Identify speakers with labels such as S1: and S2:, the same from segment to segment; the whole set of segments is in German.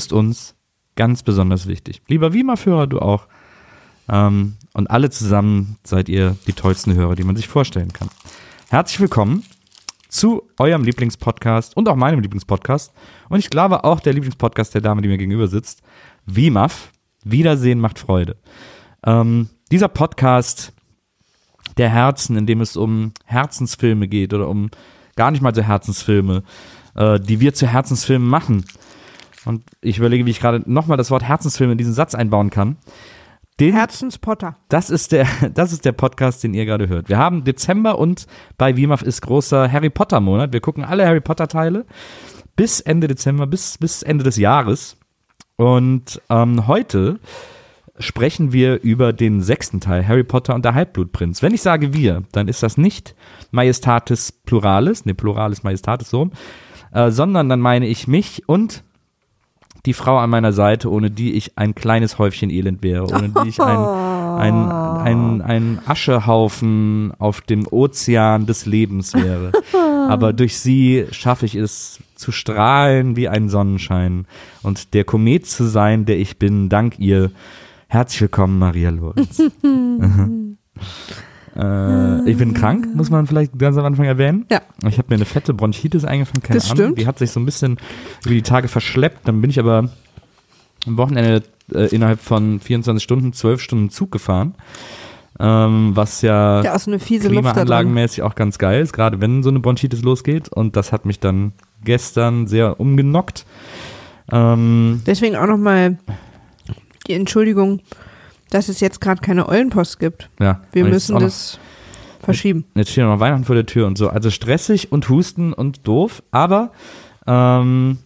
S1: bist uns ganz besonders wichtig. Lieber WIMAF-Hörer, du auch. Ähm, und alle zusammen seid ihr die tollsten Hörer, die man sich vorstellen kann. Herzlich willkommen zu eurem Lieblingspodcast und auch meinem Lieblingspodcast. Und ich glaube auch der Lieblingspodcast der Dame, die mir gegenüber sitzt. WIMAF. Wiedersehen macht Freude. Ähm, dieser Podcast der Herzen, in dem es um Herzensfilme geht oder um gar nicht mal so Herzensfilme, äh, die wir zu Herzensfilmen machen. Und ich überlege, wie ich gerade nochmal das Wort Herzensfilm in diesen Satz einbauen kann. Den,
S2: Herzenspotter.
S1: das ist der, das ist der Podcast, den ihr gerade hört. Wir haben Dezember und bei WIMAF ist großer Harry Potter Monat. Wir gucken alle Harry Potter Teile bis Ende Dezember, bis, bis Ende des Jahres. Und ähm, heute sprechen wir über den sechsten Teil, Harry Potter und der Halbblutprinz. Wenn ich sage wir, dann ist das nicht Majestatis Pluralis, ne, Pluralis Majestatis so, äh, sondern dann meine ich mich und die Frau an meiner Seite, ohne die ich ein kleines Häufchen Elend wäre, ohne die ich ein, ein, ein, ein Aschehaufen auf dem Ozean des Lebens wäre. Aber durch sie schaffe ich es zu strahlen wie ein Sonnenschein und der Komet zu sein, der ich bin, dank ihr. Herzlich willkommen, Maria Lorenz. äh, ich bin krank, muss man vielleicht ganz am Anfang erwähnen.
S2: Ja.
S1: Ich habe mir eine fette Bronchitis eingefangen, keine
S2: Das
S1: Ahnung.
S2: stimmt.
S1: Die hat sich so ein bisschen über die Tage verschleppt. Dann bin ich aber am Wochenende äh, innerhalb von 24 Stunden, 12 Stunden Zug gefahren. Ähm, was ja,
S2: Ja, auch so eine fiese Luft da drin.
S1: klimaanlagenmäßig auch ganz geil ist, gerade wenn so eine Bronchitis losgeht. Und das hat mich dann gestern sehr umgenockt. Ähm,
S2: Deswegen auch nochmal die Entschuldigung, dass es jetzt gerade keine Eulenpost gibt.
S1: ja,
S2: Wir müssen
S1: noch-
S2: das verschieben.
S1: Jetzt steht noch Weihnachten vor der Tür und so. Also stressig und husten und doof, aber ähm,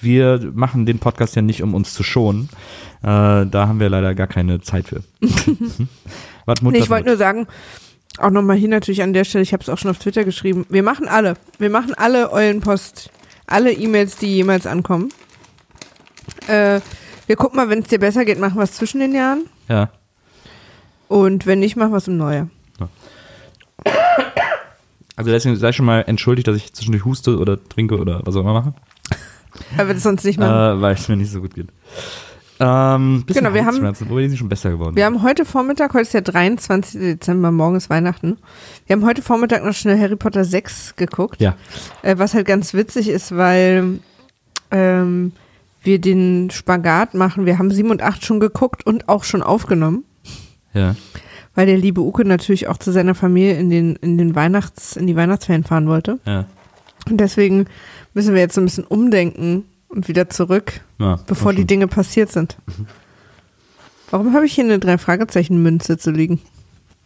S1: wir machen den Podcast ja nicht, um uns zu schonen. Äh, da haben wir leider gar keine Zeit für. Was Mutter
S2: Nee, ich wollte nur sagen, auch nochmal hier natürlich an der Stelle, ich habe es auch schon auf Twitter geschrieben, wir machen alle, wir machen alle Eulenpost, alle E-Mails, die jemals ankommen. Äh, wir gucken mal, wenn es dir besser geht, machen wir es zwischen den Jahren.
S1: Ja.
S2: Und wenn nicht, machen wir es im Neujahr.
S1: Also deswegen sei schon mal entschuldigt, dass ich zwischendurch huste oder trinke oder was auch immer mache,
S2: Weil wir das sonst nicht machen.
S1: äh, weil es mir nicht so gut geht. Ähm,
S2: Genau, wir haben-
S1: wobei die sind schon besser geworden.
S2: Wir haben heute Vormittag, heute ist der 23. Dezember, morgen ist Weihnachten. Wir haben heute Vormittag noch schnell Harry Potter 6 geguckt.
S1: ja.
S2: Äh, was halt ganz witzig ist, weil ähm, wir den Spagat machen. Wir haben 7 und 8 schon geguckt und auch schon aufgenommen,
S1: Ja.
S2: weil der liebe Uke natürlich auch zu seiner Familie in den, in den Weihnachts, in die Weihnachtsferien fahren wollte.
S1: Ja.
S2: Und deswegen müssen wir jetzt so ein bisschen umdenken und wieder zurück,
S1: ja
S2: bevor die Dinge passiert sind. Warum habe ich hier eine drei Fragezeichen Münze zu liegen?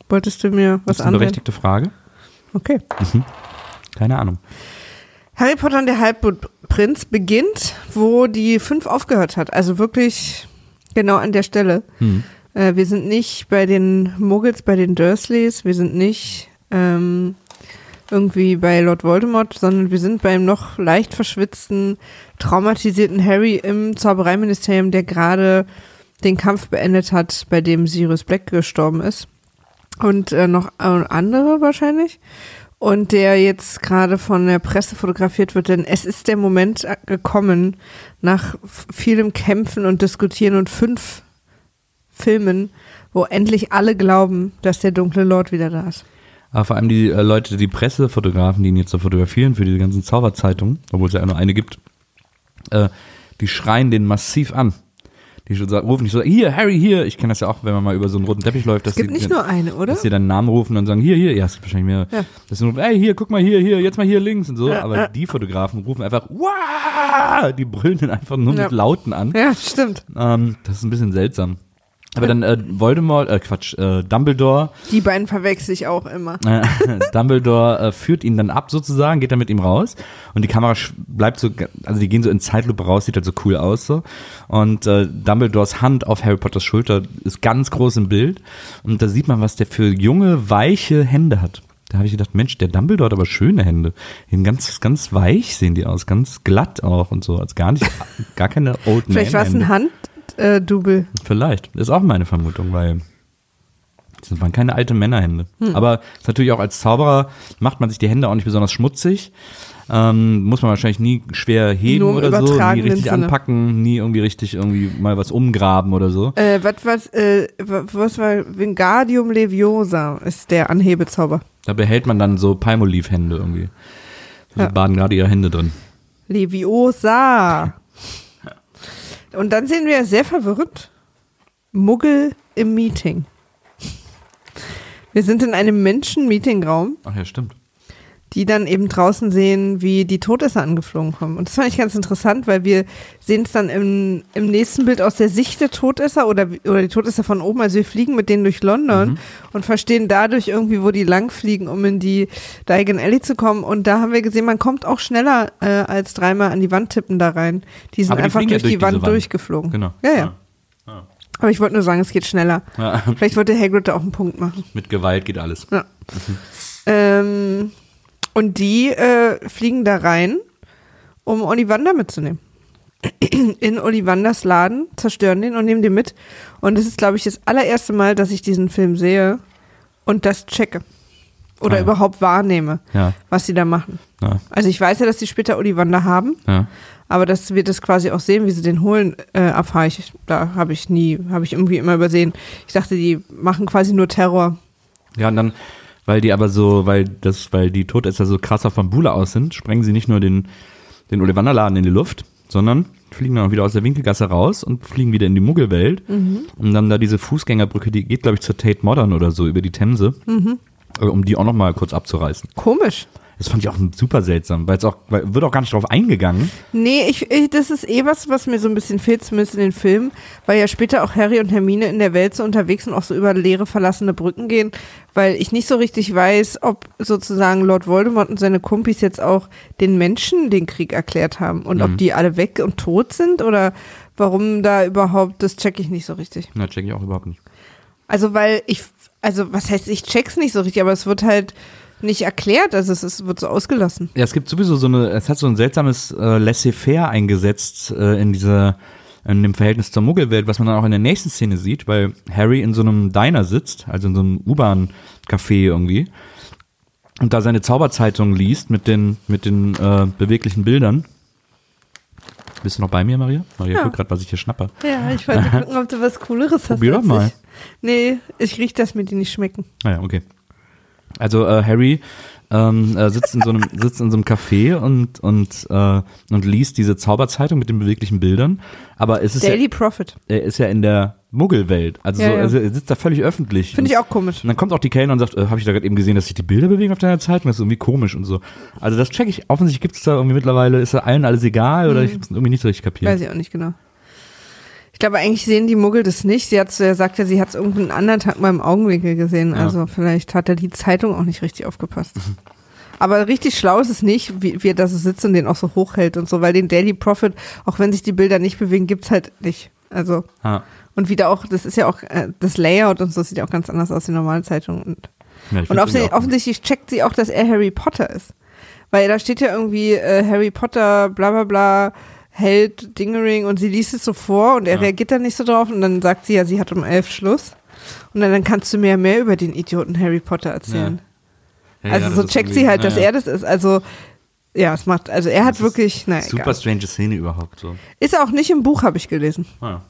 S2: Wolltest du mir
S1: Das
S2: was
S1: ist eine
S2: anwenden?
S1: berechtigte Frage.
S2: Okay.
S1: Keine Ahnung.
S2: Harry Potter und der Halbblutprinz beginnt, wo die fünf aufgehört hat. Also wirklich genau an der Stelle.
S1: Hm.
S2: Äh, wir sind nicht bei den Muggels, bei den Dursleys. Wir sind nicht ähm, irgendwie bei Lord Voldemort, sondern wir sind beim noch leicht verschwitzten, traumatisierten Harry im Zaubereiministerium, der gerade den Kampf beendet hat, bei dem Sirius Black gestorben ist. Und äh, noch äh, andere wahrscheinlich. Und der jetzt gerade von der Presse fotografiert wird, denn es ist der Moment äh, gekommen, nach vielem Kämpfen und Diskutieren und fünf Filmen, wo endlich alle glauben, dass der dunkle Lord wieder da ist.
S1: Aber vor allem die äh, Leute, die Pressefotografen, die ihn jetzt so fotografieren für diese ganzen Zauberzeitungen, obwohl es ja nur eine gibt, äh, die schreien den massiv an. Die schon sagen- rufen nicht so, hier, Harry, hier. Ich kenne das ja auch, wenn man mal über so einen roten Teppich läuft, dass
S2: Es gibt
S1: sie,
S2: nicht nur eine, oder?
S1: dass sie dann Namen rufen und sagen, hier, hier. Ja, es gibt wahrscheinlich mehr.
S2: Ja.
S1: Dass sie rufen, ey, hier, guck mal hier, hier, jetzt mal hier links und so.
S2: Ja,
S1: Aber
S2: ja.
S1: die Fotografen rufen einfach, wow! Die brüllen dann einfach nur mit Lauten an.
S2: Ja, stimmt.
S1: Ähm, das ist ein bisschen seltsam. Aber dann äh, Voldemort, äh, Quatsch, äh, Dumbledore
S2: Die beiden verwechsel ich auch immer.
S1: äh, Dumbledore äh, führt ihn dann ab sozusagen, geht dann mit ihm raus und die Kamera bleibt so, also die gehen so in Zeitlupe raus, sieht halt so cool aus so und äh, Dumbledores Hand auf Harry Potters Schulter ist ganz groß im Bild und da sieht man, was der für junge, weiche Hände hat. da habe ich gedacht, Mensch, der Dumbledore hat aber schöne Hände. Ganz, ganz weich sehen die aus, ganz glatt auch und so, als gar nicht, gar keine Old Man
S2: Vielleicht war es ein
S1: Hände.
S2: Hand-Double.
S1: Vielleicht, ist auch meine Vermutung, weil das waren keine alte Männerhände.
S2: Hm.
S1: Aber natürlich auch als Zauberer macht man sich die Hände auch nicht besonders schmutzig. Ähm, muss man wahrscheinlich nie schwer heben oder so, nie richtig
S2: Sinne.
S1: anpacken, nie irgendwie richtig irgendwie mal was umgraben oder so.
S2: Äh, was, was, äh, wa- was war Wingardium Leviosa ist der Anhebezauber.
S1: Da behält man dann so Palmolive-Hände irgendwie. Da
S2: Ja.
S1: baden gerade ihre Hände drin.
S2: Leviosa. Und dann sehen wir sehr verwirrend Muggel im Meeting. Wir sind in einem Menschen-Meetingraum,
S1: Ach ja, stimmt.
S2: Die dann eben draußen sehen, wie die Todesser angeflogen kommen. Und das fand ich ganz interessant, weil wir sehen es dann im, im nächsten Bild aus der Sicht der Todesser oder, oder die Todesser von oben. Also wir fliegen mit denen durch London und verstehen dadurch irgendwie, wo die langfliegen, um in die Diagon Alley zu kommen. Und da haben wir gesehen, man kommt auch schneller äh, als dreimal an die Wand tippen da rein. Die sind
S1: die
S2: einfach
S1: fliegen ja
S2: durch die
S1: durch
S2: Wand,
S1: Wand.
S2: durchgeflogen.
S1: Genau.
S2: Ja, ja. Aber ich wollte nur sagen, es geht schneller.
S1: Ja.
S2: Vielleicht wollte Hagrid da auch einen Punkt machen.
S1: Mit Gewalt geht alles.
S2: Ja. Ähm, und die äh, fliegen da rein, um Ollivander mitzunehmen. In Ollivanders Laden, zerstören den und nehmen den mit. Und das ist, glaube ich, das allererste Mal, dass ich diesen Film sehe und das checke. Oder
S1: Ah, ja.
S2: überhaupt wahrnehme,
S1: Ja,
S2: was sie da machen.
S1: ja,
S2: Also ich weiß ja, dass die später Ollivander haben, aber dass wir das quasi auch sehen, wie sie den holen, äh, erfahre ich. Da habe ich nie, habe ich irgendwie immer übersehen. Ich dachte, die machen quasi nur Terror.
S1: Ja, und dann, weil die aber so, weil das, weil die Todesser so krass auf Bambule aus sind, sprengen sie nicht nur den, den Ollivanderladen in die Luft, sondern fliegen dann auch wieder aus der Winkelgasse raus und fliegen wieder in die Muggelwelt. Und dann da diese Fußgängerbrücke, die geht, glaube ich, zur Tate Modern oder so über die Themse, äh, um die auch noch mal kurz abzureißen.
S2: Komisch.
S1: Das fand ich auch super seltsam, weil es auch, weil, wird auch gar nicht drauf eingegangen.
S2: Nee, ich, ich, das ist eh was, was mir so ein bisschen fehlt, zumindest in den Filmen, weil ja später auch Harry und Hermine in der Welt so unterwegs sind, auch so über leere, verlassene Brücken gehen, weil ich nicht so richtig weiß, ob sozusagen Lord Voldemort und seine Kumpis jetzt auch den Menschen den Krieg erklärt haben und ob die alle weg und tot sind oder warum da überhaupt, das check ich nicht so richtig.
S1: Na, check ich auch überhaupt nicht.
S2: Also, weil ich, also was heißt, ich check's nicht so richtig, aber es wird halt nicht erklärt, also es ist, wird so ausgelassen.
S1: Ja, es gibt sowieso so eine, es hat so ein seltsames äh, Laissez-faire eingesetzt äh, in dieser, in dem Verhältnis zur Muggelwelt, was man dann auch in der nächsten Szene sieht, weil Harry in so einem Diner sitzt, also in so einem U-Bahn-Café irgendwie, und da seine Zauberzeitung liest mit den, mit den äh, beweglichen Bildern. Bist du noch bei mir, Maria? Maria,
S2: Ja.
S1: guck gerade, was ich hier schnappe.
S2: Ja, ich wollte gucken, ob du was Cooleres hast.
S1: Probier doch mal.
S2: Ich. Nee, ich riech, dass mir die nicht schmecken.
S1: Naja, okay. Also äh, Harry ähm, äh, sitzt in so einem sitzt in so einem Café und und äh, und liest diese Zauberzeitung mit den beweglichen Bildern. Aber es ist ja,
S2: Daily Profit.
S1: er ist ja in der Muggelwelt. Also,
S2: Ja,
S1: so,
S2: ja.
S1: also er sitzt da völlig öffentlich.
S2: Finde ich auch komisch.
S1: Und dann kommt auch die Kellner und sagt, äh, habe ich da gerade eben gesehen, dass sich die Bilder bewegen auf deiner Zeitung? Das ist irgendwie komisch und so. Also das check ich. Offensichtlich gibt es da irgendwie mittlerweile, ist da allen alles egal oder ich habe es irgendwie nicht so richtig kapiert.
S2: Weiß ich auch nicht genau. Ich glaube, eigentlich sehen die Muggel das nicht. Sie hat's, er sagt ja, sie hat es irgendeinen anderen Tag mal im Augenwinkel gesehen.
S1: Ja.
S2: Also vielleicht hat er die Zeitung auch nicht richtig aufgepasst. Aber richtig schlau ist es nicht, wie, wie er da so sitzt und den auch so hochhält und so, weil den Daily Profit, auch wenn sich die Bilder nicht bewegen, gibt's halt nicht. Also,
S1: Ah,
S2: und wieder auch, das ist ja auch, äh, das Layout und so sieht ja auch ganz anders aus, die normale Zeitung. Und
S1: ja,
S2: Und offensichtlich, offensichtlich checkt sie auch, dass er Harry Potter ist. Weil da steht ja irgendwie äh, Harry Potter, bla bla bla, Held, Dingering und sie liest es so vor und er
S1: Ja.
S2: reagiert dann nicht so drauf und dann sagt sie ja, sie hat um elf Schluss. Und dann, dann kannst du mir mehr über den Idioten Harry Potter erzählen.
S1: Ja,
S2: also
S1: ja,
S2: so
S1: das ist
S2: checkt sie halt, dass er das ist. Also ja, es macht, also er hat
S1: Das
S2: wirklich, naja,
S1: Super
S2: egal.
S1: strange Szene überhaupt so.
S2: Ist auch nicht im Buch, habe ich gelesen.
S1: Ah,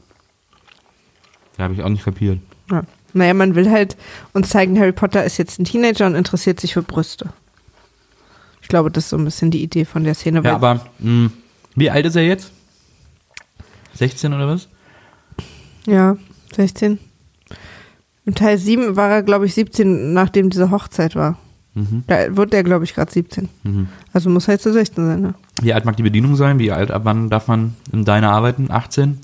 S1: ja. Habe ich auch nicht kapiert.
S2: Ja. Naja, man will halt uns zeigen, Harry Potter ist jetzt ein Teenager und interessiert sich für Brüste. Ich glaube, das ist so ein bisschen die Idee von der Szene.
S1: Ja, aber mh, wie alt ist er jetzt? 16 oder was?
S2: Ja, 16. Im Teil 7 war er, glaube ich, 17, nachdem diese Hochzeit war.
S1: Mhm.
S2: Da wird der, glaube ich, gerade 17.
S1: Mhm.
S2: Also muss er jetzt so 16 sein, ne?
S1: Wie alt mag die Bedienung sein? Wie alt, ab wann darf man in deiner arbeiten? 18?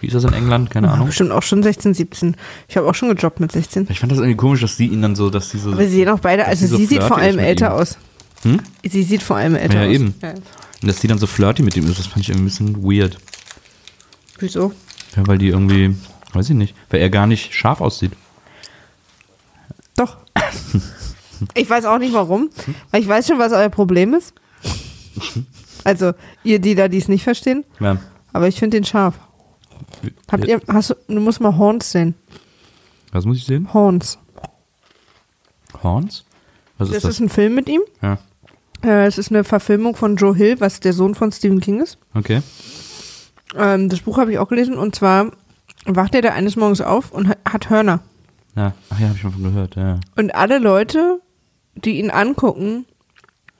S1: Wie ist das in England? Keine
S2: Ja,
S1: Ahnung.
S2: Bestimmt auch schon 16, 17. Ich habe auch schon gejobbt mit 16.
S1: Ich fand das irgendwie komisch, dass sie ihn dann so, dass sie so.
S2: Aber sie sehen auch beide, also
S1: sie so
S2: sie sieht vor allem älter
S1: ihm.
S2: aus.
S1: Hm?
S2: Sie sieht vor allem älter
S1: Ja,
S2: aus.
S1: eben.
S2: Ja.
S1: Und dass sie dann so flirty mit ihm ist, das fand ich irgendwie ein bisschen weird.
S2: Wieso?
S1: Ja, weil die irgendwie, weiß ich nicht, weil er gar nicht scharf aussieht.
S2: Doch. Ich weiß auch nicht warum, weil ich weiß schon, was euer Problem ist. Also, ihr, die da dies nicht verstehen.
S1: Ja.
S2: Aber ich finde den scharf. Habt ihr, hast du, du musst mal Horns sehen.
S1: Was muss ich sehen?
S2: Horns.
S1: Horns? Was
S2: Das
S1: ist das?
S2: ist ein Film mit ihm.
S1: ja.
S2: Äh, Es ist eine Verfilmung von Joe Hill, was der Sohn von Stephen King ist.
S1: Okay.
S2: Ähm, das Buch habe ich auch gelesen und zwar wacht er da eines Morgens auf und hat- Hörner.
S1: Ja. Ach ja, habe ich mal von gehört. Ja.
S2: Und alle Leute, die ihn angucken,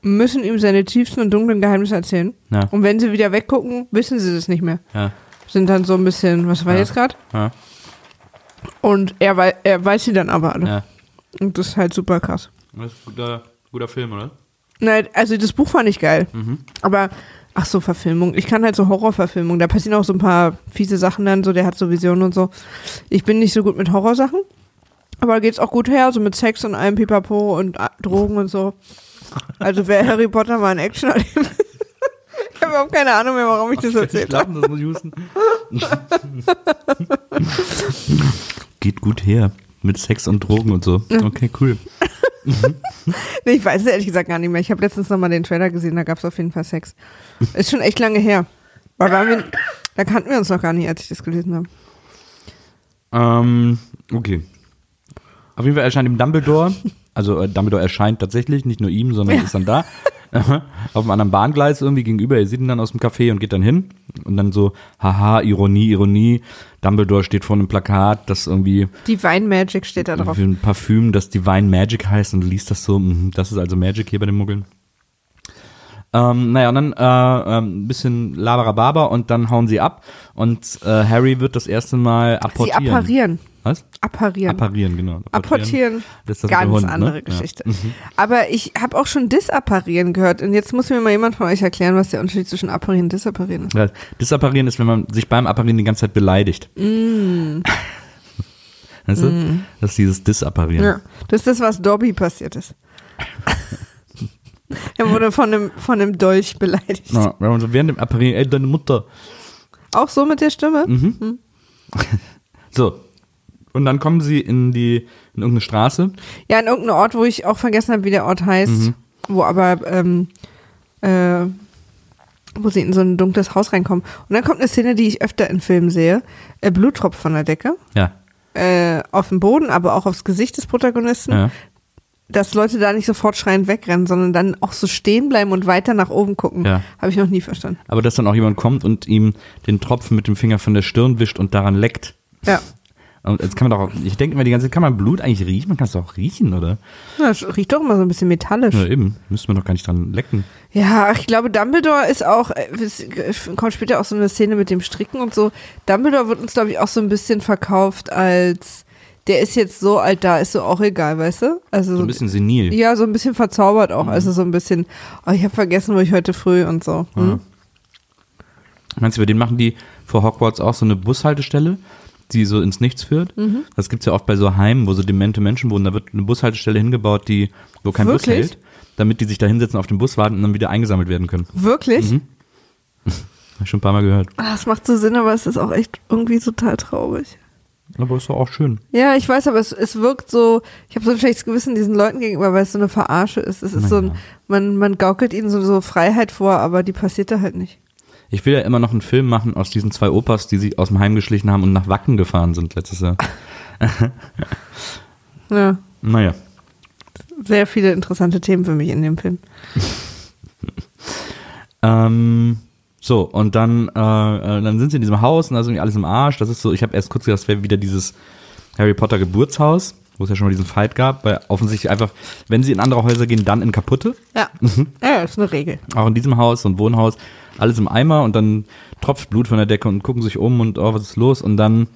S2: müssen ihm seine tiefsten und dunklen Geheimnisse erzählen.
S1: Ja.
S2: Und wenn sie wieder weggucken, wissen sie das nicht mehr.
S1: Ja.
S2: Sind dann so ein bisschen, was war
S1: Ja.
S2: jetzt gerade?
S1: Ja.
S2: Und er, wei er weiß sie dann aber alle.
S1: ja.
S2: Und das ist halt super krass.
S1: Das ist ein guter, guter Film, oder?
S2: Nein, also das Buch fand ich geil.
S1: Mhm.
S2: Aber, ach so, Verfilmung. Ich kann halt so Horrorverfilmung. Da passieren auch so ein paar fiese Sachen dann, so der hat so Visionen und so. Ich bin nicht so gut mit Horrorsachen. Aber da geht's auch gut her, so mit Sex und allem Pipapo und ah, Drogen und so. Also wer Harry Potter mal in Action hat. ich habe überhaupt keine Ahnung mehr, warum ich das erzählt habe.
S1: Lachen, das muss ich husten. Geht gut her. Mit Sex und Drogen und so. Okay, cool.
S2: Nee, ich weiß es ehrlich gesagt gar nicht mehr. Ich habe letztens nochmal den Trailer gesehen, da gab's auf jeden Fall Sex. Ist schon echt lange her. Weil wir, da kannten wir uns noch gar nicht, als ich das gelesen habe.
S1: Ähm, okay. Auf jeden Fall erscheint ihm Dumbledore. Also äh, Dumbledore erscheint tatsächlich, nicht nur ihm, sondern ist dann da. Auf einem anderen Bahngleis irgendwie gegenüber. Er sieht ihn dann aus dem Café und geht dann hin. Und dann so, haha, Ironie, Ironie. Dumbledore steht vor einem Plakat, das irgendwie
S2: Divine Magic steht da drauf.
S1: für ein Parfüm, das Divine Magic heißt und liest das so, mhm, das ist also Magic hier bei den Muggeln. Ähm, naja, und dann äh, ähm, ein bisschen Labarababa und dann hauen sie ab und äh, Harry wird das erste Mal
S2: Sie
S1: apportieren.
S2: apparieren.
S1: Was?
S2: Apparieren.
S1: Apparieren, genau.
S2: Apportieren.
S1: Das ist das
S2: Ganz
S1: Hund,
S2: andere
S1: ne?
S2: Geschichte.
S1: Ja.
S2: Aber ich habe auch schon Disapparieren gehört. Und jetzt muss mir mal jemand von euch erklären, was der Unterschied zwischen Apparieren und Disapparieren ist.
S1: Ja, Disapparieren ist, wenn man sich beim Apparieren die ganze Zeit beleidigt.
S2: Mm.
S1: Weißt du? Das ist dieses Disapparieren.
S2: Ja. Das ist das, was Dobby passiert ist. er wurde von einem, von einem Dolch beleidigt.
S1: Ja, wenn man so während dem Apparieren, ey, deine Mutter.
S2: Auch so mit der Stimme?
S1: Mhm. So. Und dann kommen sie in die, in irgendeine Straße.
S2: Ja, an irgendeinem Ort, wo ich auch vergessen habe, wie der Ort heißt.
S1: Mhm.
S2: Wo aber, ähm, äh, wo sie in so ein dunkles Haus reinkommen. Und dann kommt eine Szene, die ich öfter in Filmen sehe. Äh, Blut tropft von der Decke.
S1: Ja.
S2: Äh, auf den Boden, aber auch aufs Gesicht des Protagonisten.
S1: ja.
S2: Dass Leute da nicht sofort schreiend wegrennen, sondern dann auch so stehen bleiben und weiter nach oben gucken.
S1: Ja.
S2: Habe ich noch nie verstanden.
S1: Aber dass dann auch jemand kommt und ihm den Tropfen mit dem Finger von der Stirn wischt und daran leckt.
S2: Ja.
S1: Und jetzt kann man doch auch, ich denke immer die ganze Zeit, kann man Blut eigentlich riechen? Man kann es doch auch riechen, oder?
S2: ja. das Riecht doch immer so ein bisschen metallisch.
S1: Ja, eben. Müsste man doch gar nicht dran lecken.
S2: Ja, ich glaube, Dumbledore ist auch, äh, es kommt später auch so eine Szene mit dem Stricken und so. Dumbledore wird uns, glaube ich, auch so ein bisschen verkauft als, der ist jetzt so alt, da ist so auch egal, weißt du? Also
S1: So ein bisschen senil.
S2: Ja, so ein bisschen verzaubert auch. Also so ein bisschen, oh, ich habe vergessen, wo ich heute früh und so. Hm?
S1: Meinst du, bei denen machen die vor Hogwarts auch so eine Bushaltestelle, die so ins Nichts führt?
S2: Mhm.
S1: Das gibt's ja oft bei so Heimen, wo so demente Menschen wohnen. Da wird eine Bushaltestelle hingebaut, die, wo kein Bus
S2: Wirklich?
S1: hält, damit die sich da hinsetzen, auf den Bus warten und dann wieder eingesammelt werden können.
S2: Wirklich?
S1: Mhm. Hab ich schon ein paar Mal gehört.
S2: Ah, Das macht so Sinn, aber es ist auch echt irgendwie total traurig.
S1: Aber ist doch auch schön.
S2: Ja, ich weiß, aber es, es wirkt so, ich habe so ein schlechtes Gewissen diesen Leuten gegenüber, weil es so eine Verarsche ist. Es ist so ein,
S1: Naja.
S2: man, man gaukelt ihnen so, so Freiheit vor, aber die passiert da halt nicht.
S1: Ich will ja immer noch einen Film machen aus diesen zwei Opas, die sich aus dem Heim geschlichen haben und nach Wacken gefahren sind letztes Jahr.
S2: Ja,
S1: Naja.
S2: sehr viele interessante Themen für mich in dem Film.
S1: Ähm, so, und dann, äh, äh, dann sind sie in diesem Haus und da ist irgendwie alles im Arsch. Das ist so, ich habe erst kurz gedacht, das wäre wieder dieses Harry Potter Geburtshaus, wo es ja schon mal diesen Fight gab, weil offensichtlich einfach, wenn sie in andere Häuser gehen, dann in kaputte.
S2: Ja,
S1: Mhm.
S2: ja, ist eine Regel.
S1: Auch in diesem Haus, so ein Wohnhaus, alles im Eimer und dann tropft Blut von der Decke und gucken sich um und oh, was ist los? Und dann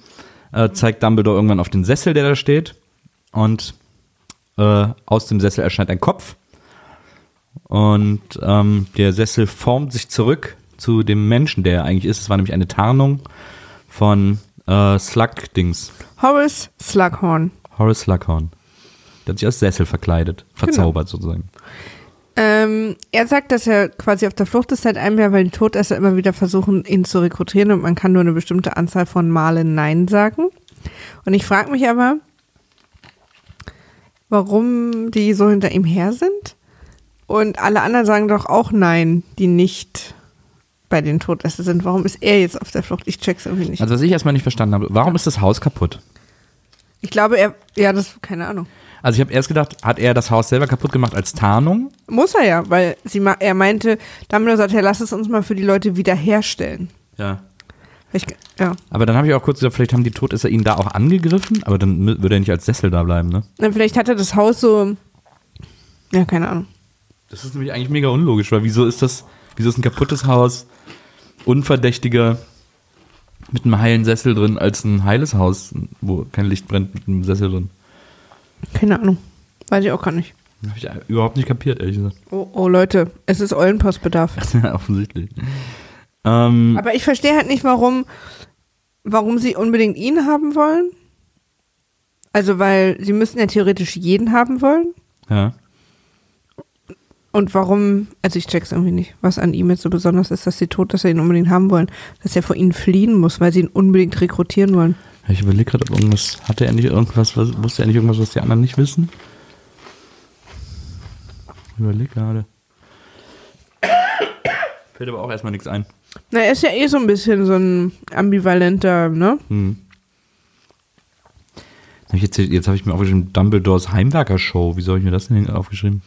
S1: äh, zeigt Dumbledore irgendwann auf den Sessel, der da steht und äh, aus dem Sessel erscheint ein Kopf und ähm, der Sessel formt sich zurück zu dem Menschen, der er eigentlich ist. Es war nämlich eine Tarnung von äh, Slug-Dings,
S2: Horace Slughorn.
S1: Horace Slughorn. Der hat sich als Sessel verkleidet, verzaubert sozusagen.
S2: Ähm, er sagt, dass er quasi auf der Flucht ist seit einem Jahr, weil die Todesser immer wieder versuchen, ihn zu rekrutieren und man kann nur eine bestimmte Anzahl von Malen Nein sagen. Und ich frage mich aber, warum die so hinter ihm her sind. Und alle anderen sagen doch auch nein, die nicht bei den Todesser sind. Warum ist er jetzt auf der Flucht? Ich check's irgendwie nicht.
S1: Also was ich erstmal nicht verstanden habe, warum ist das Haus kaputt?
S2: Ich glaube, er, ja, das, keine Ahnung.
S1: Also ich habe erst gedacht, hat er das Haus selber kaputt gemacht als Tarnung?
S2: Muss er ja, weil sie, er meinte, Dumbledore sagte, ja, lass es uns mal für die Leute wiederherstellen.
S1: Ja.
S2: Ich, ja.
S1: Aber dann habe ich auch kurz gedacht, vielleicht haben die Todesser ihn da auch angegriffen, aber dann würde er nicht als Sessel da bleiben, ne?
S2: Na, vielleicht hat er das Haus so, ja, keine Ahnung.
S1: Das ist nämlich eigentlich mega unlogisch, weil wieso ist das, wieso ist ein kaputtes Haus unverdächtiger mit einem heilen Sessel drin als ein heiles Haus, wo kein Licht brennt mit einem Sessel drin?
S2: Keine Ahnung. Weiß ich auch gar nicht.
S1: Habe ich überhaupt nicht kapiert, ehrlich gesagt.
S2: Oh, oh Leute, es ist Eulenpostbedarf.
S1: Offensichtlich. Ähm,
S2: Aber ich verstehe halt nicht, warum, warum sie unbedingt ihn haben wollen. Also, weil sie müssen ja theoretisch jeden haben wollen.
S1: ja.
S2: Und warum, also ich check's irgendwie nicht, was an ihm jetzt so besonders ist, dass sie tot, dass sie ihn unbedingt haben wollen. Dass er vor ihnen fliehen muss, weil sie ihn unbedingt rekrutieren wollen.
S1: Ich überlege gerade, ob irgendwas, hatte er nicht irgendwas, was, wusste er nicht irgendwas, was die anderen nicht wissen? Ich überlege gerade. Fällt aber auch erstmal nichts ein.
S2: Na, er ist ja eh so ein bisschen so ein ambivalenter, ne?
S1: Hm. Jetzt, jetzt habe ich mir aufgeschrieben, Dumbledores Heimwerker-Show. Wieso habe ich mir das denn aufgeschrieben?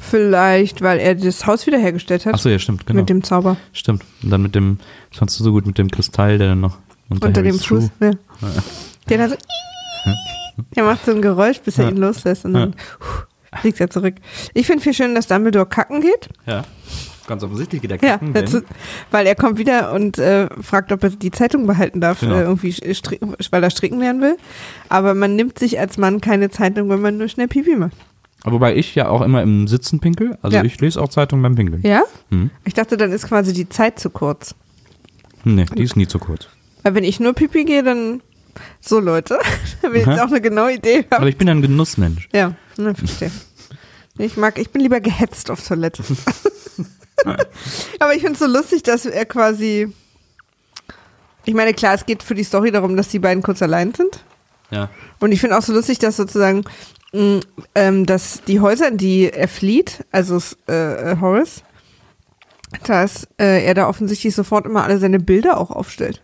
S2: Vielleicht, weil er das Haus wiederhergestellt hat.
S1: Achso, ja, stimmt, genau.
S2: Mit dem Zauber.
S1: stimmt. Und dann mit dem, das fandst du so gut, mit dem Kristall, der dann noch unter,
S2: Unter dem Fuß. Ja. Der dann so. Der macht so ein Geräusch, bis er
S1: Ja.
S2: ihn loslässt und dann huh, fliegt er zurück. Ich finde viel schön, dass Dumbledore kacken geht.
S1: Ja. Ganz offensichtlich geht
S2: Ja,
S1: kacken,
S2: dazu,
S1: denn,
S2: weil er kommt wieder und äh, fragt, ob er die Zeitung behalten darf,
S1: Genau.
S2: äh, irgendwie weil er stricken lernen will. Aber man nimmt sich als Mann keine Zeitung, wenn man nur schnell Pipi macht.
S1: Wobei ich ja auch immer im Sitzen pinkel. Also
S2: Ja.
S1: ich lese auch Zeitungen beim Pinkeln.
S2: Ja?
S1: Hm.
S2: Ich dachte, dann ist quasi die Zeit zu kurz.
S1: Nee, die ist nie zu kurz.
S2: Weil wenn ich nur Pipi gehe, dann so Leute, wenn ich jetzt auch eine genaue Idee
S1: Aber
S2: habe.
S1: ich bin ja ein Genussmensch.
S2: Ja, ne, verstehe. Ich mag, ich bin lieber gehetzt auf Toilette. Aber ich finde es so lustig, dass er quasi. Ich meine, klar, es geht für die Story darum, dass die beiden kurz allein sind.
S1: Ja.
S2: Und ich finde auch so lustig, dass sozusagen, ähm, dass die Häuser, in die er flieht, also äh, äh, Horace, dass äh, er da offensichtlich sofort immer alle seine Bilder auch aufstellt.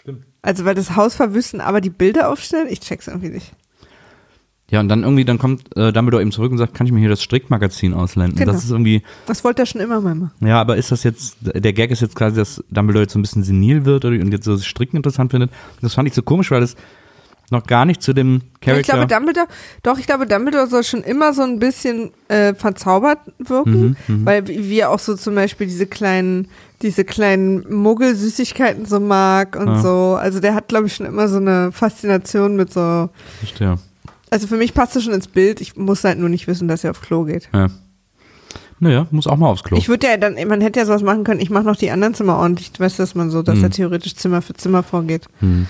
S1: Stimmt.
S2: Also weil das Haus verwüsten, aber die Bilder aufstellen, ich check's irgendwie nicht.
S1: Ja, und dann irgendwie, dann kommt äh, Dumbledore eben zurück und sagt, kann ich mir hier das Strickmagazin auslenden?
S2: Genau.
S1: Das ist irgendwie,
S2: Das wollte er schon immer mal machen.
S1: ja, aber ist das jetzt, der Gag ist jetzt quasi, dass Dumbledore jetzt so ein bisschen senil wird oder, und jetzt so das Stricken interessant findet. Das fand ich so komisch, weil das noch gar nicht zu dem
S2: Ja, ich
S1: Charakter...
S2: glaube, Dumbledore, doch, ich glaube, Dumbledore soll schon immer so ein bisschen äh, verzaubert wirken,
S1: Mhm,
S2: weil wie wie er auch so zum Beispiel diese kleinen, diese kleinen Muggelsüßigkeiten so mag und
S1: Ja.
S2: so. Also der hat, glaube ich, schon immer so eine Faszination mit so.
S1: Verstehe.
S2: Also für mich passt das schon ins Bild. Ich muss halt nur nicht wissen, dass er auf Klo geht.
S1: Ja. Naja, muss auch mal aufs Klo.
S2: Ich würde ja dann, man hätte ja sowas machen können, ich mache noch die anderen Zimmer ordentlich. Du weißt, dass man so, dass
S1: Mhm.
S2: er theoretisch Zimmer für Zimmer vorgeht.
S1: Hm.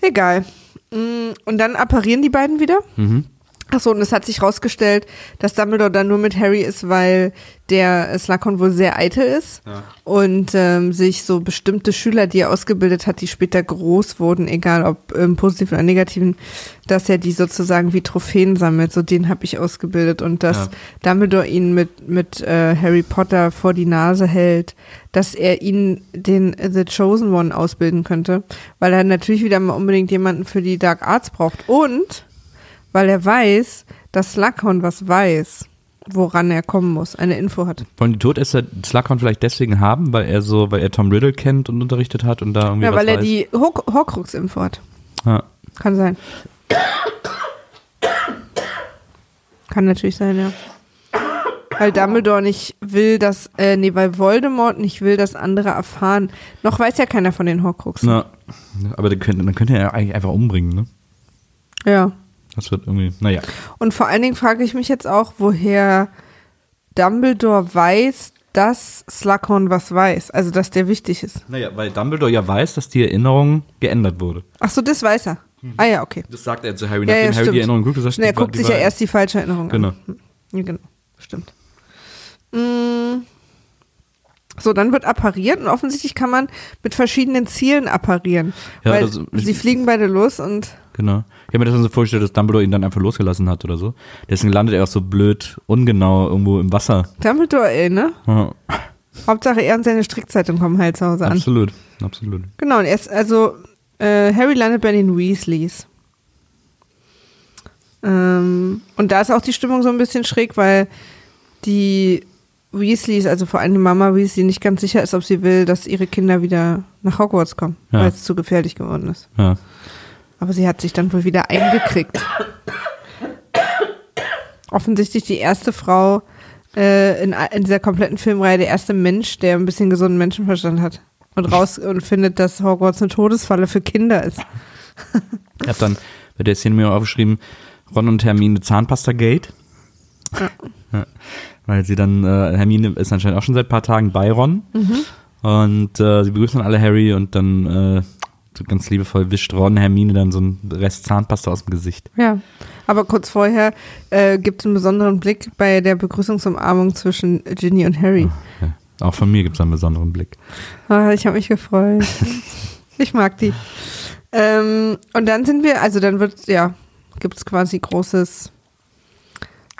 S2: Egal. Mm, Und dann apparieren die beiden wieder.
S1: Mhm.
S2: Achso, und es hat sich rausgestellt, dass Dumbledore dann nur mit Harry ist, weil der Slughorn wohl sehr eitel ist
S1: Ja.
S2: und ähm, sich so bestimmte Schüler, die er ausgebildet hat, die später groß wurden, egal ob im positiven oder negativen, dass er die sozusagen wie Trophäen sammelt. So den habe ich ausgebildet und dass
S1: Ja.
S2: Dumbledore ihn mit mit äh, Harry Potter vor die Nase hält, dass er ihn den The Chosen One ausbilden könnte, weil er natürlich wieder mal unbedingt jemanden für die Dark Arts braucht und weil er weiß, dass Slughorn was weiß, woran er kommen muss, eine Info hat.
S1: Wollen die Todesser Slughorn vielleicht deswegen haben, weil er so, weil er Tom Riddle kennt und unterrichtet hat und da irgendwie
S2: Ja, weil er
S1: weiß?
S2: die Horc- Horcrux-Info hat.
S1: Ja.
S2: Kann sein. Kann natürlich sein, ja. Weil Dumbledore nicht will, dass, äh, nee, weil Voldemort nicht will, dass andere erfahren. Noch weiß ja keiner von den Horcruxen.
S1: Na, aber dann könnte, dann könnte er ja eigentlich einfach umbringen, ne?
S2: Ja.
S1: Das wird irgendwie, naja.
S2: Und vor allen Dingen frage ich mich jetzt auch, woher Dumbledore weiß, dass Slughorn was weiß. Also, dass der wichtig ist.
S1: Naja, weil Dumbledore ja weiß, dass die Erinnerung geändert wurde.
S2: Ach so, das weiß er. Ah ja, okay.
S1: Das sagt er zu Harry,
S2: Ja, ja,
S1: nachdem Harry
S2: stimmt.
S1: die Erinnerung guckt. Sagt,
S2: Nee, er guckt sich ja erst die falsche Erinnerung
S1: Genau.
S2: an. Ja, genau. Stimmt. Mm. So, dann wird appariert und offensichtlich kann man mit verschiedenen Zielen apparieren.
S1: Ja,
S2: weil
S1: das-
S2: sie fliegen beide los und
S1: genau. Ich habe mir das dann so vorgestellt, dass Dumbledore ihn dann einfach losgelassen hat oder so. Deswegen landet er auch so blöd, ungenau irgendwo im Wasser.
S2: Dumbledore, ey, ne?
S1: Ja,
S2: Hauptsache er und seine Strickzeitung kommen halt zu Hause an.
S1: absolut, absolut.
S2: Genau, und erst, also äh, Harry landet bei den Weasleys. Ähm, und da ist auch die Stimmung so ein bisschen schräg, weil die Weasleys, also vor allem die Mama Weasley, nicht ganz sicher ist, ob sie will, dass ihre Kinder wieder nach Hogwarts kommen,
S1: Ja.
S2: weil es zu gefährlich geworden ist.
S1: Ja.
S2: Aber sie hat sich dann wohl wieder eingekriegt. Offensichtlich die erste Frau äh, in, in dieser kompletten Filmreihe, der erste Mensch, der ein bisschen gesunden Menschenverstand hat. Und raus und findet, dass Hogwarts eine Todesfalle für Kinder ist.
S1: Ich habe dann bei der Szene mir aufgeschrieben, Ron und Hermine Zahnpasta-Gate. Ja. Weil sie dann, äh, Hermine ist anscheinend auch schon seit ein paar Tagen bei Ron. Und äh, sie begrüßen dann alle Harry und dann äh, so ganz liebevoll wischt Ron Hermine dann so einen Rest Zahnpasta aus dem Gesicht.
S2: Ja. Aber kurz vorher äh, gibt es einen besonderen Blick bei der Begrüßungsumarmung zwischen Ginny und Harry.
S1: Ja. Auch von mir gibt es einen besonderen Blick.
S2: Ah, ich habe mich gefreut. ich mag die. Ähm, und dann sind wir, also dann wird, ja, gibt es quasi großes.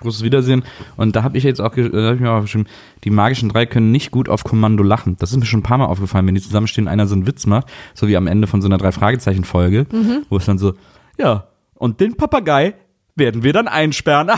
S1: Großes Wiedersehen. Und da habe ich jetzt auch, äh, hab ich mir auch aufgeschrieben, die magischen drei können nicht gut auf Kommando lachen. Das ist mir schon ein paar Mal aufgefallen, wenn die zusammenstehen, einer so einen Witz macht, so wie am Ende von so einer Drei-Fragezeichen-Folge, wo es dann so, ja, und den Papagei werden wir dann einsperren.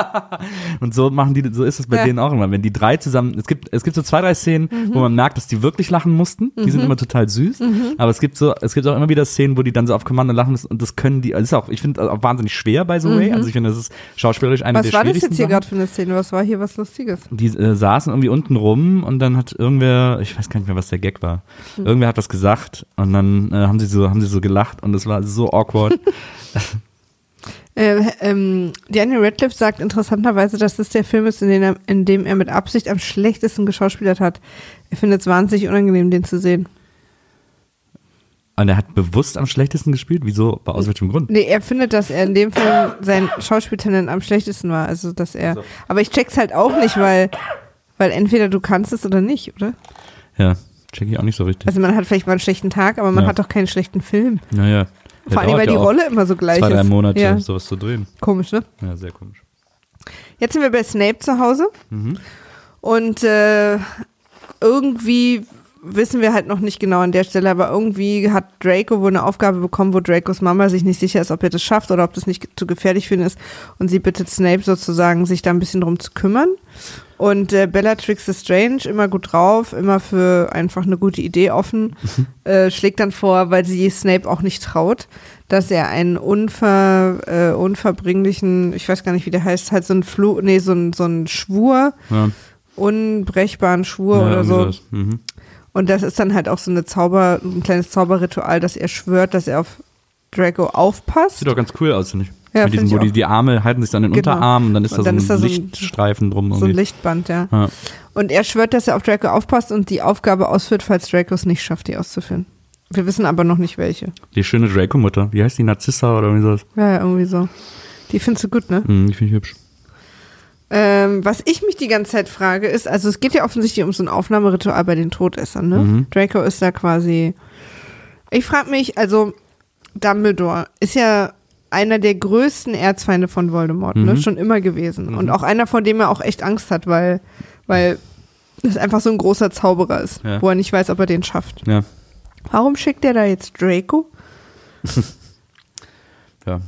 S1: und so machen die, so ist es bei
S2: Ja.
S1: denen auch immer. Wenn die drei zusammen, es gibt, es gibt so zwei, drei Szenen, wo man merkt, dass die wirklich lachen mussten. Die sind immer total süß. Aber es gibt so, es gibt auch immer wieder Szenen, wo die dann so auf Kommando lachen müssen und das können die, also ist auch, ich finde das auch wahnsinnig schwer bei The Way. Also ich finde, das ist schauspielerisch eine
S2: Was
S1: der
S2: war das
S1: schwierigsten
S2: jetzt hier gerade für eine Szene? Was war hier was Lustiges?
S1: Die äh, saßen irgendwie unten rum und dann hat irgendwer, ich weiß gar nicht mehr, was der Gag war. Irgendwer hat was gesagt und dann äh, haben sie so, haben sie so gelacht und es war so awkward.
S2: Äh, ähm, Daniel Radcliffe sagt interessanterweise, dass das der Film ist, in dem, er, in dem er mit Absicht am schlechtesten geschauspielert hat. Er findet es wahnsinnig unangenehm, den zu sehen.
S1: und er hat bewusst am schlechtesten gespielt. Wieso? Aus welchem Grund?
S2: Nee, er findet, dass er in dem Film sein Schauspieltalent am schlechtesten war. Also, dass er.
S1: So.
S2: Aber ich check's halt auch nicht, weil, weil entweder du kannst es oder nicht, oder?
S1: Ja, check ich auch nicht so richtig.
S2: Also, man hat vielleicht mal einen schlechten Tag, aber man
S1: Ja.
S2: hat doch keinen schlechten Film.
S1: naja.
S2: Vor allem, weil die
S1: ja auch
S2: Rolle immer so gleich
S1: Zwei, drei
S2: ist.
S1: Monate,
S2: Ja,
S1: sowas zu drehen.
S2: komisch, ne?
S1: Ja, sehr komisch.
S2: Jetzt sind wir bei Snape zu Hause.
S1: Mhm.
S2: Und äh, irgendwie wissen wir halt noch nicht genau an der Stelle, aber irgendwie hat Draco wohl eine Aufgabe bekommen, wo Dracos Mama sich nicht sicher ist, ob er das schafft oder ob das nicht zu gefährlich für ihn ist. Und sie bittet Snape sozusagen, sich da ein bisschen drum zu kümmern. Und äh, Bellatrix Strange, immer gut drauf, immer für einfach eine gute Idee offen, äh, schlägt dann vor, weil sie Snape auch nicht traut, dass er einen unver, äh, unverbringlichen, ich weiß gar nicht, wie der heißt, halt so ein Flu, nee, so ein, so ein Schwur,
S1: Ja,
S2: unbrechbaren Schwur
S1: ja,
S2: oder so.
S1: Mhm.
S2: Und das ist dann halt auch so eine Zauber, ein kleines Zauberritual, dass er schwört, dass er auf Draco aufpasst.
S1: Sieht doch ganz cool aus, finde ich.
S2: Ja,
S1: Mit
S2: ich
S1: wo die, die Arme halten sich dann in den
S2: Genau.
S1: Unterarm und dann ist
S2: Und
S1: da
S2: dann
S1: so ein Lichtstreifen drum.
S2: So ein
S1: irgendwie.
S2: Lichtband, ja.
S1: Ja.
S2: Und er schwört, dass er auf Draco aufpasst und die Aufgabe ausführt, falls Draco es nicht schafft, die auszuführen. Wir wissen aber noch nicht welche.
S1: Die schöne Draco-Mutter. Wie heißt die? Narzissa oder irgendwie sowas?
S2: Ja, ja, irgendwie so. Die findest du gut, ne?
S1: Hm, die finde ich hübsch.
S2: Ähm, was ich mich die ganze Zeit frage, ist, also es geht ja offensichtlich um so ein Aufnahmeritual bei den Todessern, ne?
S1: Mhm.
S2: Draco ist da quasi. Ich frage mich, also Dumbledore ist ja einer der größten Erzfeinde von Voldemort, ne?
S1: Mhm.
S2: Schon immer gewesen. Und auch einer, vor dem er auch echt Angst hat, weil, weil das einfach so ein großer Zauberer ist,
S1: Ja.
S2: wo er nicht weiß, ob er den schafft.
S1: Ja.
S2: Warum schickt er da jetzt Draco?
S1: ja.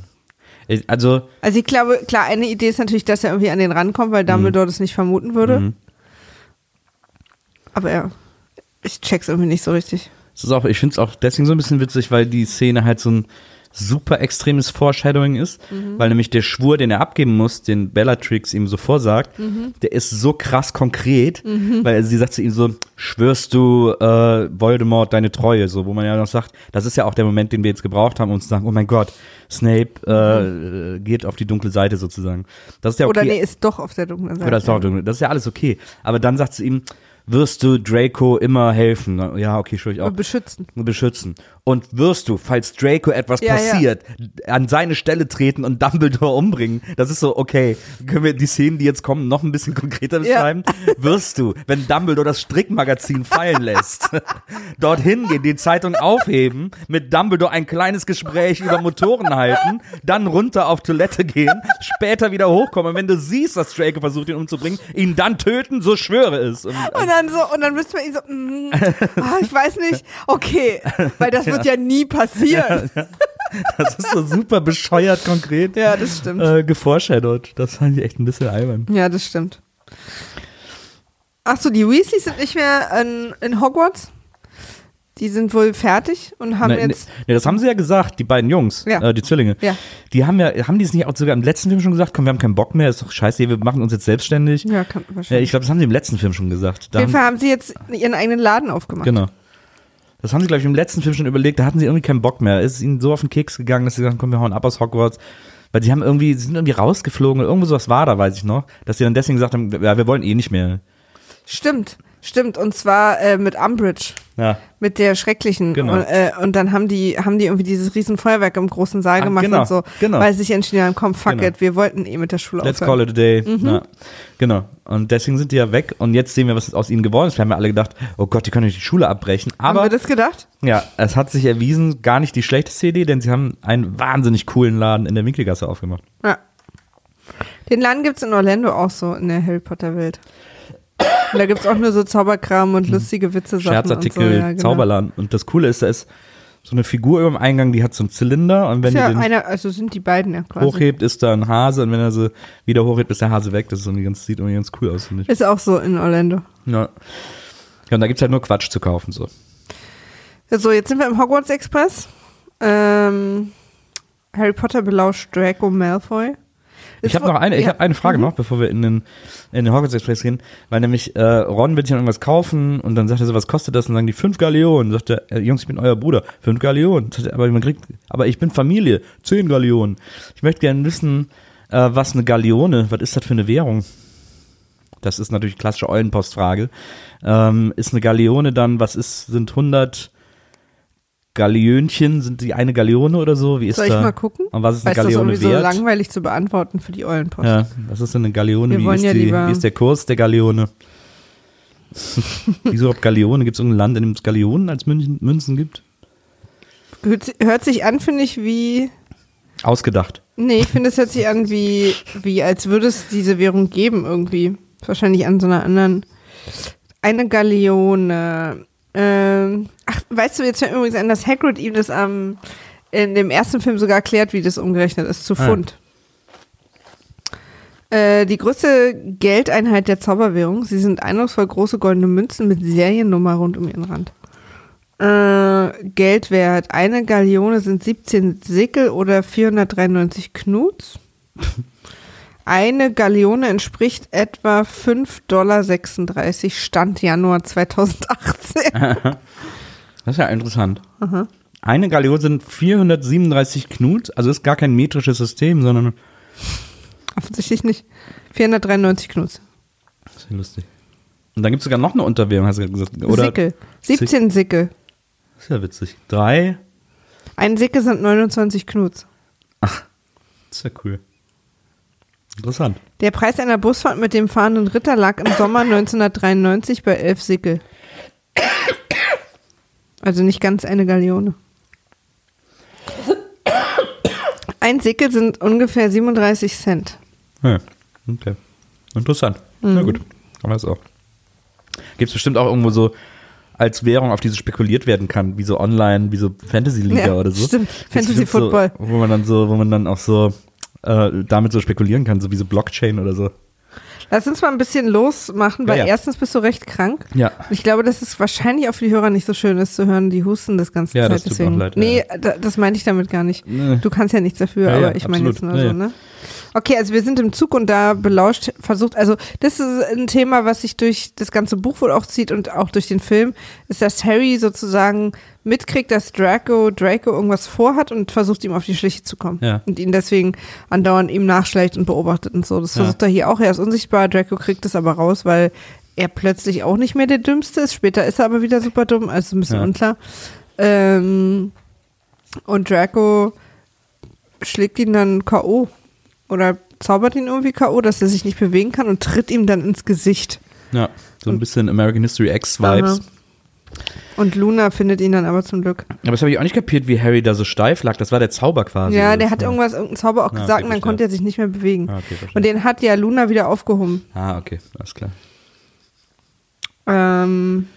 S1: Also,
S2: Also ich glaube, klar, eine Idee ist natürlich, dass er irgendwie an den rankommt, weil Dumbledore das nicht vermuten würde.
S1: mhm.
S2: Aber ja, ich check's irgendwie nicht so richtig.
S1: es ist auch, ich finde es auch deswegen so ein bisschen witzig, weil die Szene halt so ein super extremes Foreshadowing ist,
S2: Mhm.
S1: weil nämlich der Schwur, den er abgeben muss, den Bellatrix ihm so vorsagt,
S2: Mhm.
S1: der ist so krass konkret, weil sie sagt zu ihm so, schwörst du äh, Voldemort deine Treue, so, wo man ja noch sagt, das ist ja auch der Moment, den wir jetzt gebraucht haben, um zu sagen, oh mein Gott, Snape äh, geht auf die dunkle Seite sozusagen. Das ist ja okay.
S2: Oder nee, ist doch auf der dunklen Seite.
S1: Oder ist doch dunkel. Das ist ja alles okay. Aber dann sagt sie ihm, wirst du Draco immer helfen? Ja, okay, ich auch.
S2: Und beschützen.
S1: beschützen. Und wirst du, falls Draco etwas
S2: Ja, ja.
S1: passiert, an seine Stelle treten und Dumbledore umbringen. Das ist so, okay, können wir die Szenen, die jetzt kommen, noch ein bisschen konkreter
S2: Ja.
S1: beschreiben? Wirst du, wenn Dumbledore das Strickmagazin fallen lässt, dorthin gehen, die Zeitung aufheben, mit Dumbledore ein kleines Gespräch über Motoren halten, dann runter auf Toilette gehen, später wieder hochkommen. Und wenn du siehst, dass Draco versucht, ihn umzubringen, ihn dann töten, so schwöre es. Und,
S2: Und dann so, und dann müsste man ihn so, mm, ah, ich weiß nicht, okay, weil das wird ja nie passieren.
S1: das ist so super bescheuert konkret.
S2: Ja, das stimmt.
S1: äh, geforeshadowed. Das fand ich echt ein bisschen albern.
S2: Ja, das stimmt. Ach so, die Weasleys sind nicht mehr in, in Hogwarts. Die sind wohl fertig und haben
S1: Ne, ne,
S2: jetzt.
S1: ne, das haben sie ja gesagt, die beiden Jungs,
S2: Ja.
S1: äh, die Zwillinge.
S2: Ja.
S1: Die haben ja, haben die es nicht auch sogar im letzten Film schon gesagt? Komm, wir haben keinen Bock mehr, ist doch scheiße, wir machen uns jetzt selbstständig.
S2: Ja, kann
S1: Ja,
S2: wahrscheinlich.
S1: ich glaube, das haben sie im letzten Film schon gesagt. Da
S2: Auf jeden
S1: haben,
S2: Fall haben sie jetzt ihren eigenen Laden aufgemacht.
S1: genau. Das haben sie, glaube ich, im letzten Film schon überlegt, da hatten sie irgendwie keinen Bock mehr. Es ist ihnen so auf den Keks gegangen, dass sie gesagt haben, komm, wir hauen ab aus Hogwarts. Weil sie haben irgendwie, sie sind irgendwie rausgeflogen irgendwo sowas war da, weiß ich noch, dass sie dann deswegen gesagt haben, ja, wir wollen eh nicht mehr.
S2: Stimmt, stimmt. Und zwar äh, mit Umbridge.
S1: Ja.
S2: Mit der schrecklichen.
S1: Genau.
S2: Und, äh, und dann haben die, haben die irgendwie dieses riesen Feuerwerk im großen Saal
S1: Ah,
S2: gemacht
S1: genau,
S2: und so.
S1: genau.
S2: Weil sie sich entschieden haben, komm, fuck
S1: Genau.
S2: it, wir wollten eh mit der Schule
S1: Let's
S2: aufhören.
S1: call it a day.
S2: Mhm.
S1: Ja. Genau. Und deswegen sind die ja weg. Und jetzt sehen wir, was aus ihnen geworden ist. Wir haben ja alle gedacht, oh Gott, die können nicht die Schule abbrechen.
S2: Haben
S1: Aber
S2: wir das gedacht?
S1: ja, es hat sich erwiesen, gar nicht die schlechteste Idee, denn sie haben einen wahnsinnig coolen Laden in der Winkelgasse aufgemacht.
S2: Ja. Den Laden gibt's in Orlando auch so, in der Harry Potter Welt. Und da gibt's auch nur so Zauberkram und lustige Witze Sachen
S1: Scherzartikel,
S2: und so. Ja, genau.
S1: Zauberladen. Und das Coole ist, da ist so eine Figur über dem Eingang, die hat so einen Zylinder und wenn
S2: Ist ja
S1: die den
S2: einer, also sind die beiden ja quasi.
S1: hochhebt, ist da ein Hase und wenn er sie wieder hochhebt, ist der Hase weg. Das ist irgendwie ganz, sieht irgendwie ganz cool aus, finde ich.
S2: Ist auch so in Orlando.
S1: Ja. ja, und da gibt's halt nur Quatsch zu kaufen. So.
S2: So, jetzt sind wir im Hogwarts Express. Ähm, Harry Potter belauscht Draco Malfoy.
S1: Ich habe noch eine, ich
S2: ja.
S1: habe eine Frage noch, bevor wir in den, in den Hogwarts Express gehen, weil nämlich äh, Ron will sich dann irgendwas kaufen und dann sagt er so, was kostet das? Und dann sagen die fünf Galeonen. Sagt er, äh, Jungs, ich bin euer Bruder, fünf Galeonen. Er, aber man kriegt, aber ich bin Familie, zehn Galeonen. Ich möchte gerne wissen, äh, was eine Galeone, was ist das für eine Währung? Das ist natürlich klassische Eulenpostfrage. Ähm, ist eine Galeone dann, was ist, sind 100 Galeönchen, sind die eine Galeone oder so? Wie ist
S2: Soll ich
S1: da?
S2: mal gucken?
S1: Und was ist eine
S2: ist das
S1: Galeone
S2: irgendwie so
S1: wert?
S2: langweilig zu beantworten für die Eulenpost.
S1: Ja, was ist denn eine Galeone? Wie ist,
S2: ja
S1: die, wie ist der Kurs der Galeone? Wieso überhaupt Galeone? Gibt es irgendein Land, in dem es Galeonen als München, Münzen gibt?
S2: Hört, hört sich an, finde ich, wie.
S1: Ausgedacht.
S2: Nee, ich finde, es hört sich an, wie, wie als würde es diese Währung geben irgendwie. Wahrscheinlich an so einer anderen. Eine Galeone. Ähm, ach, weißt du, jetzt fällt mir übrigens an, dass Hagrid ihm das am, in dem ersten Film sogar erklärt, wie das umgerechnet ist, zu
S1: Ah.
S2: Pfund. Äh, die größte Geldeinheit der Zauberwährung. Sie sind eindrucksvoll große goldene Münzen mit Seriennummer rund um ihren Rand. Äh, Geldwert. Eine Galeone sind 17 Sickel oder 493 Knuts. Eine Galeone entspricht etwa 5,36 Dollar Stand Januar 2018.
S1: Das ist ja interessant. Eine Galeone sind 437 Knut, also ist gar kein metrisches System, sondern
S2: Offensichtlich nicht. 493 Knuts.
S1: das ist ja lustig. Und dann gibt es sogar noch eine Unterwährung, hast du gesagt. Oder
S2: Sickel. 17 Sickel.
S1: Das ist ja witzig. Drei,
S2: Ein Sickel sind 29 Knuts.
S1: das ist ja cool. Interessant.
S2: Der Preis einer Busfahrt mit dem fahrenden Ritter lag im Sommer 1993 bei 11 Sickel. Also nicht ganz eine Galeone. Ein Sickel sind ungefähr 37 Cent.
S1: Ja, okay. Interessant. Na
S2: Mhm.
S1: gut, haben wir es auch. Gibt es bestimmt auch irgendwo so als Währung, auf die so spekuliert werden kann, wie so online, wie so Fantasy-Liga
S2: Ja,
S1: oder so.
S2: stimmt.
S1: Gibt's
S2: Fantasy
S1: bestimmt
S2: Football.
S1: So, wo man dann so, wo man dann auch so äh, damit so spekulieren kann, so wie so Blockchain oder so.
S2: Lass uns mal ein bisschen losmachen, weil
S1: Ja, ja.
S2: erstens bist du recht krank.
S1: Ja.
S2: Ich glaube, dass es wahrscheinlich auch für die Hörer nicht so schön ist zu hören, die husten das ganze
S1: Ja,
S2: Zeit.
S1: das tut
S2: deswegen.
S1: leid,
S2: nee, da, das meinte ich damit gar nicht.
S1: Nee.
S2: Du kannst ja nichts dafür, aber ich meine jetzt nur so, ne? Okay, also wir sind im Zug und da belauscht, versucht, also das ist ein Thema, was sich durch das ganze Buch wohl auch zieht und auch durch den Film, ist, dass Harry sozusagen mitkriegt, dass Draco, Draco irgendwas vorhat und versucht ihm auf die Schliche zu kommen.
S1: Ja.
S2: Und ihn deswegen andauernd ihm nachschleicht und beobachtet und so. Das
S1: Ja.
S2: versucht er hier auch. Er ist unsichtbar, Draco kriegt es aber raus, weil er plötzlich auch nicht mehr der Dümmste ist. Später ist er aber wieder super dumm, also ein bisschen
S1: Ja.
S2: unklar. Ähm, und Draco schlägt ihn dann K.O. Oder zaubert ihn irgendwie K.O., dass er sich nicht bewegen kann und tritt ihm dann ins Gesicht.
S1: Ja, so ein bisschen American History X-Vibes.
S2: Und Luna findet ihn dann aber zum Glück.
S1: Aber das habe ich auch nicht kapiert, wie Harry da so steif lag. Das war der Zauber quasi.
S2: ja, der hat irgendwas, irgendeinen Zauber auch
S1: Ah,
S2: gesagt
S1: okay,
S2: und dann
S1: verstehe.
S2: konnte er sich nicht mehr bewegen.
S1: Ah, okay,
S2: und den hat ja Luna wieder aufgehoben.
S1: ah, okay, alles klar.
S2: Ähm,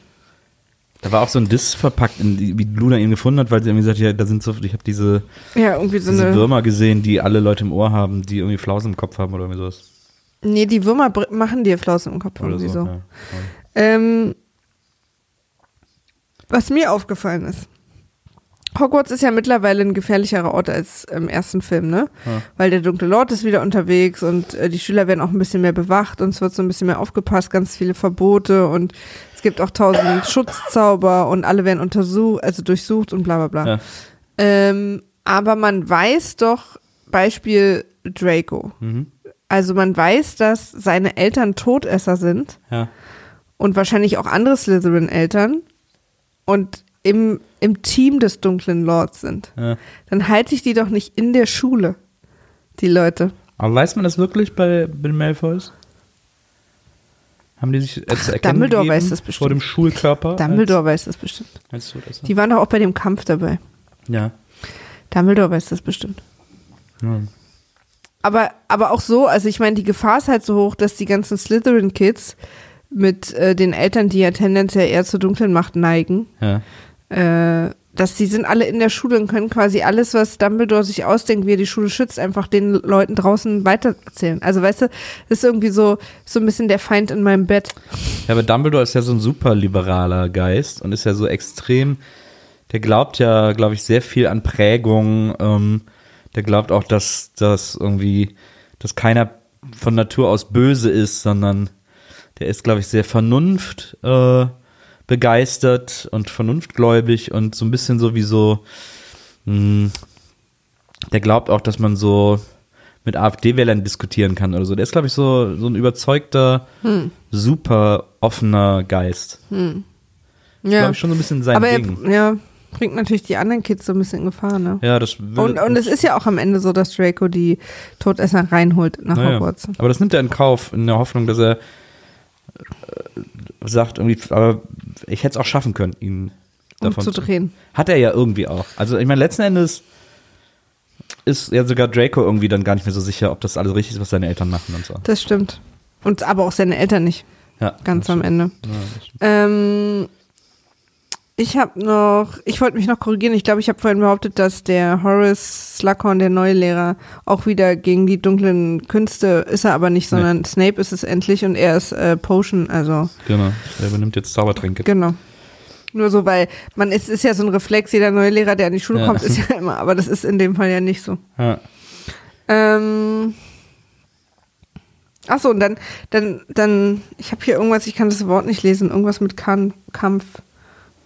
S1: Da war auch so ein Diss verpackt, in wie Luna ihn gefunden hat, weil sie irgendwie gesagt hat, ja, da sind so, ich habe diese,
S2: ja, irgendwie so
S1: diese
S2: eine.
S1: Würmer gesehen, die alle Leute im Ohr haben, die irgendwie Flausen im Kopf haben oder irgendwie sowas.
S2: Nee, die Würmer machen dir Flausen im Kopf
S1: Oder
S2: irgendwie
S1: so.
S2: so.
S1: Ja.
S2: Ähm, was mir aufgefallen ist. Hogwarts ist ja mittlerweile ein gefährlicherer Ort als im ersten Film, ne?
S1: Ja.
S2: Weil der dunkle Lord ist wieder unterwegs und äh, die Schüler werden auch ein bisschen mehr bewacht und es wird so ein bisschen mehr aufgepasst, ganz viele Verbote und es gibt auch tausend Schutzzauber und alle werden untersucht, also durchsucht und bla bla bla.
S1: Ja.
S2: Ähm, aber man weiß doch, Beispiel Draco.
S1: Mhm.
S2: Also man weiß, dass seine Eltern Todesser sind
S1: Ja.
S2: und wahrscheinlich auch andere Slytherin-Eltern und im, im Team des dunklen Lords sind.
S1: ja.
S2: Dann halte ich die doch nicht in der Schule, die Leute.
S1: Aber weiß man das wirklich bei Bill Malfoys? Haben die sich als erkennen
S2: Dumbledore weiß das bestimmt.
S1: vor dem Schulkörper?
S2: Dumbledore weiß das bestimmt.
S1: Als, als Todesser?
S2: Die waren doch auch bei dem Kampf dabei.
S1: ja.
S2: Dumbledore weiß das bestimmt.
S1: ja.
S2: Aber, aber auch so, also ich meine, die Gefahr ist halt so hoch, dass die ganzen Slytherin-Kids mit äh, den Eltern, die ja tendenziell eher zur dunklen Macht neigen,
S1: Ja.
S2: Äh, dass die sind alle in der Schule und können quasi alles, was Dumbledore sich ausdenkt, wie er die Schule schützt, einfach den Leuten draußen weitererzählen. Also weißt du, das ist irgendwie so, so ein bisschen der Feind in meinem Bett.
S1: Ja, aber Dumbledore ist ja so ein super liberaler Geist und ist ja so extrem, der glaubt ja, glaube ich, sehr viel an Prägung. Ähm, der glaubt auch, dass, dass irgendwie, dass keiner von Natur aus böse ist, sondern der ist, glaube ich, sehr Vernunft äh, begeistert und vernunftgläubig und so ein bisschen so wie so, mh, der glaubt auch, dass man so mit AfD-Wählern diskutieren kann oder so. Der ist, glaube ich, so, so ein überzeugter, super offener Geist.
S2: Ja,
S1: Glaube ich schon so ein bisschen sein
S2: aber er
S1: Ding.
S2: ja, bringt natürlich die anderen Kids so ein bisschen in Gefahr, ne?
S1: Ja, das
S2: Und, und es ist ja auch am Ende so, dass Draco die Todesser reinholt nach
S1: naja.
S2: Hogwarts.
S1: Aber das nimmt er in Kauf, in der Hoffnung, dass er äh, sagt irgendwie, aber ich hätte es auch schaffen können, ihn davon zu
S2: Umzudrehen.
S1: Hat er ja irgendwie auch. Also ich meine, letzten Endes ist ja sogar Draco irgendwie dann gar nicht mehr so sicher, ob das alles richtig ist, was seine Eltern machen und so.
S2: Das stimmt. Und aber auch seine Eltern nicht,
S1: Ja,
S2: ganz am. Ende.
S1: Ja.
S2: Ähm, ich habe noch, ich wollte mich noch korrigieren. Ich glaube, ich habe vorhin behauptet, dass der Horace Slughorn, der neue Lehrer, auch wieder gegen die dunklen Künste ist er aber nicht,
S1: Nee.
S2: sondern Snape ist es endlich und er ist äh, Potion, also
S1: Genau. Er übernimmt jetzt Zaubertränke.
S2: genau. Nur so, weil man es ist ja so ein Reflex, jeder neue Lehrer, der an die Schule
S1: Ja.
S2: kommt, ist ja immer, aber das ist in dem Fall ja nicht so.
S1: Ja.
S2: Ähm. Achso, und dann, dann, dann, ich habe hier irgendwas, ich kann das Wort nicht lesen, irgendwas mit Kan Kampf.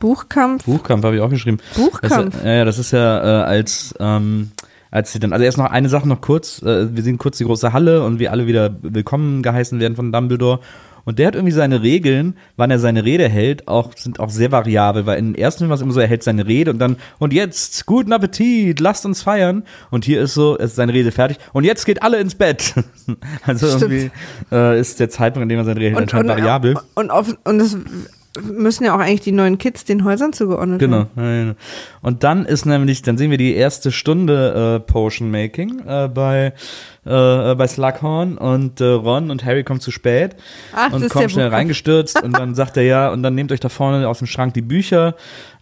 S2: Buchkampf?
S1: Buchkampf habe ich auch geschrieben.
S2: Buchkampf.
S1: Das, ja, ja, das ist ja äh, als ähm, als sie dann, also erst noch eine Sache noch kurz, äh, wir sehen kurz die große Halle und wir alle wieder willkommen geheißen werden von Dumbledore. Und der hat irgendwie seine Regeln, wann er seine Rede hält, auch, sind auch sehr variabel, weil in den ersten Film war es immer so, er hält seine Rede und dann, und jetzt, guten Appetit, lasst uns feiern. Und hier ist so, es ist seine Rede fertig und jetzt geht alle ins Bett. also
S2: Stimmt.
S1: irgendwie äh, ist der Zeitpunkt, an dem er seine Rede hält,
S2: und,
S1: anscheinend
S2: und,
S1: variabel.
S2: und, offen- und es müssen ja auch eigentlich die neuen Kids den Häusern zugeordnet
S1: Genau.
S2: werden.
S1: ja. Und dann ist nämlich, dann sehen wir die erste Stunde äh, Potion Making äh, bei äh, bei Slughorn und äh, Ron und Harry kommen zu spät
S2: Ach,
S1: und kommen schnell reingestürzt und dann sagt er ja und dann nehmt euch da vorne aus dem Schrank die Bücher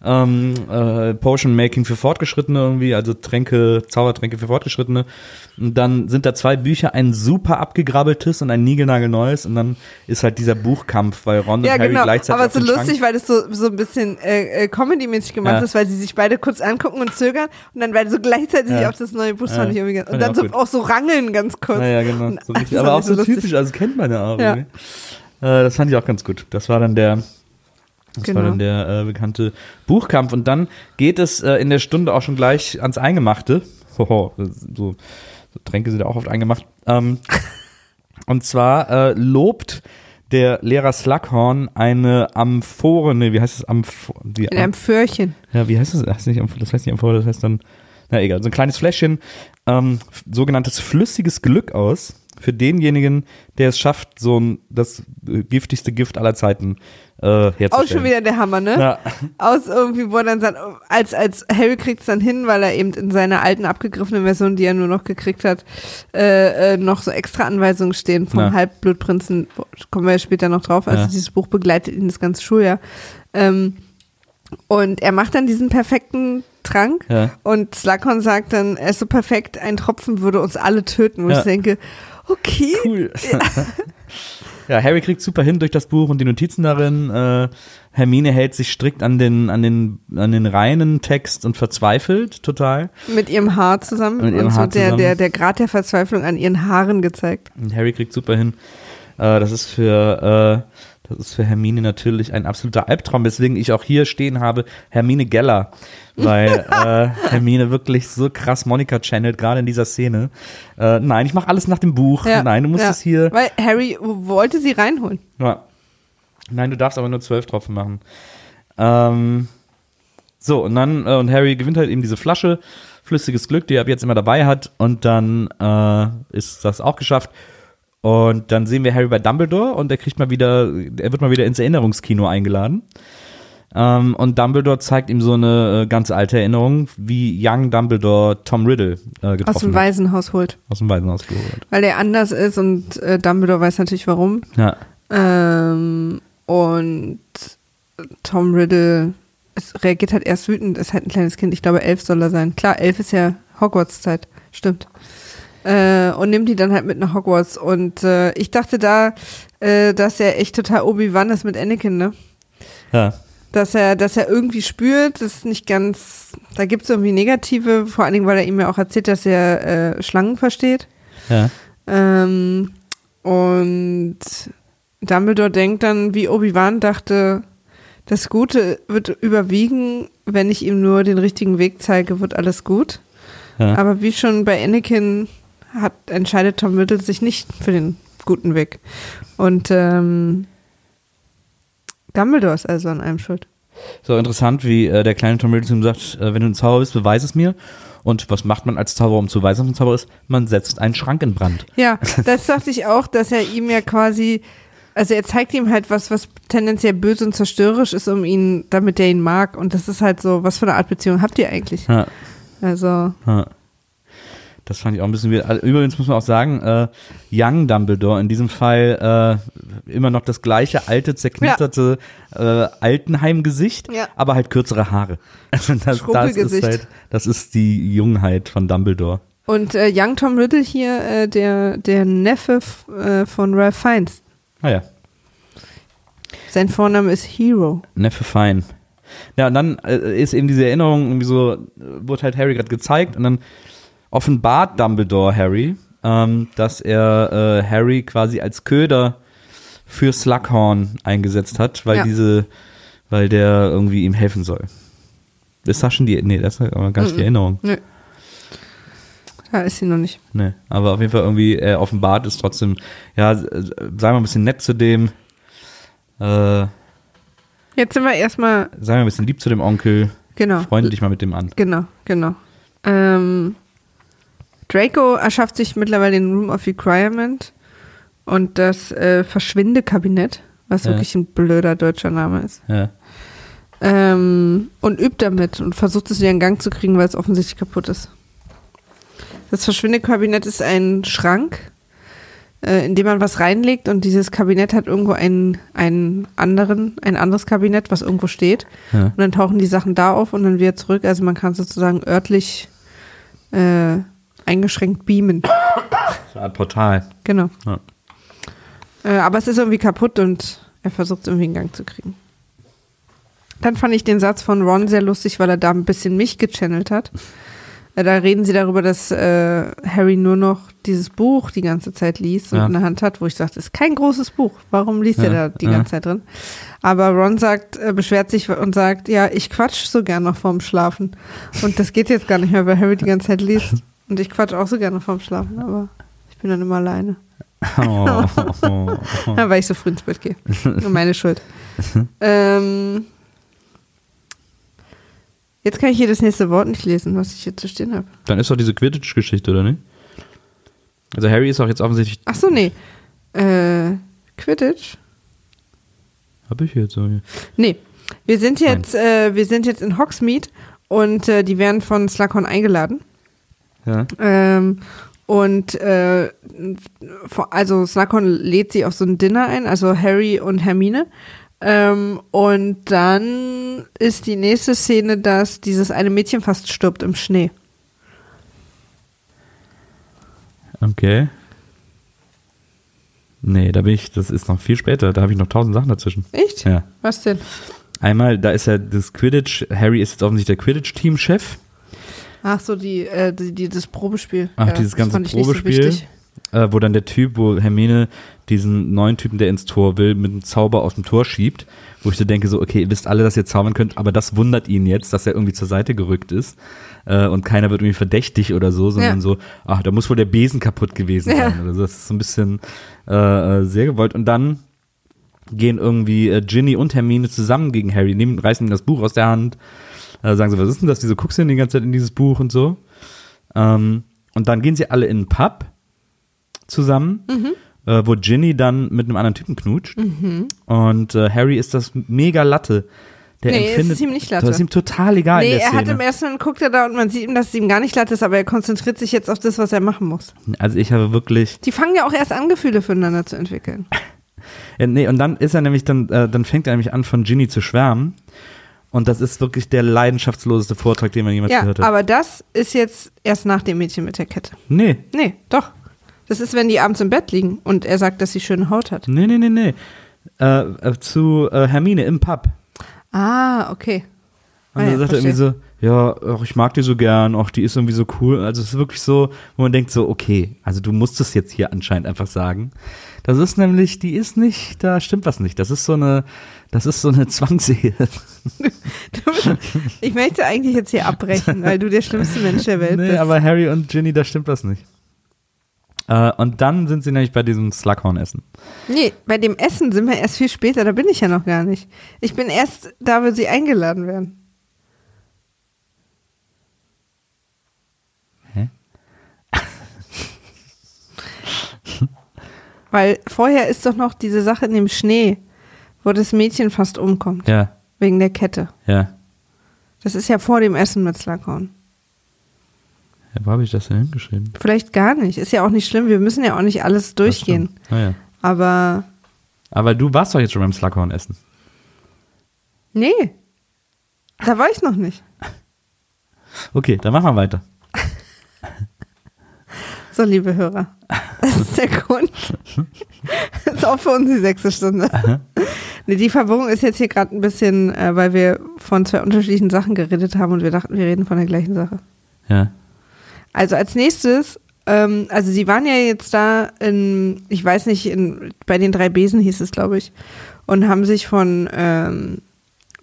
S1: ähm, äh, Potion Making für Fortgeschrittene irgendwie, also Tränke, Zaubertränke für Fortgeschrittene. Und dann sind da zwei Bücher, ein super abgegrabbeltes und ein niegelnagelneues und dann ist halt dieser Buchkampf, weil Ron
S2: Ja,
S1: und Harry
S2: genau.
S1: gleichzeitig
S2: Aber so lustig,
S1: Schrank
S2: weil das so, so ein bisschen äh, äh, Comedy-mäßig gemacht
S1: Ja.
S2: ist, weil sie sich beide kurz angucken und zögern und dann beide so gleichzeitig
S1: Ja.
S2: auf das neue Buch
S1: Ja.
S2: fand ich irgendwie ganz, Und dann
S1: auch
S2: so,
S1: gut.
S2: auch so rangeln ganz kurz.
S1: Ja, ja, genau. So
S2: das
S1: aber auch so
S2: lustig.
S1: typisch, also kennt man ja auch.
S2: Ja.
S1: irgendwie. Äh, das fand ich auch ganz gut. Das war dann der, das
S2: Genau.
S1: war dann der äh, bekannte Buchkampf. Und dann geht es äh, in der Stunde auch schon gleich ans Eingemachte. Hoho, so, so Tränke sind ja auch oft eingemacht. Ähm, und zwar äh, lobt der Lehrer Slughorn eine Amphore, nee, wie heißt es? Amph die,
S2: In einem Föhrchen.
S1: ja, wie heißt das? Das heißt nicht, Amph- das heißt nicht Amphore, das heißt dann, na egal, so ein kleines Fläschchen, ähm, sogenanntes flüssiges Glück aus für denjenigen, der es schafft, so ein, das äh, giftigste Gift aller Zeiten äh, herzustellen.
S2: Auch schon wieder der Hammer, ne?
S1: Ja,
S2: Aus irgendwie, wo er dann sagt, als, als Harry kriegt es dann hin, weil er eben in seiner alten abgegriffenen Version, die er nur noch gekriegt hat, äh, äh, noch so extra Anweisungen stehen vom
S1: Ja.
S2: Halbblutprinzen, kommen wir ja später noch drauf, also
S1: Ja.
S2: dieses Buch begleitet ihn das ganze Schuljahr. Ähm, und er macht dann diesen perfekten Trank
S1: ja.
S2: und Slughorn sagt dann, er ist so perfekt, ein Tropfen würde uns alle töten, wo
S1: Ja.
S2: ich denke, okay,
S1: Cool. ja, Harry kriegt super hin durch das Buch und die Notizen darin. Äh, Hermine hält sich strikt an den, an den, an den reinen Text und verzweifelt total.
S2: mit ihrem Haar zusammen
S1: Mit ihrem
S2: und so
S1: Haar
S2: der,
S1: zusammen.
S2: der, der Grad der Verzweiflung an ihren Haaren gezeigt.
S1: Und Harry kriegt super hin. Äh, das ist für, äh, das ist für Hermine natürlich ein absoluter Albtraum, weswegen ich auch hier stehen habe, Hermine Geller. Weil äh, Hermine wirklich so krass Monika channelt, gerade in dieser Szene. Äh, nein, ich mache alles nach dem Buch. Nein, du musst
S2: ja.
S1: es hier.
S2: Weil Harry wollte sie reinholen.
S1: Ja. Nein, du darfst aber nur zwölf Tropfen machen. Ähm, so, und dann, äh, und Harry gewinnt halt eben diese Flasche, flüssiges Glück, die er ab jetzt immer dabei hat, und dann äh, ist das auch geschafft. Und dann sehen wir Harry bei Dumbledore und er kriegt mal wieder, er wird mal wieder ins Erinnerungskino eingeladen. Ähm, und Dumbledore zeigt ihm so eine äh, ganz alte Erinnerung, wie Young Dumbledore Tom Riddle äh, getroffen
S2: Aus dem. Waisenhaus holt.
S1: Aus dem Waisenhaus geholt.
S2: Weil er anders ist und äh, Dumbledore weiß natürlich warum.
S1: Ja.
S2: Ähm, und Tom Riddle es reagiert halt erst wütend, ist halt ein kleines Kind. Ich glaube, elf soll er sein. Klar, elf ist ja Hogwarts-Zeit. Stimmt. Äh, und nimmt die dann halt mit nach Hogwarts. Und äh, ich dachte da, äh, dass er echt total Obi-Wan ist mit Anakin, ne?
S1: Ja.
S2: dass er, dass er irgendwie spürt, das ist nicht ganz, da gibt es irgendwie negative, vor allen Dingen, weil er ihm ja auch erzählt, dass er äh, Schlangen versteht.
S1: Ja.
S2: Ähm, und Dumbledore denkt dann, wie Obi-Wan dachte, das Gute wird überwiegen, wenn ich ihm nur den richtigen Weg zeige, wird alles gut.
S1: ja.
S2: Aber wie schon bei Anakin hat, entscheidet Tom Riddle sich nicht für den guten Weg. Und ähm, Dumbledore ist also an einem schuld.
S1: So interessant, wie äh, der kleine Tom Riddle zu ihm sagt, äh, wenn du ein Zauberer bist, beweis es mir. Und was macht man als Zauberer, um zu beweisen, dass man ein Zauberer ist? Man setzt einen Schrank in Brand.
S2: Ja, das dachte ich auch, dass er ihm ja quasi, also er zeigt ihm halt was, was tendenziell böse und zerstörerisch ist, um ihn, damit er ihn mag. Und das ist halt so, was für eine Art Beziehung habt ihr eigentlich?
S1: Ja,
S2: Also,
S1: ja. Das fand ich auch ein bisschen wieder. Übrigens muss man auch sagen, äh, Young Dumbledore in diesem Fall äh, immer noch das gleiche alte, zerknitterte äh, Altenheim-Gesicht,
S2: Ja.
S1: aber halt kürzere Haare. Also das, das ist halt, das ist die Jungheit von Dumbledore.
S2: und äh, Young Tom Riddle hier, äh, der, der Neffe äh, von Ralph Fiennes.
S1: Naja,
S2: Sein Vorname ist Hero.
S1: Neffe fein. Ja, und dann äh, ist eben diese Erinnerung irgendwie so, äh, wurde halt Harry gerade gezeigt und dann offenbart Dumbledore Harry, ähm, dass er äh, Harry quasi als Köder für Slughorn eingesetzt hat, weil
S2: Ja.
S1: diese, weil der irgendwie ihm helfen soll. Ist das schon die, nee, das ist aber gar nicht die Erinnerung.
S2: Nö. Da ist sie noch nicht.
S1: Nee, aber auf jeden Fall irgendwie, er offenbart ist trotzdem, ja, äh, sei mal ein bisschen nett zu dem, äh,
S2: Jetzt sind wir erstmal,
S1: sei mal ein bisschen lieb zu dem Onkel,
S2: genau.
S1: freunde dich mal mit dem an.
S2: Genau, genau. Ähm, Draco erschafft sich mittlerweile den Room of Requirement und das äh, Verschwindekabinett, was
S1: Ja.
S2: wirklich ein blöder deutscher Name ist.
S1: Ja.
S2: Ähm, und übt damit und versucht es wieder in Gang zu kriegen, weil es offensichtlich kaputt ist. Das Verschwindekabinett ist ein Schrank, äh, in dem man was reinlegt und dieses Kabinett hat irgendwo einen, einen anderen, ein anderes Kabinett, was irgendwo steht.
S1: Ja.
S2: Und dann tauchen die Sachen da auf und dann wieder zurück. Also man kann sozusagen örtlich äh, eingeschränkt beamen.
S1: So Art Portal.
S2: Genau.
S1: Ja.
S2: Äh, aber es ist irgendwie kaputt und er versucht es irgendwie in Gang zu kriegen. Dann fand ich den Satz von Ron sehr lustig, weil er da ein bisschen mich gechannelt hat. Äh, da reden sie darüber, dass äh, Harry nur noch dieses Buch die ganze Zeit liest und
S1: Ja.
S2: in der Hand hat, wo ich sagte, ist kein großes Buch. Warum liest er
S1: Ja,
S2: da die
S1: ja.
S2: ganze Zeit drin? Aber Ron sagt, äh, beschwert sich und sagt, ja, ich quatsch so gern noch vorm Schlafen. Und das geht jetzt gar nicht mehr, weil Harry die ganze Zeit liest. Und ich quatsch auch so gerne vorm Schlafen, aber ich bin dann immer alleine.
S1: Oh, oh, oh.
S2: Ja, weil ich so früh ins Bett gehe. Nur Meine Schuld. ähm, jetzt kann ich hier das nächste Wort nicht lesen, was ich hier zu stehen habe.
S1: Dann ist doch diese Quidditch-Geschichte, oder nicht? Also Harry ist auch jetzt offensichtlich.
S2: Ach so, nee. Äh, Quidditch?
S1: Hab ich jetzt so hier.
S2: Nee. Wir sind jetzt, äh, wir sind jetzt in Hogsmeade und äh, die werden von Slughorn eingeladen.
S1: Ja.
S2: Ähm, und äh, also Slughorn lädt sie auf so ein Dinner ein, also Harry und Hermine. Ähm, und dann ist die nächste Szene, dass dieses eine Mädchen fast stirbt im Schnee.
S1: Okay. Nee, da bin ich, das ist noch viel später, da habe ich noch tausend Sachen dazwischen.
S2: Echt?
S1: Ja.
S2: Was denn?
S1: Einmal, da ist ja das Quidditch, Harry ist jetzt offensichtlich der Quidditch-Team-Chef.
S2: Ach so, die, äh, die, die, das Probespiel.
S1: Ach,
S2: Ja,
S1: dieses
S2: das
S1: ganze
S2: so
S1: Probespiel.
S2: wichtig.
S1: äh, wo dann der Typ, wo Hermine diesen neuen Typen, der ins Tor will, mit einem Zauber aus dem Tor schiebt, wo ich so denke, so, okay, ihr wisst alle, dass ihr zaubern könnt, aber das wundert ihn jetzt, dass er irgendwie zur Seite gerückt ist äh, und keiner wird irgendwie verdächtig oder so, sondern
S2: Ja.
S1: so, ach, da muss wohl der Besen kaputt gewesen
S2: Ja.
S1: sein oder so. Das ist so ein bisschen äh, äh, sehr gewollt. Und dann gehen irgendwie äh, Ginny und Hermine zusammen gegen Harry, nehmen, reißen ihm das Buch aus der Hand, äh, sagen so, was ist denn das? Wieso guckst du denn die ganze Zeit in dieses Buch und so? Ähm, und dann gehen sie alle in einen Pub zusammen, äh, wo Ginny dann mit einem anderen Typen knutscht. Und äh, Harry ist das mega Latte. Der
S2: Nee,
S1: empfindet,
S2: ist ihm nicht Latte.
S1: Das ist ihm total egal
S2: Nee, er hat im ersten Moment guckt er da und man sieht ihm, dass es ihm gar nicht glatt ist, aber er konzentriert sich jetzt auf das, was er machen muss.
S1: also ich habe wirklich,
S2: Die fangen ja auch erst an, Gefühle füreinander zu entwickeln.
S1: nee, und dann ist er nämlich dann, äh, dann fängt er nämlich an von Ginny zu schwärmen. Und das ist wirklich der leidenschaftsloseste Vortrag, den man jemals
S2: Ja,
S1: gehört hat.
S2: aber das ist jetzt erst nach dem Mädchen mit der Kette.
S1: nee,
S2: Nee, doch. Das ist, wenn die abends im Bett liegen und er sagt, dass sie schöne Haut hat.
S1: nee, nee, nee, nee. Äh, äh, zu äh, Hermine im Pub.
S2: Ah, okay.
S1: Und
S2: Ah
S1: dann
S2: ja,
S1: sagt er irgendwie so, ja, ach, ich mag die so gern, ach, die ist irgendwie so cool. Also es ist wirklich so, wo man denkt so, okay, also du musst es jetzt hier anscheinend einfach sagen. Das ist nämlich, die ist nicht, da stimmt was nicht. Das ist so eine, das ist so eine Zwangsehe.
S2: Ich möchte eigentlich jetzt hier abbrechen, weil du der schlimmste Mensch der Welt
S1: nee,
S2: bist.
S1: aber Harry und Ginny, da stimmt was nicht. Äh, und dann sind sie nämlich bei diesem Slughorn-Essen.
S2: nee, bei dem Essen sind wir erst viel später, da bin ich ja noch gar nicht. Ich bin erst da, wo sie eingeladen werden. Weil vorher ist doch noch diese Sache in dem Schnee, wo das Mädchen fast umkommt,
S1: Ja,
S2: wegen der Kette.
S1: ja.
S2: Das ist ja vor dem Essen mit Slughorn.
S1: ja wo habe ich das denn hingeschrieben?
S2: Vielleicht gar nicht. Ist ja auch nicht schlimm. Wir müssen ja auch nicht alles durchgehen.
S1: Ah, ja.
S2: Aber
S1: Aber du warst doch jetzt schon beim Slughorn-Essen.
S2: nee, da war ich noch nicht.
S1: Okay, dann machen wir weiter.
S2: So, liebe Hörer, ist der Grund. Das ist auch für uns die sechste Stunde. Nee, die Verwirrung ist jetzt hier gerade ein bisschen, äh, weil wir von zwei unterschiedlichen Sachen geredet haben und wir dachten, wir reden von der gleichen Sache.
S1: Ja.
S2: Also als nächstes, ähm, also sie waren ja jetzt da in, ich weiß nicht, in, bei den drei Besen hieß es, glaube ich, und haben sich von ähm,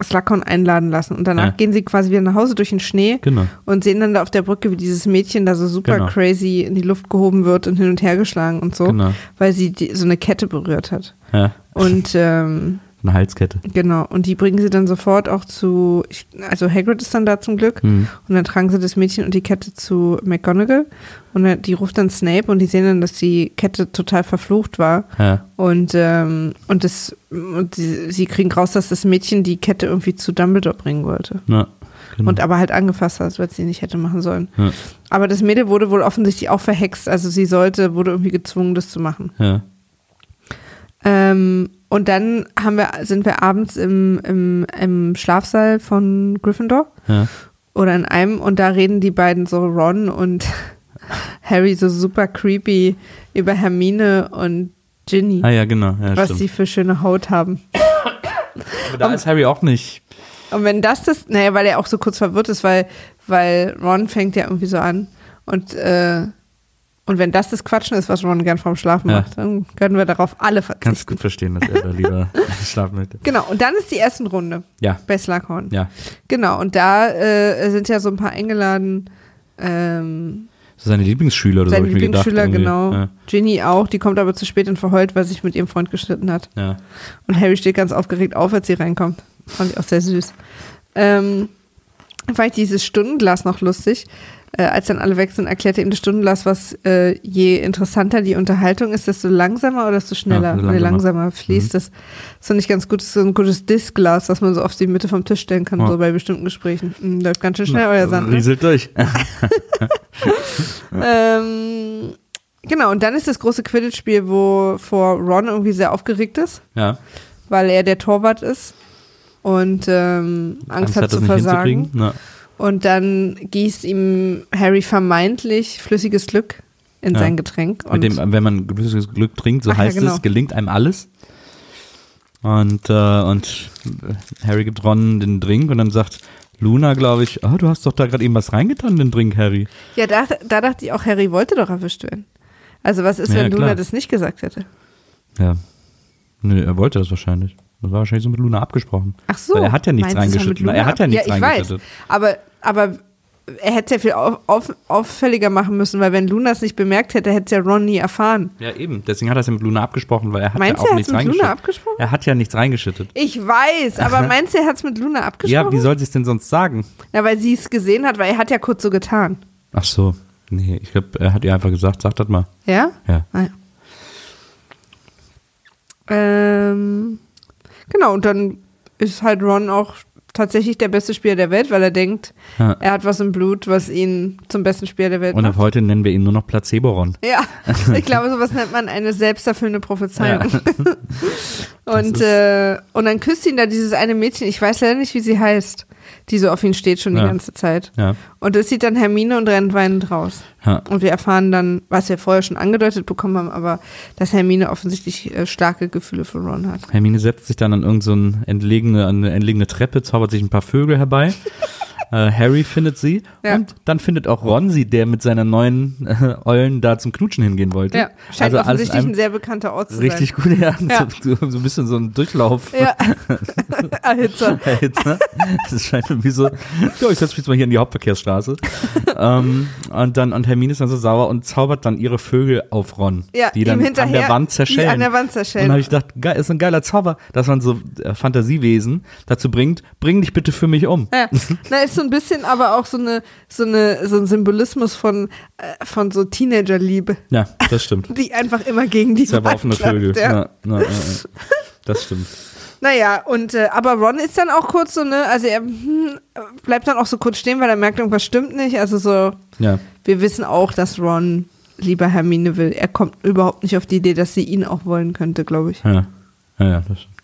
S2: Slughorn einladen lassen. Und danach
S1: Ja.
S2: gehen sie quasi wieder nach Hause durch den Schnee
S1: Genau.
S2: und sehen dann da auf der Brücke, wie dieses Mädchen da so super
S1: Genau.
S2: crazy in die Luft gehoben wird und hin und her geschlagen und so,
S1: Genau.
S2: weil sie die, so eine Kette berührt hat.
S1: Ja.
S2: Und ähm,
S1: Eine Halskette.
S2: genau, und die bringen sie dann sofort auch zu, also Hagrid ist dann da zum Glück
S1: Mhm.
S2: und dann tragen sie das Mädchen und die Kette zu McGonagall und dann- die ruft dann Snape und die sehen dann, dass die Kette total verflucht war
S1: Ja.
S2: und ähm, und das und sie, sie kriegen raus, dass das Mädchen die Kette irgendwie zu Dumbledore bringen wollte
S1: Ja. Genau.
S2: und aber halt angefasst hat, weil sie nicht hätte machen sollen.
S1: ja.
S2: Aber das Mädel wurde wohl offensichtlich auch verhext, also sie sollte wurde irgendwie gezwungen, das zu machen.
S1: ja.
S2: Ähm, und dann haben wir, sind wir abends im, im, im Schlafsaal von Gryffindor
S1: Ja.
S2: oder in einem und da reden die beiden so Ron und Harry so super creepy über Hermine und Ginny,
S1: Ah ja, genau. Ja,
S2: was
S1: stimmt.
S2: sie für schöne Haut haben.
S1: Aber da ist Harry auch nicht.
S2: Und wenn das das, naja, weil er auch so kurz verwirrt ist, weil, weil Ron fängt ja irgendwie so an und äh, und wenn das das Quatschen ist, was Ron gern vorm Schlafen
S1: Ja.
S2: macht, dann können wir darauf alle
S1: Kannst
S2: verzichten.
S1: gut verstehen, dass er da lieber schlafen möchte.
S2: Genau, und dann ist die erste Runde
S1: Ja.
S2: bei Slughorn.
S1: Ja.
S2: Genau, und da äh, sind ja so ein paar eingeladen. Ähm,
S1: So seine Lieblingsschüler oder so,
S2: Seine
S1: hab ich mir gedacht.
S2: Lieblingsschüler, genau.
S1: Ja,
S2: Ginny auch, die kommt aber zu spät und verheult, weil sie sich mit ihrem Freund geschnitten hat.
S1: ja.
S2: Und Harry steht ganz aufgeregt auf, als sie reinkommt. Fand ich auch sehr süß. Ähm, fand ich dieses Stundenglas noch lustig. Äh, als dann alle weg sind, erklärte ihm das Stundenglas, was äh, je interessanter die Unterhaltung ist, desto langsamer oder desto schneller
S1: Ja,
S2: oder
S1: langsamer.
S2: langsamer fließt es. Das finde ich ganz gut. Das ist so ein gutes Diskglas, das man so auf die Mitte vom Tisch stellen kann,
S1: Ja.
S2: so bei bestimmten Gesprächen. Hm, läuft ganz schön schnell, euer Sand. Ne?
S1: Rieselt durch.
S2: Ähm, genau, und dann ist das große Quidditch-Spiel, wo vor Ron irgendwie sehr aufgeregt ist,
S1: ja.
S2: weil er der Torwart ist und ähm, Angst, hat,
S1: das
S2: zu versagen.
S1: Ja.
S2: Und dann gießt ihm Harry vermeintlich flüssiges Glück in
S1: Ja.
S2: sein Getränk. Und
S1: Mit dem, wenn man flüssiges Glück trinkt, so
S2: Ach ja,
S1: heißt
S2: genau.
S1: es, gelingt einem alles. Und, äh, und Harry gibt Ron den Drink und dann sagt Luna, glaube ich, oh, du hast doch da gerade eben was reingetan in den Drink, Harry.
S2: ja, da, da dachte ich auch, Harry wollte doch erwischt werden. Also was ist,
S1: Ja,
S2: wenn Luna
S1: klar.
S2: das nicht gesagt hätte?
S1: Ja. Nö, er wollte das wahrscheinlich. Das war wahrscheinlich so mit Luna abgesprochen.
S2: Ach so.
S1: Weil er hat ja nichts reingeschüttet.
S2: Luna
S1: Er hat ja nichts
S2: ja, ich
S1: reingeschüttet.
S2: Weiß, aber, aber er hätte es ja viel auf, auf, auffälliger machen müssen, weil wenn Luna es nicht bemerkt hätte, hätte es ja Ron nie erfahren.
S1: Ja, eben. Deswegen hat er es ja mit Luna abgesprochen, weil er hat
S2: Meinst
S1: ja auch
S2: er
S1: nichts
S2: es mit Luna
S1: reingeschüttet.
S2: abgesprochen?
S1: Er hat ja nichts reingeschüttet.
S2: Ich weiß, aber meinst du, er hat es mit Luna abgesprochen?
S1: Ja, wie soll sie es denn sonst sagen?
S2: Ja, weil sie es gesehen hat, weil er hat ja kurz so getan.
S1: Ach so. Nee, ich glaube, er hat ihr einfach gesagt, sag das mal.
S2: Ja?
S1: Ja.
S2: Ah, ja. Ähm, genau, und dann ist halt Ron auch tatsächlich der beste Spieler der Welt, weil er denkt,
S1: Ja.
S2: er hat was im Blut, was ihn zum besten Spieler der Welt
S1: Und ab
S2: macht.
S1: heute nennen wir ihn nur noch Placebo-Ron.
S2: Ja, ich glaube, sowas nennt man eine selbsterfüllende Prophezeiung. und,
S1: ist-
S2: äh, und dann küsst ihn da dieses eine Mädchen, ich weiß leider nicht, wie sie heißt, die so auf ihn steht schon die
S1: Ja.
S2: ganze Zeit.
S1: Ja.
S2: Und das sieht dann Hermine und rennt weinend raus.
S1: ja.
S2: Und wir erfahren dann, was wir vorher schon angedeutet bekommen haben, aber dass Hermine offensichtlich äh, starke Gefühle für Ron hat.
S1: Hermine setzt sich dann an irgendeine so entlegene, eine entlegene Treppe, zaubert sich ein paar Vögel herbei. äh, Harry findet sie
S2: Ja.
S1: und dann findet auch Ron sie, der mit seiner neuen äh, Eulen da zum Knutschen hingehen wollte.
S2: Ja, scheint
S1: also
S2: offensichtlich ein sehr bekannter Ort zu
S1: richtig
S2: sein.
S1: gut, ja,
S2: Ja.
S1: So, so, ein bisschen so ein Durchlauf.
S2: Ja, Erhitzer.
S1: Hitze. Das scheint irgendwie so, ja, ich setze mich jetzt mal hier in die Hauptverkehrsstraße. ähm, und dann, und Hermine ist dann so sauer und zaubert dann ihre Vögel auf Ron,
S2: Ja,
S1: die dann an der Wand zerschellen.
S2: an der Wand
S1: Und dann
S2: zerschellen.
S1: habe ich gedacht, geil, ist ein geiler Zauber, dass man so äh, Fantasiewesen dazu bringt, bring dich bitte für mich um.
S2: Ja, na, ist so ein bisschen aber auch so eine, so eine, so ein Symbolismus von, äh, von so Teenagerliebe,
S1: Ja, das stimmt.
S2: die einfach immer gegen die Wand klappt,
S1: Vögel.
S2: Ja.
S1: Ja, ja, ja, ja. Das stimmt.
S2: Naja, und äh, aber Ron ist dann auch kurz so, ne, also er hm, bleibt dann auch so kurz stehen, weil er merkt, irgendwas stimmt nicht. Also so,
S1: Ja.
S2: wir wissen auch, dass Ron lieber Hermine will. Er kommt überhaupt nicht auf die Idee, dass sie ihn auch wollen könnte, glaube ich.
S1: Ja, ja, ja das stimmt.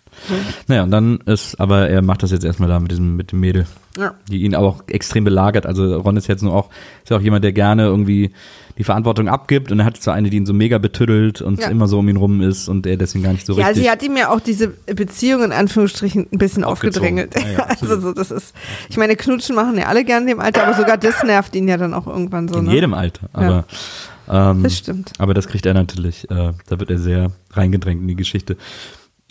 S1: Naja, und dann ist, aber er macht das jetzt erstmal da mit diesem, mit dem Mädel,
S2: Ja.
S1: die ihn aber auch extrem belagert. Also Ron ist jetzt nur auch, ist ja auch jemand, der gerne irgendwie die Verantwortung abgibt und er hat so eine, die ihn so mega betüddelt und
S2: Ja.
S1: immer so um ihn rum ist und er deswegen gar nicht so
S2: ja,
S1: richtig.
S2: sie hat ihm ja auch diese Beziehung in Anführungsstrichen ein bisschen aufgedrängelt.
S1: Ja, ja,
S2: also so, das ist, ich meine, Knutschen machen ja alle gerne in dem Alter, aber sogar das nervt ihn ja dann auch irgendwann so.
S1: in
S2: ne?
S1: jedem Alter. Aber, ähm,
S2: Das stimmt.
S1: aber das kriegt er natürlich, äh, da wird er sehr reingedrängt in die Geschichte.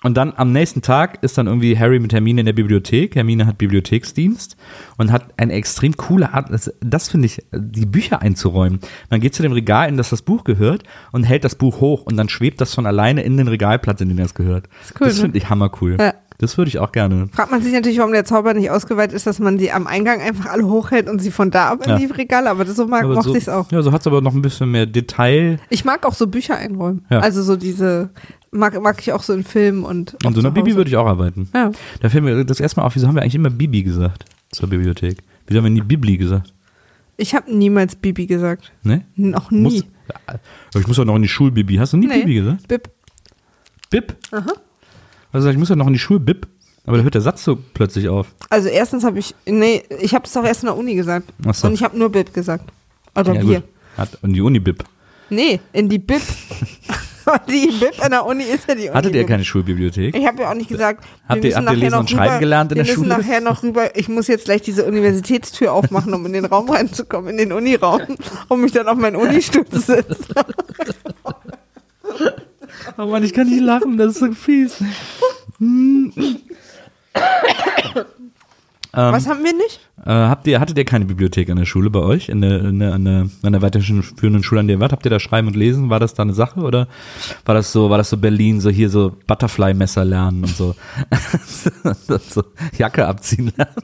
S1: Und dann am nächsten Tag ist dann irgendwie Harry mit Hermine in der Bibliothek. Hermine hat Bibliotheksdienst und hat eine extrem coole Art, das, das finde ich, die Bücher einzuräumen. Man geht zu dem Regal, in das das Buch gehört und hält das Buch hoch und dann schwebt das von alleine in den Regalplatz, in den das gehört.
S2: ist cool,
S1: das
S2: ne?
S1: finde ich hammercool.
S2: Ja.
S1: Das würde ich auch gerne.
S2: Fragt man sich natürlich, warum der Zauber nicht ausgeweitet ist, dass man die am Eingang einfach alle hochhält und sie von da ab in
S1: Ja.
S2: die Regale, aber das, so mag,
S1: Aber
S2: mochte
S1: so,
S2: ich es auch.
S1: Ja, so hat es aber noch ein bisschen mehr Detail.
S2: Ich mag auch so Bücher einräumen.
S1: Ja.
S2: Also so diese, mag, mag ich auch so in Filmen und. Auch
S1: so einer Bibi würde ich auch arbeiten.
S2: Ja.
S1: Da fällt mir das erste Mal auf, wieso haben wir eigentlich immer Bibi gesagt zur Bibliothek? Wieso haben wir nie Bibli gesagt?
S2: Ich habe niemals Bibi gesagt.
S1: Ne?
S2: Noch nie.
S1: Muss, ich muss doch noch in die Schulbibi. Hast du nie
S2: Nee.
S1: Bibi gesagt?
S2: Bib.
S1: Bib?
S2: Aha.
S1: Also ich muss doch noch in die Schulbib. Aber da hört der Satz so plötzlich auf.
S2: Also erstens habe ich, nee, ich habe es auch erst in der Uni gesagt.
S1: Ach so.
S2: Und ich habe nur Bib gesagt. Oder
S1: Ja,
S2: wir.
S1: gut. Hat, und die Uni-Bib.
S2: Nee, in die Bib. die Bib in der Uni ist ja die Uni.
S1: Hattet ihr keine Schulbibliothek?
S2: Ich habe ja auch nicht gesagt,
S1: Habt
S2: wir
S1: ihr-
S2: müssen
S1: habt ihr
S2: nachher
S1: lesen
S2: noch
S1: und schreiben
S2: rüber,
S1: gelernt in
S2: wir
S1: der
S2: müssen
S1: Schule?
S2: nachher noch rüber, ich muss jetzt gleich diese Universitätstür aufmachen, um in den Raum reinzukommen, in den Uniraum, um mich dann auf meinen Unistuhl zu setzen.
S1: Oh Mann, ich kann nicht lachen, das ist so fies.
S2: Was haben wir nicht?
S1: Äh, habt ihr, hattet ihr keine Bibliothek an der Schule bei euch? In der, in der, an der, an der weiterführenden Schule, an der ihr wart? Habt ihr da Schreiben und Lesen? War das da eine Sache? Oder war das so, war das so Berlin, so hier so Butterfly-Messer lernen und so, so Jacke abziehen lernen?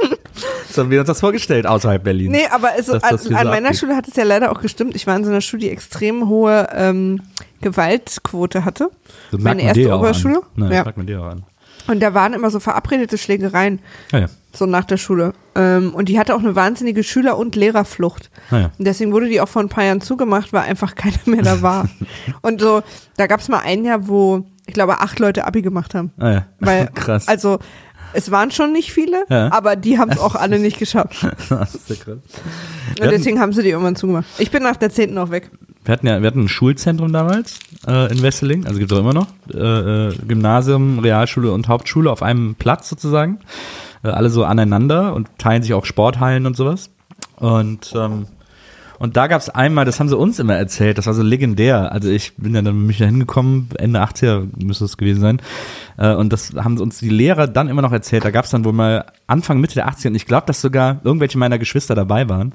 S1: so haben wir uns das vorgestellt außerhalb Berlin.
S2: Nee, aber also,
S1: Dass
S2: an, an meiner
S1: abgeht.
S2: Schule hat es ja leider auch gestimmt. Ich war in so einer Schule, die extrem hohe ähm, Gewaltquote hatte.
S1: Das
S2: meine erste Oberschule.
S1: Nein,
S2: Ja.
S1: man dir auch an.
S2: Und da waren immer so verabredete Schlägereien,
S1: Ah ja.
S2: so nach der Schule. Ähm, und die hatte auch eine wahnsinnige Schüler- und Lehrerflucht.
S1: Ah ja.
S2: Und deswegen wurde die auch vor ein paar Jahren zugemacht, weil einfach keiner mehr da war. und so, da gab es mal ein Jahr, wo, ich glaube, acht Leute Abi gemacht haben.
S1: Ah ja.
S2: Weil,
S1: krass.
S2: Also, es waren schon nicht viele,
S1: Ja.
S2: aber die haben es auch alle nicht geschafft.
S1: das ist ja krass.
S2: Und deswegen haben sie die irgendwann zugemacht. Ich bin nach der 10. auch weg.
S1: Wir hatten ja, wir hatten ein Schulzentrum damals äh, in Wesseling, also gibt es auch immer noch. Äh, äh, Gymnasium, Realschule und Hauptschule auf einem Platz sozusagen. Äh, alle so aneinander und teilen sich auch Sporthallen und sowas. Und, ähm, und da gab es einmal, das haben sie uns immer erzählt, das war so legendär. Also ich bin ja dann mit da hingekommen, Ende 80er müsste es gewesen sein. Äh, und das haben uns die Lehrer dann immer noch erzählt. Da gab es dann wohl mal Anfang, Mitte der 80er, und ich glaube, dass sogar irgendwelche meiner Geschwister dabei waren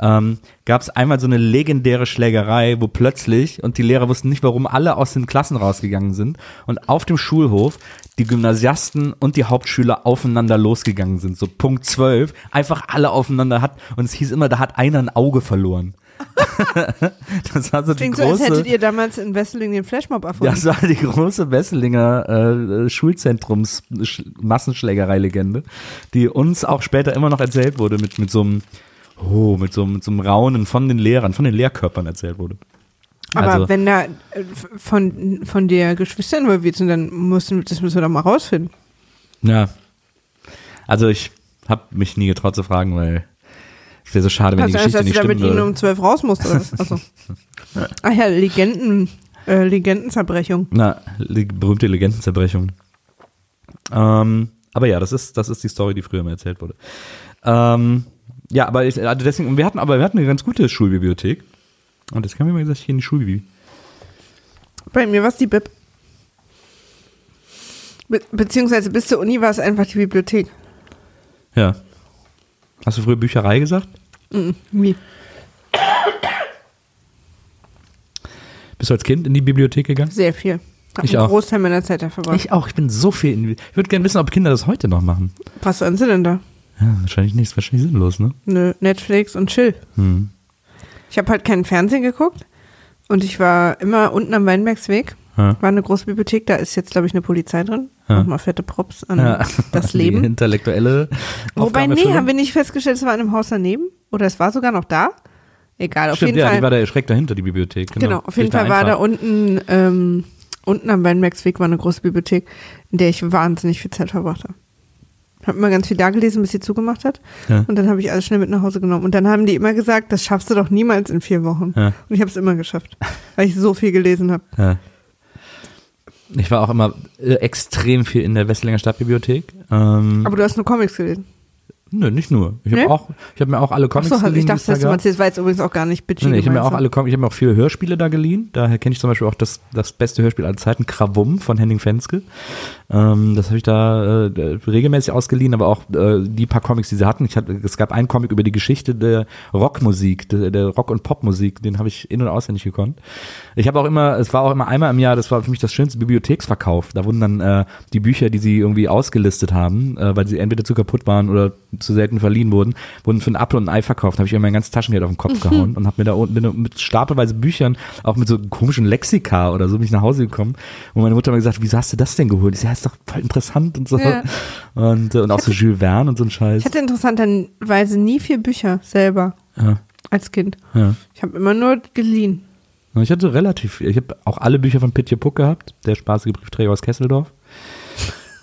S1: ähm, gab es einmal so eine legendäre Schlägerei, wo plötzlich, und die Lehrer wussten nicht, warum alle aus den Klassen rausgegangen sind, und auf dem Schulhof die Gymnasiasten und die Hauptschüler aufeinander losgegangen sind. So Punkt 12, einfach alle aufeinander hat, und es hieß immer, da hat einer ein Auge verloren. das war so die
S2: Klingt so, als
S1: große,
S2: hättet ihr damals in Wesseling den Flashmob erfunden.
S1: das war die große Wesselinger äh, Schulzentrums Sch Massenschlägerei-Legende, die uns auch später immer noch erzählt wurde mit, mit so einem Oh, mit so, einem- mit so einem Raunen von den Lehrern, von den Lehrkörpern erzählt wurde.
S2: Aber
S1: Also-
S2: wenn da äh, von, von der Geschwister involviert sind, dann müssen, das müssen wir doch mal rausfinden.
S1: Ja. Also ich habe mich nie getraut zu fragen, weil es wäre so schade, wenn
S2: Also,
S1: die Geschichte
S2: dass
S1: nicht
S2: du da
S1: stimmen
S2: mit ihnen
S1: würde.
S2: um zwölf raus musst, oder was? Achso. Ach ja, Legenden, äh, Legendenzerbrechung.
S1: Na, le berühmte Legendenzerbrechung. Ähm, aber ja, das ist, das ist die Story, die früher mal erzählt wurde. Ähm, ja, aber ich, also deswegen, und wir hatten, aber wir hatten eine ganz gute Schulbibliothek. Und das kam mir mal gesagt, hier in die Schulbibliothek.
S2: Bei mir war es die Bib. Be beziehungsweise bis zur Uni war es einfach die Bibliothek.
S1: Ja. Hast du früher Bücherei gesagt?
S2: Mhm. Wie?
S1: Bist du als Kind in die Bibliothek gegangen?
S2: Sehr viel. Hab
S1: Ich
S2: einen
S1: auch.
S2: Großteil meiner Zeit da verbracht.
S1: Ich auch, ich bin so viel in die, Ich würde gerne wissen, ob Kinder das heute noch machen.
S2: Was sollen sie denn da?
S1: Ja, wahrscheinlich nicht, ist wahrscheinlich sinnlos, ne?
S2: Nö, Netflix und Chill.
S1: Hm.
S2: Ich habe halt keinen Fernsehen geguckt und ich war immer unten am Weinbergsweg.
S1: Ja.
S2: War eine große Bibliothek, da ist jetzt, glaube ich, eine Polizei drin.
S1: Ja.
S2: Nochmal fette Props an
S1: Ja.
S2: das
S1: Die
S2: Leben.
S1: intellektuelle
S2: Wobei, nee, haben wir nicht festgestellt, es war in einem Haus daneben? Oder es war sogar noch da? Egal, auf
S1: Stimmt,
S2: jeden
S1: ja,
S2: Fall.
S1: die war da schräg dahinter, die Bibliothek. Genau,
S2: Genau, auf jeden Fall war da unten, ähm, unten am Weinbergsweg war eine große Bibliothek, in der ich wahnsinnig viel Zeit verbracht habe. Habe immer ganz viel da gelesen, bis sie zugemacht hat.
S1: Ja.
S2: Und dann habe ich alles schnell mit nach Hause genommen. Und dann haben die immer gesagt, das schaffst du doch niemals in vier Wochen.
S1: Ja.
S2: Und ich habe es immer geschafft, weil ich so viel gelesen habe.
S1: Ja. Ich war auch immer äh, extrem viel in der Wesselinger Stadtbibliothek. Ähm,
S2: Aber du hast nur Comics gelesen.
S1: Nö, nicht nur. Ich habe
S2: Nee?
S1: auch, ich habe mir auch alle Comics
S2: Achso,
S1: geliehen,
S2: ich dachte,
S1: es da
S2: meinst, das war jetzt übrigens auch gar nicht bitchy.
S1: Nee, ich habe mir auch
S2: so.
S1: alle, Com- ich habe mir auch viele Hörspiele da geliehen. Daher kenne ich zum Beispiel auch das, das beste Hörspiel aller Zeiten, Krawum von Henning Fenske. Ähm, das habe ich da äh, regelmäßig ausgeliehen, aber auch äh, die paar Comics, die sie hatten. Ich hatte, es gab einen Comic über die Geschichte der Rockmusik, der, der Rock- und Popmusik, den habe ich in- und auswendig gekonnt. Ich habe auch immer, es war auch immer einmal im Jahr, das war für mich das schönste Bibliotheksverkauf. Da wurden dann äh, die Bücher, die sie irgendwie ausgelistet haben, äh, weil sie entweder zu kaputt waren oder zu selten verliehen wurden, wurden für einen Apfel und ein Ei verkauft. Da habe ich mir mein ganzes Taschengeld auf den Kopf gehauen und habe mir da unten mit stapelweise Büchern, auch mit so komischen Lexika oder so, bin ich nach Hause gekommen. Und meine Mutter hat mir gesagt, wieso hast du das denn geholt? Ich sag, ja, ist doch voll interessant und so.
S2: Ja.
S1: Und, äh, und auch so Jules Verne und so ein Scheiß.
S2: Ich hatte interessanterweise nie viel Bücher selber
S1: Ja,
S2: als Kind.
S1: ja.
S2: Ich habe immer nur geliehen.
S1: Ich hatte relativ, ich habe auch alle Bücher von Pitje Puck gehabt, der spaßige Briefträger aus Kesseldorf.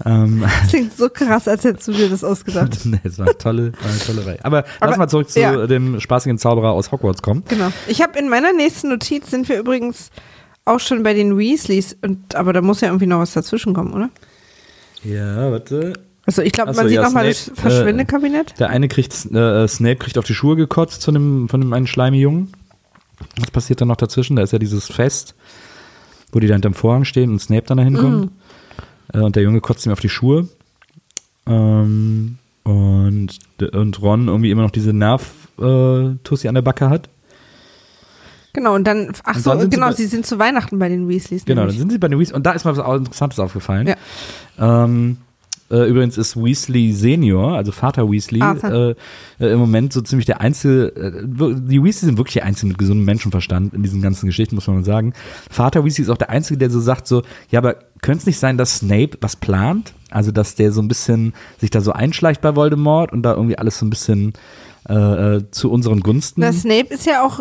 S1: Ähm,
S2: Das klingt so krass, als hättest du dir das ausgedacht.
S1: nee, es war eine tolle, eine tolle Reihe. Aber, lass
S2: Aber-
S1: mal zurück zu
S2: ja.
S1: dem spaßigen Zauberer aus Hogwarts kommen.
S2: Genau. Ich habe in meiner nächsten Notiz sind wir übrigens auch schon bei den Weasleys, und, aber da muss ja irgendwie noch was dazwischen kommen, oder?
S1: Ja, warte.
S2: Also ich glaube,
S1: Ach so,
S2: man sieht
S1: ja,
S2: noch mal das Verschwindekabinett.
S1: Der eine kriegt, äh, Snape kriegt auf die Schuhe gekotzt von dem, von dem einen Schleimjungen. Was passiert dann noch dazwischen? Da ist ja dieses Fest, wo die da hinterm Vorhang stehen und Snape dann da hinkommt. Äh, und der Junge kotzt ihm auf die Schuhe. Ähm, Und, und Ron irgendwie immer noch diese Nerv-Tussi an der Backe hat.
S2: Genau, und dann, ach so,
S1: dann sie
S2: genau,
S1: bei-
S2: sie sind zu Weihnachten bei den Weasleys.
S1: Genau, dann
S2: nämlich.
S1: sind sie bei den Weasley. Und da ist mir was Interessantes aufgefallen.
S2: Ja.
S1: Ähm, äh, übrigens ist Weasley Senior, also Vater Weasley,
S2: Arthur.
S1: äh, äh, im Moment so ziemlich der einzige, äh, die Weasley sind wirklich die einzigen mit gesundem Menschenverstand in diesen ganzen Geschichten, muss man mal sagen. Vater Weasley ist auch der Einzige, der so sagt so, ja, aber könnte es nicht sein, dass Snape was plant? Also, dass der so ein bisschen sich da so einschleicht bei Voldemort und da irgendwie alles so ein bisschen äh, äh, zu unseren Gunsten.
S2: Na, Snape ist ja auch,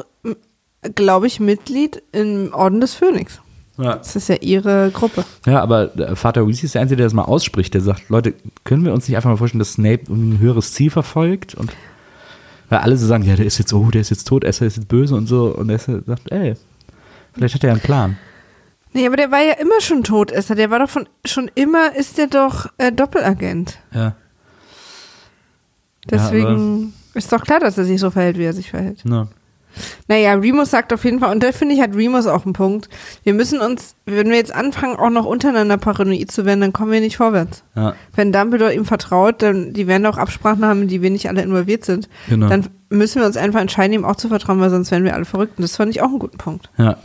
S2: glaube ich, Mitglied im Orden des Phönix.
S1: Ja.
S2: Das ist ja ihre Gruppe.
S1: Ja, aber der Vater Weasley ist der Einzige, der das mal ausspricht. Der sagt, Leute, können wir uns nicht einfach mal vorstellen, dass Snape ein höheres Ziel verfolgt? Und weil alle so sagen, ja, der ist jetzt, oh, der ist jetzt tot, er ist jetzt böse und so. Und er sagt, ey, vielleicht hat er einen Plan.
S2: Nee, aber der war ja immer schon Todesser. Der war doch von, schon immer ist der doch äh, Doppelagent.
S1: Ja.
S2: Deswegen ist doch klar, dass er sich so verhält, wie er sich verhält.
S1: Na.
S2: Naja, Remus sagt auf jeden Fall, und da finde ich, hat Remus auch einen Punkt. Wir müssen uns, wenn wir jetzt anfangen, auch noch untereinander paranoid zu werden, dann kommen wir nicht vorwärts.
S1: Ja.
S2: Wenn Dumbledore ihm vertraut, dann, die werden auch Absprachen haben, in die wir nicht alle involviert sind.
S1: Genau.
S2: Dann müssen wir uns einfach entscheiden, ihm auch zu vertrauen, weil sonst werden wir alle verrückt. Und das fand ich auch einen guten Punkt.
S1: Ja.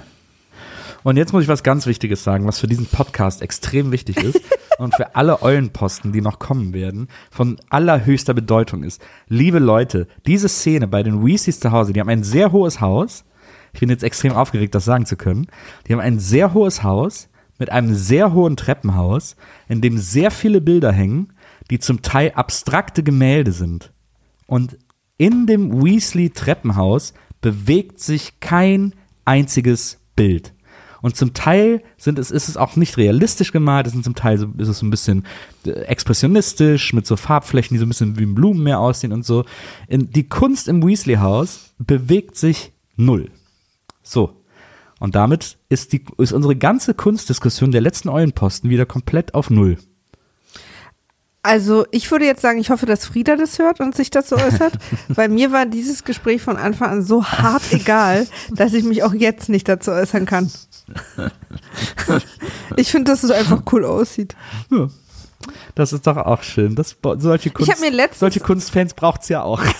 S1: Und jetzt muss ich was ganz Wichtiges sagen, was für diesen Podcast extrem wichtig ist und für alle Eulenposten, die noch kommen werden, von allerhöchster Bedeutung ist. Liebe Leute, diese Szene bei den Weasleys zu Hause, die haben ein sehr hohes Haus. Ich bin jetzt extrem aufgeregt, das sagen zu können. Die haben ein sehr hohes Haus mit einem sehr hohen Treppenhaus, in dem sehr viele Bilder hängen, die zum Teil abstrakte Gemälde sind. Und in dem Weasley-Treppenhaus bewegt sich kein einziges Bild. Und zum Teil sind es, ist es auch nicht realistisch gemalt, es sind zum Teil so, ist es so ein bisschen äh, expressionistisch, mit so Farbflächen, die so ein bisschen wie ein Blumenmeer aussehen und so. In, die Kunst im Weasley-Haus bewegt sich null. So. Und damit ist, die, ist unsere ganze Kunstdiskussion der letzten Eulenposten wieder komplett auf Null.
S2: Also ich würde jetzt sagen, ich hoffe, dass Frieda das hört und sich dazu äußert, weil mir war dieses Gespräch von Anfang an so hart egal, dass ich mich auch jetzt nicht dazu äußern kann. Ich finde, dass es einfach cool aussieht.
S1: Ja. Das ist doch auch schön. Das, solche, Kunst, solche Kunstfans braucht es ja auch.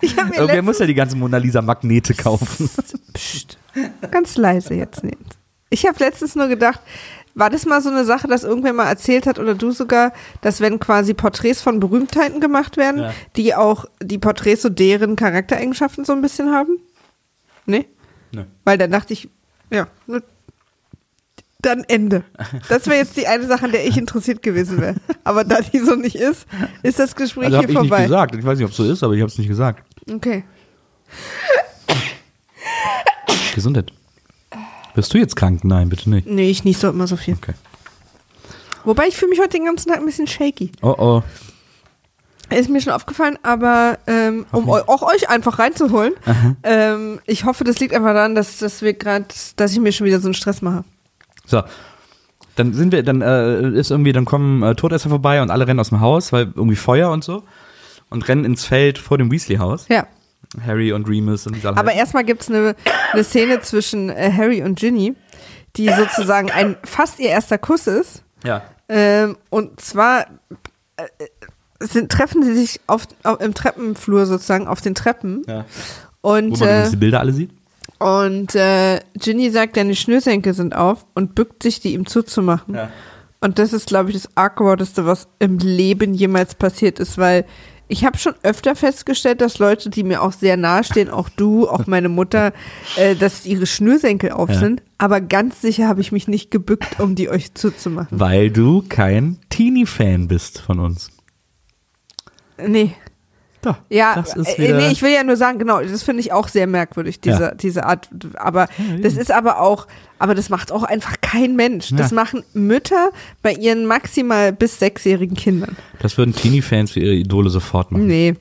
S2: Ich mir
S1: Irgendwer muss ja die ganzen Mona Lisa Magnete kaufen.
S2: Psst, ganz leise jetzt. Ich habe letztens nur gedacht, war das mal so eine Sache, dass irgendwer mal erzählt hat oder du sogar, dass wenn quasi Porträts von Berühmtheiten gemacht werden,
S1: Ja.
S2: die auch die Porträts so deren Charaktereigenschaften so ein bisschen haben? Nee?
S1: Nee.
S2: Weil dann dachte ich, ja, dann Ende. Das wäre jetzt die eine Sache, an der ich interessiert gewesen wäre. Aber da die so nicht ist, ist das Gespräch
S1: Also habe
S2: hier
S1: ich nicht
S2: vorbei.
S1: gesagt. Ich weiß nicht, ob es so ist, aber ich habe es nicht gesagt.
S2: Okay.
S1: Gesundheit. Bist du jetzt krank? Nein, bitte nicht.
S2: Nee, ich nicht so immer so viel.
S1: Okay.
S2: Wobei ich fühle mich heute den ganzen Tag ein bisschen shaky.
S1: Oh oh.
S2: Ist mir schon aufgefallen, aber ähm, um eu auch euch einfach reinzuholen, ähm, ich hoffe, das liegt einfach daran, dass, dass wir gerade, dass ich mir schon wieder so einen Stress mache.
S1: So. Dann sind wir, dann äh, ist irgendwie, dann kommen äh, Todesser vorbei und alle rennen aus dem Haus, weil irgendwie Feuer und so. Und rennen ins Feld vor dem Weasley-Haus.
S2: Ja.
S1: Harry und Remus und die alle.
S2: Aber erstmal gibt's eine, eine Szene zwischen äh, Harry und Ginny, die sozusagen ein fast ihr erster Kuss ist.
S1: ja.
S2: Ähm, und zwar äh, sind, treffen sie sich auf, auf, im Treppenflur sozusagen, auf den Treppen.
S1: ja. Wo
S2: Und,
S1: man
S2: äh,
S1: die Bilder alle sieht.
S2: und äh, Ginny sagt, deine Schnürsenkel sind auf und bückt sich, die ihm zuzumachen.
S1: Ja.
S2: Und das ist, glaube ich, das awkwardeste, was im Leben jemals passiert ist, weil ich habe schon öfter festgestellt, dass Leute, die mir auch sehr nahe stehen, auch du, auch meine Mutter, äh, dass ihre Schnürsenkel auf
S1: Ja.
S2: sind. Aber ganz sicher habe ich mich nicht gebückt, um die euch zuzumachen.
S1: Weil du kein Teenie-Fan bist von uns.
S2: Nee.
S1: Doch,
S2: Ja,
S1: das ist
S2: äh,
S1: wieder,
S2: nee, ich will ja nur sagen, genau, das finde ich auch sehr merkwürdig, diese,
S1: Ja.
S2: diese Art. Aber das ist aber auch, aber das macht auch einfach kein Mensch. Das
S1: Ja.
S2: machen Mütter bei ihren maximal bis sechsjährigen Kindern.
S1: das würden Teenie-Fans für ihre Idole sofort machen.
S2: Nee.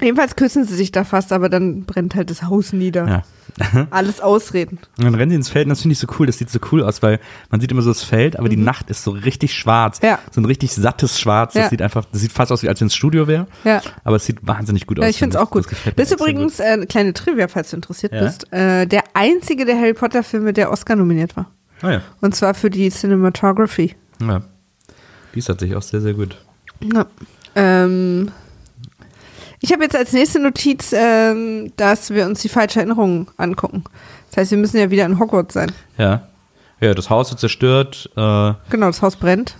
S1: Ja.
S2: Jedenfalls küssen sie sich da fast, aber dann brennt halt das Haus nieder.
S1: ja.
S2: Alles Ausreden.
S1: Und dann rennen sie ins Feld und das finde ich so cool, das sieht so cool aus, weil man sieht immer so das Feld, aber die Nacht ist so richtig schwarz.
S2: Mhm. Ja.
S1: So ein richtig sattes Schwarz. Das
S2: Ja.
S1: sieht einfach, das sieht fast aus, wie als wenn es Studio wäre.
S2: Ja.
S1: Aber es sieht wahnsinnig gut
S2: Ja,
S1: aus.
S2: ich finde es auch gut.
S1: mir
S2: Das ist übrigens äh, eine kleine Trivia, falls du interessiert
S1: Ja.
S2: bist. Äh, der einzige der Harry Potter Filme, der Oscar nominiert war.
S1: Gut. Ah ja.
S2: Und zwar für die Cinematography.
S1: ja. Die ist tatsächlich auch sehr, sehr gut.
S2: Ja. Ähm, ich habe jetzt als nächste Notiz, ähm, dass wir uns die falsche Erinnerung angucken. Das heißt, wir müssen ja wieder in Hogwarts sein.
S1: Ja. Ja, das Haus wird zerstört. Äh,
S2: Genau, das Haus brennt.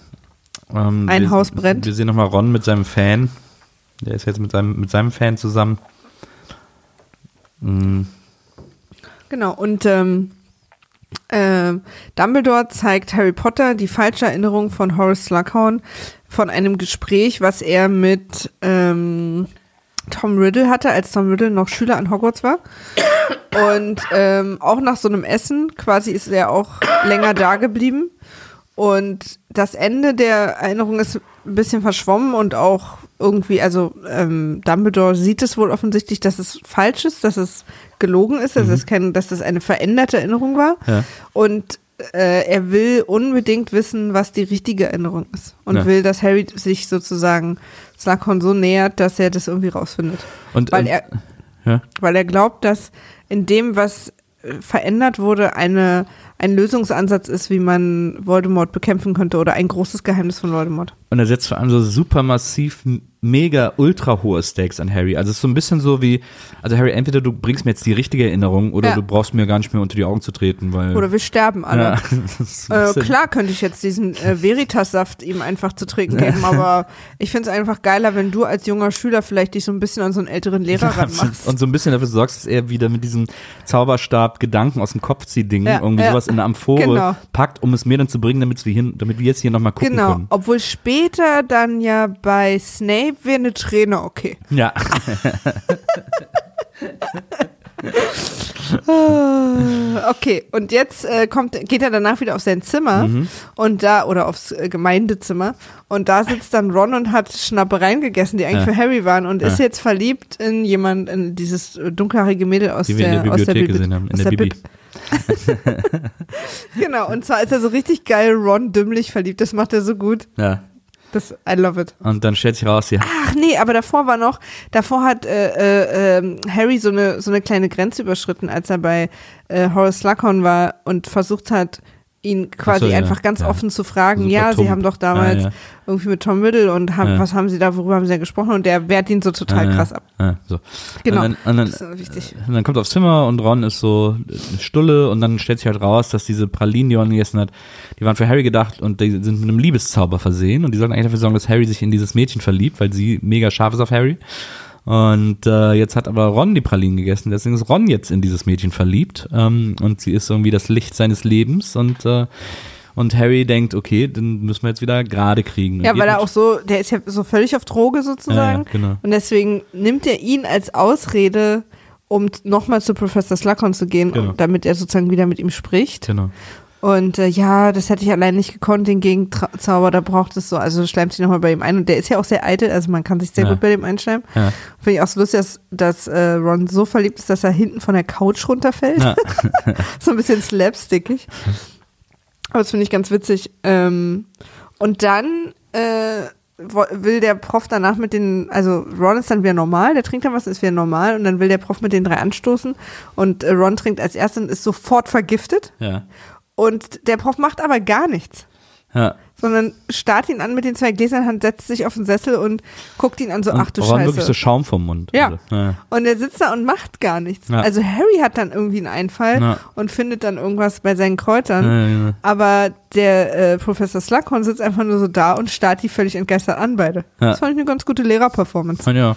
S1: ähm,
S2: Ein
S1: wir,
S2: Haus brennt.
S1: Wir sehen nochmal Ron mit seinem Fan. Der ist jetzt mit seinem, mit seinem Fan zusammen. Mm,
S2: Genau, und ähm, ähm, Dumbledore zeigt Harry Potter die falsche Erinnerung von Horace Slughorn von einem Gespräch, was er mit ähm, Tom Riddle hatte, als Tom Riddle noch Schüler an Hogwarts war. Und ähm, auch nach so einem Essen quasi ist er auch länger da geblieben. Und das Ende der Erinnerung ist ein bisschen verschwommen und auch irgendwie, also ähm, Dumbledore sieht es wohl offensichtlich, dass es falsch ist, dass es gelogen ist, dass, es kein, dass das eine veränderte Erinnerung war.
S1: Ja.
S2: Und äh, er will unbedingt wissen, was die richtige Erinnerung ist. Und
S1: Ja.
S2: will, dass Harry sich sozusagen Slughorn so nähert, dass er das irgendwie rausfindet.
S1: Und,
S2: Weil
S1: und,
S2: er,
S1: ja.
S2: weil er glaubt, dass in dem, was äh, verändert wurde, eine, ein Lösungsansatz ist, wie man Voldemort bekämpfen könnte oder ein großes Geheimnis von Voldemort.
S1: Und er setzt vor allem so super massiv, mega, ultra hohe Stakes an Harry. Also es ist so ein bisschen so wie, also Harry, entweder du bringst mir jetzt die richtige Erinnerung oder
S2: Ja.
S1: du brauchst mir gar nicht mehr unter die Augen zu treten, weil.
S2: Oder wir sterben alle.
S1: ja,
S2: Äh, klar könnte ich jetzt diesen äh, Veritas-Saft ihm einfach zu trinken geben, aber ich finde es einfach geiler, wenn du als junger Schüler vielleicht dich so ein bisschen an so einen älteren Lehrer ranmachst.
S1: Und so ein bisschen dafür sorgst, dass er wieder mit diesem Zauberstab Gedanken aus dem Kopf zieht Ding
S2: Ja,
S1: irgendwie
S2: ja.
S1: sowas in eine Amphore
S2: Genau.
S1: packt, um es mir dann zu bringen, damit wir hier, damit wir jetzt hier nochmal gucken
S2: Genau,
S1: können.
S2: obwohl später dann ja bei Snape wäre eine Träne okay.
S1: Ja.
S2: Ah, Okay, und jetzt äh, kommt, geht er danach wieder auf sein Zimmer
S1: Mhm.
S2: und da, oder aufs äh, Gemeindezimmer und da sitzt dann Ron und hat Schnappereien gegessen, die eigentlich
S1: Ja.
S2: für Harry waren und
S1: Ja.
S2: ist jetzt verliebt in jemand, in dieses äh, dunkelhaarige Mädel aus
S1: Die
S2: der,
S1: der
S2: aus der
S1: Bibliothek
S2: Bibli-
S1: gesehen haben, in
S2: aus
S1: der Bibi.
S2: Bib. Genau, und zwar ist er so richtig geil Ron dümmlich verliebt, das macht er so gut.
S1: Ja.
S2: Das, I love it.
S1: Und dann stellt sich raus, ja,
S2: Ach nee, aber davor war noch, davor hat äh, äh, ähm, Harry so eine, so eine kleine Grenze überschritten, als er bei äh, Horace Slughorn war und versucht hat, ihn quasi
S1: so, ja,
S2: einfach ganz
S1: ja.
S2: offen zu fragen,
S1: Super
S2: ja,
S1: tump.
S2: sie haben doch damals
S1: Ah, ja.
S2: irgendwie mit Tom Riddle und haben, was haben sie da, worüber haben sie da gesprochen und der wehrt ihn so total
S1: ja,
S2: krass ab.
S1: Ja, so.
S2: Genau.
S1: Und dann, und dann,
S2: Das ist wichtig.
S1: und dann kommt er aufs Zimmer und Ron ist so eine Stulle und dann stellt sich halt raus, dass diese Pralinen, die Ron gegessen hat, die waren für Harry gedacht und die sind mit einem Liebeszauber versehen und die sollten eigentlich dafür sorgen, dass Harry sich in dieses Mädchen verliebt, weil sie mega scharf ist auf Harry. Und äh, jetzt hat aber Ron die Pralinen gegessen, deswegen ist Ron jetzt in dieses Mädchen verliebt ähm, und sie ist irgendwie das Licht seines Lebens und äh, und Harry denkt, okay, dann müssen wir jetzt wieder gerade kriegen. Und
S2: Ja, weil er auch so, der ist ja so völlig auf Droge sozusagen.
S1: Ja, ja, genau.
S2: Und deswegen nimmt er ihn als Ausrede, um nochmal zu Professor Slughorn zu gehen,
S1: Genau.
S2: damit er sozusagen wieder mit ihm spricht.
S1: Genau.
S2: Und äh, ja, das hätte ich allein nicht gekonnt, den Gegenzauber, da braucht es so, also schleimt sich nochmal bei ihm ein. Und der ist ja auch sehr eitel, also man kann sich sehr
S1: Ja.
S2: gut bei dem einschleimen.
S1: Ja.
S2: Finde ich auch so lustig, dass, dass äh, Ron so verliebt ist, dass er hinten von der Couch runterfällt.
S1: Ja.
S2: so ein bisschen slapstickig. Aber das finde ich ganz witzig. Ähm, und dann äh, will der Prof danach mit den, also Ron ist dann wieder normal, der trinkt dann was, ist wieder normal und dann will der Prof mit den drei anstoßen und äh, Ron trinkt als erstes und ist sofort vergiftet
S1: Ja.
S2: Und der Prof macht aber gar nichts,
S1: Ja.
S2: sondern starrt ihn an mit den zwei Gläsern Hand, setzt sich auf den Sessel und guckt ihn an so,
S1: Und
S2: ach du Scheiße.
S1: wirklich so Schaum vom Mund.
S2: Ja.
S1: Also, ja.
S2: Und er sitzt da und macht gar nichts.
S1: Ja.
S2: Also Harry hat dann irgendwie einen Einfall
S1: Ja.
S2: und findet dann irgendwas bei seinen Kräutern.
S1: Ja, ja.
S2: Aber der äh, Professor Slughorn sitzt einfach nur so da und starrt die völlig entgeistert an, beide. Das fand ich eine ganz gute Lehrerperformance.
S1: Und ja.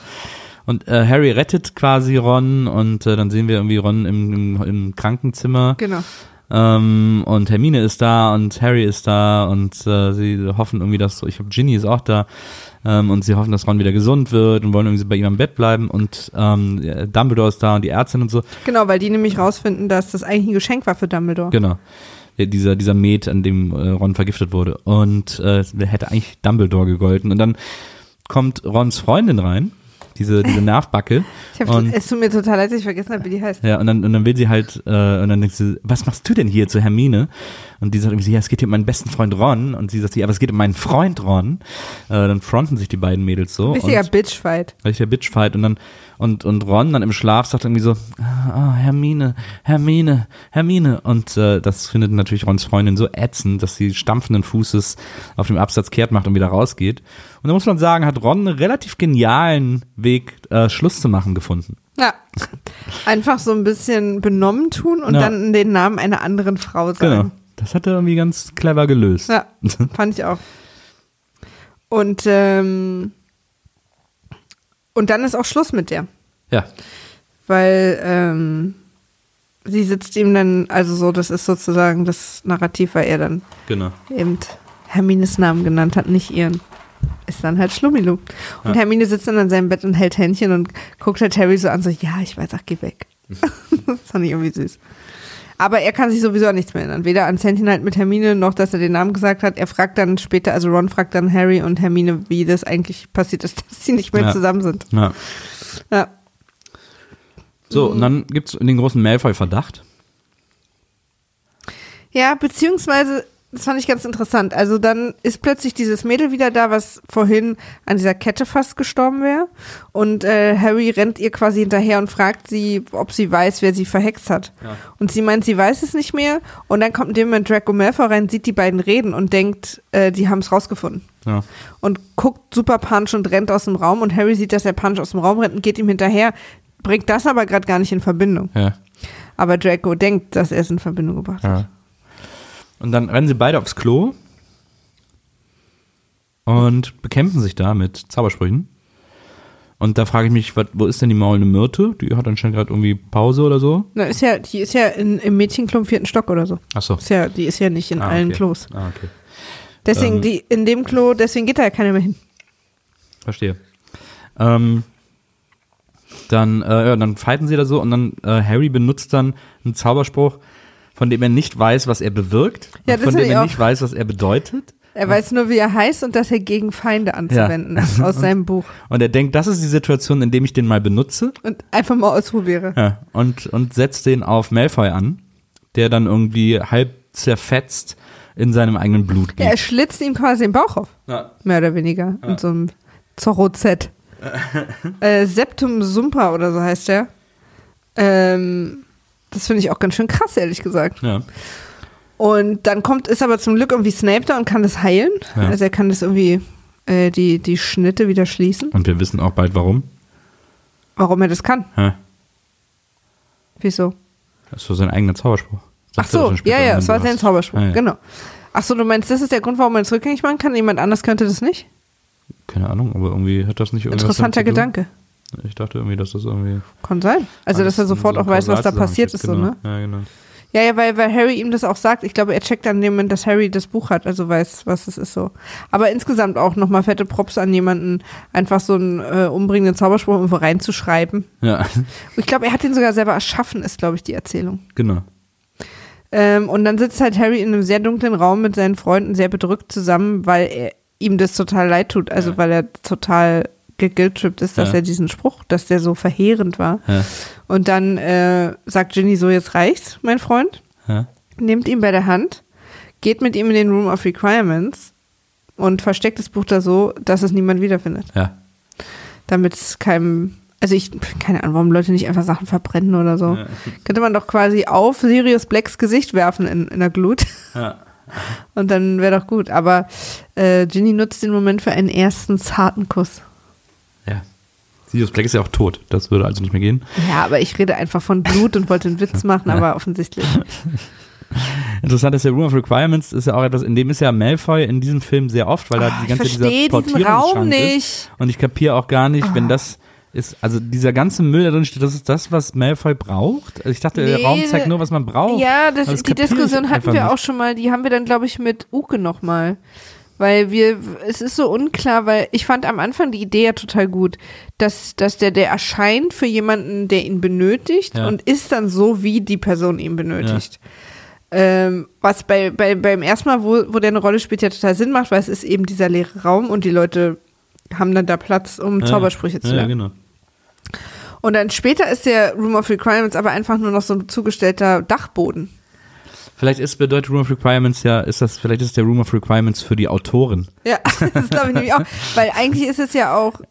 S1: Und äh, Harry rettet quasi Ron und äh, dann sehen wir irgendwie Ron im, im, im Krankenzimmer.
S2: Genau.
S1: Ähm, und Hermine ist da und Harry ist da und äh, sie hoffen irgendwie, dass so, ich glaube, Ginny ist auch da ähm, und sie hoffen, dass Ron wieder gesund wird und wollen irgendwie bei ihm am Bett bleiben und ähm, Dumbledore ist da und die Ärztin und so.
S2: Genau, weil die nämlich rausfinden, dass das eigentlich ein Geschenk war für Dumbledore.
S1: Genau. Ja, Dieser, dieser Met, an dem äh, Ron vergiftet wurde. Und äh, der hätte eigentlich Dumbledore gegolten. Und dann kommt Rons Freundin rein, diese, diese Nervbacke.
S2: Ich hab,
S1: Und-
S2: es tut mir total leid, dass ich vergessen habe, wie die heißt.
S1: Ja, und dann, und dann will sie halt, äh, und dann denkt sie, was machst du denn hier zu Hermine? Und die sagt irgendwie, ja, es geht hier um meinen besten Freund Ron. Und sie sagt, ja, aber es geht um meinen Freund Ron. Äh, dann fronten sich die beiden Mädels so.
S2: Richtiger Bitchfight.
S1: richtiger Bitchfight. Und dann, Und, und Ron dann im Schlaf sagt irgendwie so, ah, Hermine, Hermine, Hermine. Und äh, das findet natürlich Rons Freundin so ätzend, dass sie stampfenden Fußes auf dem Absatz kehrt macht und wieder rausgeht. Und da muss man sagen, hat Ron einen relativ genialen Weg, äh, Schluss zu machen, gefunden.
S2: Ja. Einfach so ein bisschen benommen tun und
S1: Ja.
S2: dann den Namen einer anderen Frau sagen.
S1: Genau. Das hat er irgendwie ganz clever gelöst.
S2: Ja, fand ich auch. Und, ähm, und dann ist auch Schluss mit der.
S1: Ja.
S2: Weil ähm, sie sitzt ihm dann, also so, das ist sozusagen das Narrativ, weil er dann
S1: Genau.
S2: eben Hermines Namen genannt hat, nicht ihren. Ist dann halt Schlummilu. Und
S1: Ja.
S2: Hermine sitzt dann an seinem Bett und hält Händchen und guckt halt Harry so an, so, ja, ich weiß, ach, geh weg. das fand ich irgendwie süß. Aber er kann sich sowieso an nichts mehr erinnern. Weder an halt mit Hermine, noch dass er den Namen gesagt hat. Er fragt dann später, also Ron fragt dann Harry und Hermine, wie das eigentlich passiert ist, dass sie nicht mehr
S1: Ja.
S2: zusammen sind.
S1: Ja.
S2: Ja.
S1: So, und dann gibt's den großen Malfoy-Verdacht.
S2: Ja, beziehungsweise, das fand ich ganz interessant. Also dann ist plötzlich dieses Mädel wieder da, was vorhin an dieser Kette fast gestorben wäre. Und äh, Harry rennt ihr quasi hinterher und fragt sie, ob sie weiß, wer sie verhext hat. Und sie meint, sie weiß es nicht mehr. Und dann kommt in dem Moment Draco Malfoy rein, sieht die beiden reden und denkt, äh, die haben es rausgefunden.
S1: Ja.
S2: Und guckt super Punch und rennt aus dem Raum. Und Harry sieht, dass der Punch aus dem Raum rennt und geht ihm hinterher. Bringt das aber gerade gar nicht in Verbindung.
S1: Ja.
S2: Aber Draco denkt, dass er es in Verbindung gebracht hat.
S1: Und dann rennen sie beide aufs Klo und bekämpfen sich da mit Zaubersprüchen. Und da frage ich mich, wat, wo ist denn die maulende Myrte? Die hat anscheinend gerade irgendwie Pause oder so.
S2: Na, ist ja, die ist ja in, im Mädchenklo im vierten Stock oder so.
S1: Ach so.
S2: Ist ja, die ist ja nicht in
S1: Ah,
S2: allen
S1: okay.
S2: Klos.
S1: Ah, okay.
S2: Deswegen,
S1: Ähm.
S2: die, in dem Klo, deswegen geht da ja keiner mehr hin.
S1: Verstehe. Ähm, dann, äh, ja, dann fighten sie da so und dann äh, Harry benutzt dann einen Zauberspruch, von dem er nicht weiß, was er bewirkt.
S2: Ja,
S1: von dem er nicht weiß, was er bedeutet.
S2: Er weiß nur, wie er heißt und dass er gegen Feinde anzuwenden ist aus seinem Buch.
S1: Und er denkt, das ist die Situation, in dem ich den mal benutze.
S2: Und einfach mal ausprobiere.
S1: Ja, und, und setzt den auf Malfoy an, der dann irgendwie halb zerfetzt in seinem eigenen Blut
S2: Ja, er schlitzt ihm quasi den Bauch auf.
S1: Ja.
S2: Mehr oder weniger. Mit so einem Zorro-Z. äh, Septum Sumpa oder so heißt der. Ähm, das finde ich auch ganz schön krass, ehrlich gesagt.
S1: Ja.
S2: Und dann kommt, ist aber zum Glück irgendwie Snape da und kann das heilen.
S1: Ja.
S2: Also er kann das irgendwie, äh, die, die Schnitte wieder schließen.
S1: Und wir wissen auch bald warum.
S2: Warum er das kann.
S1: Ja.
S2: Wieso?
S1: Das ist so sein eigener Zauberspruch.
S2: Ach so, ja, ja, es war sein Zauberspruch,
S1: Ja, ja.
S2: genau. Ach so, du meinst, das ist der Grund, warum man es rückgängig machen kann? Jemand anders könnte das nicht?
S1: Keine Ahnung, aber irgendwie hat das nicht irgendwas
S2: Interessanter. Gedanke.
S1: Ich dachte irgendwie, dass das irgendwie.
S2: Kann sein. Also, dass er sofort
S1: so
S2: auch weiß, was da passiert ist, so,
S1: zusammenhängt.
S2: ne?
S1: Genau. Ja, genau.
S2: Ja, ja, weil, weil Harry ihm das auch sagt. Ich glaube, er checkt dann Moment, dass Harry das Buch hat, also weiß, was es ist so. Aber insgesamt auch nochmal fette Props an jemanden, einfach so einen äh, umbringenden Zauberspruch irgendwo reinzuschreiben.
S1: Ja,
S2: ich glaube, er hat den sogar selber erschaffen, ist, glaube ich, die Erzählung.
S1: genau.
S2: Ähm, und dann sitzt halt Harry in einem sehr dunklen Raum mit seinen Freunden sehr bedrückt zusammen, weil er, ihm das total leid tut. Also
S1: Ja.
S2: weil er total geguiltrippt ist, dass
S1: Ja.
S2: er diesen Spruch, dass der so verheerend war.
S1: Ja.
S2: Und dann äh, sagt Ginny so, jetzt reicht's, mein Freund.
S1: Ja.
S2: Nimmt ihn bei der Hand, geht mit ihm in den Room of Requirements und versteckt das Buch da so, dass es niemand wiederfindet.
S1: ja.
S2: Damit es keinem, also ich, keine Ahnung, warum Leute nicht einfach Sachen verbrennen oder so.
S1: Ja.
S2: Könnte man doch quasi auf Sirius Blacks Gesicht werfen in, in der Glut.
S1: Ja.
S2: Und dann wäre doch gut. Aber äh, Ginny nutzt den Moment für einen ersten zarten Kuss.
S1: Ja. Sirius Black ist ja auch tot. Das würde also nicht mehr gehen.
S2: Ja, aber ich rede einfach von Blut und wollte einen Witz machen, aber offensichtlich.
S1: Interessant ist der Room of Requirements ist ja auch etwas, in dem ist ja Malfoy in diesem Film sehr oft, weil da
S2: Ah,
S1: die
S2: ich
S1: ganze
S2: verstehe
S1: dieser Portierungsschrank ist.
S2: nicht.
S1: Und ich kapiere auch gar nicht,
S2: Ah.
S1: wenn das ist, also dieser ganze Müll da drin steht, das ist das, was Malfoy braucht. Also ich dachte, der
S2: Nee,
S1: Raum zeigt nur, was man braucht.
S2: Ja, das,
S1: das
S2: die
S1: ich
S2: Diskussion hatten wir
S1: nicht.
S2: auch schon mal. Die haben wir dann, glaube ich, mit Uke nochmal. Weil wir, es ist so unklar, weil ich fand am Anfang die Idee ja total gut, dass, dass der, der erscheint für jemanden, der ihn benötigt
S1: Ja.
S2: und ist dann so, wie die Person ihn benötigt. Ähm, was bei, bei, beim ersten Mal, wo, wo der eine Rolle spielt, ja total Sinn macht, weil es ist eben dieser leere Raum und die Leute haben dann da Platz, um Zaubersprüche zu
S1: ja,
S2: lernen.
S1: genau.
S2: Und dann später ist der Room of Requirements aber einfach nur noch so ein zugestellter Dachboden.
S1: Vielleicht ist bedeutet Room of Requirements ja, ist das, vielleicht ist der Room of Requirements für die Autoren.
S2: Ja, das glaube ich nämlich auch. Weil eigentlich ist es ja auch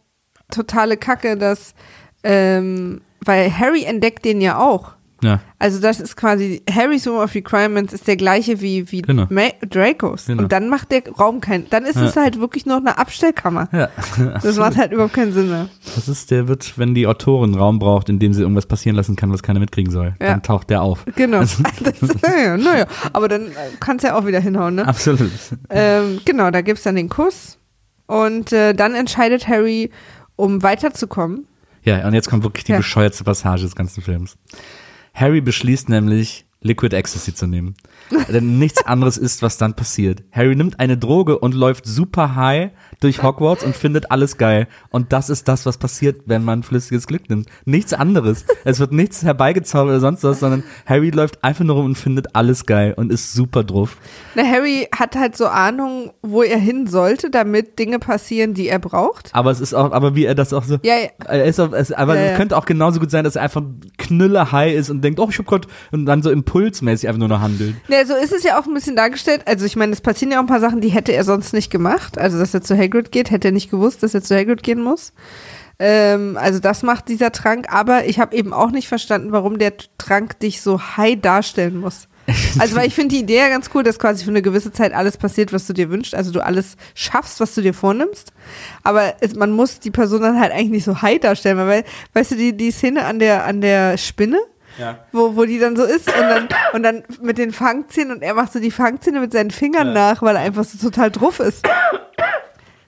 S2: totale Kacke, dass ähm, weil Harry entdeckt den ja auch.
S1: Ja,
S2: Also das ist quasi, Harry's Room of Requirements ist der gleiche wie, wie
S1: Genau.
S2: Dracos.
S1: Genau.
S2: Und dann macht der Raum keinen, dann ist es
S1: Ja.
S2: halt wirklich noch eine Abstellkammer.
S1: ja.
S2: Das macht halt überhaupt keinen Sinn mehr.
S1: Das ist, der wird, wenn die Autorin Raum braucht, in dem sie irgendwas passieren lassen kann, was keiner mitkriegen soll,
S2: Ja.
S1: dann taucht der auf.
S2: Genau. Das, naja, naja, aber dann kann es ja auch wieder hinhauen, ne?
S1: Absolut.
S2: Ähm, genau, da gibt's dann den Kuss. Und äh, dann entscheidet Harry, um weiterzukommen.
S1: Ja, und jetzt kommt wirklich die bescheuertste Passage des ganzen Films. Harry beschließt nämlich, Liquid Ecstasy zu nehmen. Denn nichts anderes ist, was dann passiert. Harry nimmt eine Droge und läuft super high durch Hogwarts und findet alles geil. Und das ist das, was passiert, wenn man flüssiges Glück nimmt. Nichts anderes. Es wird nichts herbeigezaubert oder sonst was, sondern Harry läuft einfach nur rum und findet alles geil und ist super drauf.
S2: Na, Harry hat halt so Ahnung, wo er hin sollte, damit Dinge passieren, die er braucht.
S1: Aber es ist auch, aber wie er das auch so,
S2: Ja, ja.
S1: Er ist auf, es, aber
S2: Ja,
S1: es
S2: ja.
S1: könnte auch genauso gut sein, dass er einfach knülle high ist und denkt, oh, ich hab grad, und dann so impulsmäßig einfach nur noch handelt.
S2: Ja, so ist es ja auch ein bisschen dargestellt. Also ich meine, es passieren ja auch ein paar Sachen, die hätte er sonst nicht gemacht. Also dass er zu Hagrid geht, hätte er nicht gewusst, dass er zu Hagrid gehen muss. Ähm, also das macht dieser Trank. Aber ich habe eben auch nicht verstanden, warum der Trank dich so high darstellen muss. Also weil ich finde die Idee ja ganz cool, dass quasi für eine gewisse Zeit alles passiert, was du dir wünschst. Also du alles schaffst, was du dir vornimmst. Aber es, man muss die Person dann halt eigentlich nicht so high darstellen. Weil, weißt du, die, die Szene an der, an der Spinne,
S1: Ja.
S2: wo, wo die dann so ist und dann, und dann mit den Fangzähnen und er macht so die Fangzähne mit seinen Fingern nach, weil er einfach so total drauf ist.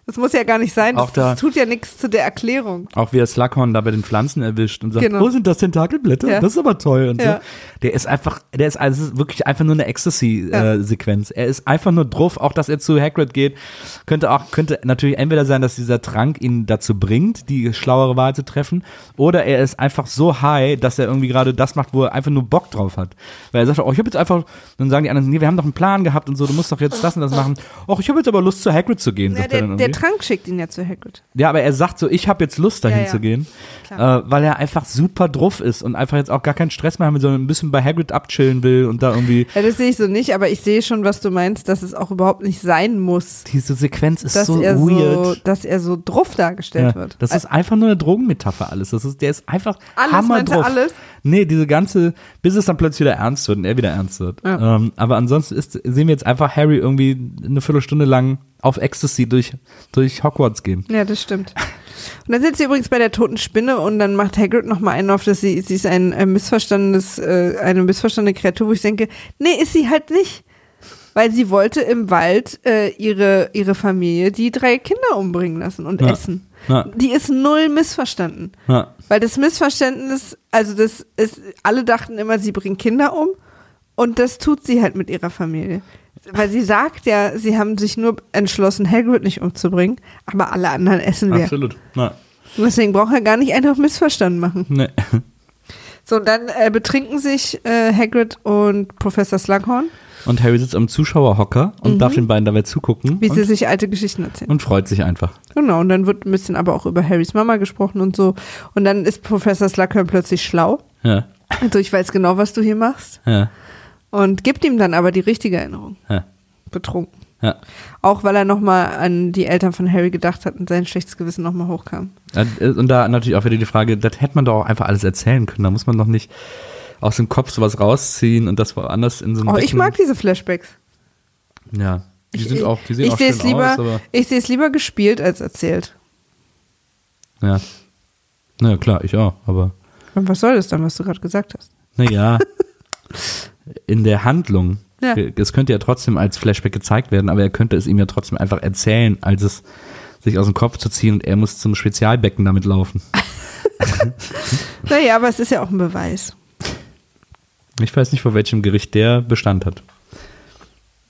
S2: Das muss ja gar nicht sein. Das,
S1: Auch da-
S2: das tut ja nichts zu der Erklärung.
S1: Auch wie er Slughorn da bei den Pflanzen erwischt und sagt,
S2: Genau.
S1: oh, sind das Tentakelblätter?
S2: Ja.
S1: Das ist aber toll und
S2: Ja.
S1: so. Der ist einfach, der ist also wirklich einfach nur eine Ecstasy-Sequenz. er ist einfach nur drauf, auch dass er zu Hagrid geht. Könnte auch, könnte natürlich entweder sein, dass dieser Trank ihn dazu bringt, die schlauere Wahl zu treffen, oder er ist einfach so high, dass er irgendwie gerade das macht, wo er einfach nur Bock drauf hat. Weil er sagt, oh, ich habe jetzt einfach, dann sagen die anderen, nee, wir haben doch einen Plan gehabt und so, du musst doch jetzt das und das machen. Och, ich habe jetzt aber Lust zu Hagrid zu gehen,
S2: Ja,
S1: sagt er
S2: der,
S1: dann
S2: der
S1: irgendwie.
S2: Trank schickt ihn ja zu Hagrid.
S1: Ja, aber er sagt so, ich habe jetzt Lust dahin
S2: Ja, ja.
S1: zu gehen, äh, weil er einfach super drauf ist und einfach jetzt auch gar keinen Stress mehr haben will, sondern ein bisschen bei Hagrid abchillen will und da irgendwie
S2: Ja, das sehe ich so nicht, aber ich sehe schon, was du meinst, dass es auch überhaupt nicht sein muss,
S1: diese Sequenz ist so
S2: er so,
S1: weird.
S2: dass er so drauf dargestellt
S1: Ja,
S2: wird.
S1: das ist einfach nur eine Drogenmetapher alles. Das ist, der ist einfach
S2: Alles,
S1: Hammer drauf.
S2: alles?
S1: Nee, diese ganze, bis es dann plötzlich wieder ernst wird und er wieder ernst wird.
S2: Ja.
S1: Ähm, aber ansonsten ist, sehen wir jetzt einfach Harry irgendwie eine Viertelstunde lang auf Ecstasy durch, durch Hogwarts gehen.
S2: Ja, das stimmt. Und dann sitzt sie übrigens bei der toten Spinne und dann macht Hagrid nochmal einen auf, dass sie, sie ist ein, ein missverstandenes, äh, eine missverstandene Kreatur, wo ich denke, nee, ist sie halt nicht. Weil sie wollte im Wald äh, ihre, ihre Familie die drei Kinder umbringen lassen und
S1: Ja.
S2: essen.
S1: Ja,
S2: Die ist null missverstanden.
S1: ja.
S2: Weil das Missverständnis, also das ist, alle dachten immer, sie bringt Kinder um und das tut sie halt mit ihrer Familie. Weil sie sagt ja, sie haben sich nur entschlossen, Hagrid nicht umzubringen, aber alle anderen essen wir.
S1: Absolut. Ja.
S2: Deswegen braucht er gar nicht einfach missverstanden machen.
S1: Nee.
S2: So, und dann äh, betrinken sich äh, Hagrid und Professor Slughorn,
S1: Und Harry sitzt am Zuschauerhocker und darf den beiden dabei zugucken
S2: Mhm. wie sie sich alte Geschichten erzählen.
S1: und freut sich einfach.
S2: Genau, und dann wird ein bisschen aber auch über Harrys Mama gesprochen und so. Und dann ist Professor Slughorn plötzlich schlau.
S1: Ja,
S2: Also ich weiß genau, was du hier machst.
S1: ja,
S2: Und gibt ihm dann aber die richtige Erinnerung.
S1: ja,
S2: Betrunken.
S1: ja.
S2: Auch weil er nochmal an die Eltern von Harry gedacht hat und sein schlechtes Gewissen nochmal hochkam.
S1: Und da natürlich auch wieder die Frage, das hätte man doch auch einfach alles erzählen können. Da muss man doch nicht aus dem Kopf sowas rausziehen und das woanders in so einem
S2: Oh, ich mag diese Flashbacks.
S1: Ja, die
S2: Ich-
S1: sind auch, die sehen
S2: ich
S1: auch
S2: sehe
S1: schön
S2: es lieber,
S1: aus, aber
S2: ich sehe es lieber gespielt als erzählt.
S1: ja. Na ja, klar, ich auch, aber
S2: Und was soll das dann, was du gerade gesagt hast?
S1: naja, in der Handlung.
S2: Ja.
S1: Es könnte ja trotzdem als Flashback gezeigt werden, aber er könnte es ihm ja trotzdem einfach erzählen, als es sich aus dem Kopf zu ziehen und er muss zum Spezialbecken damit laufen.
S2: Naja, aber es ist ja auch ein Beweis.
S1: Ich weiß nicht, vor welchem Gericht der Bestand hat.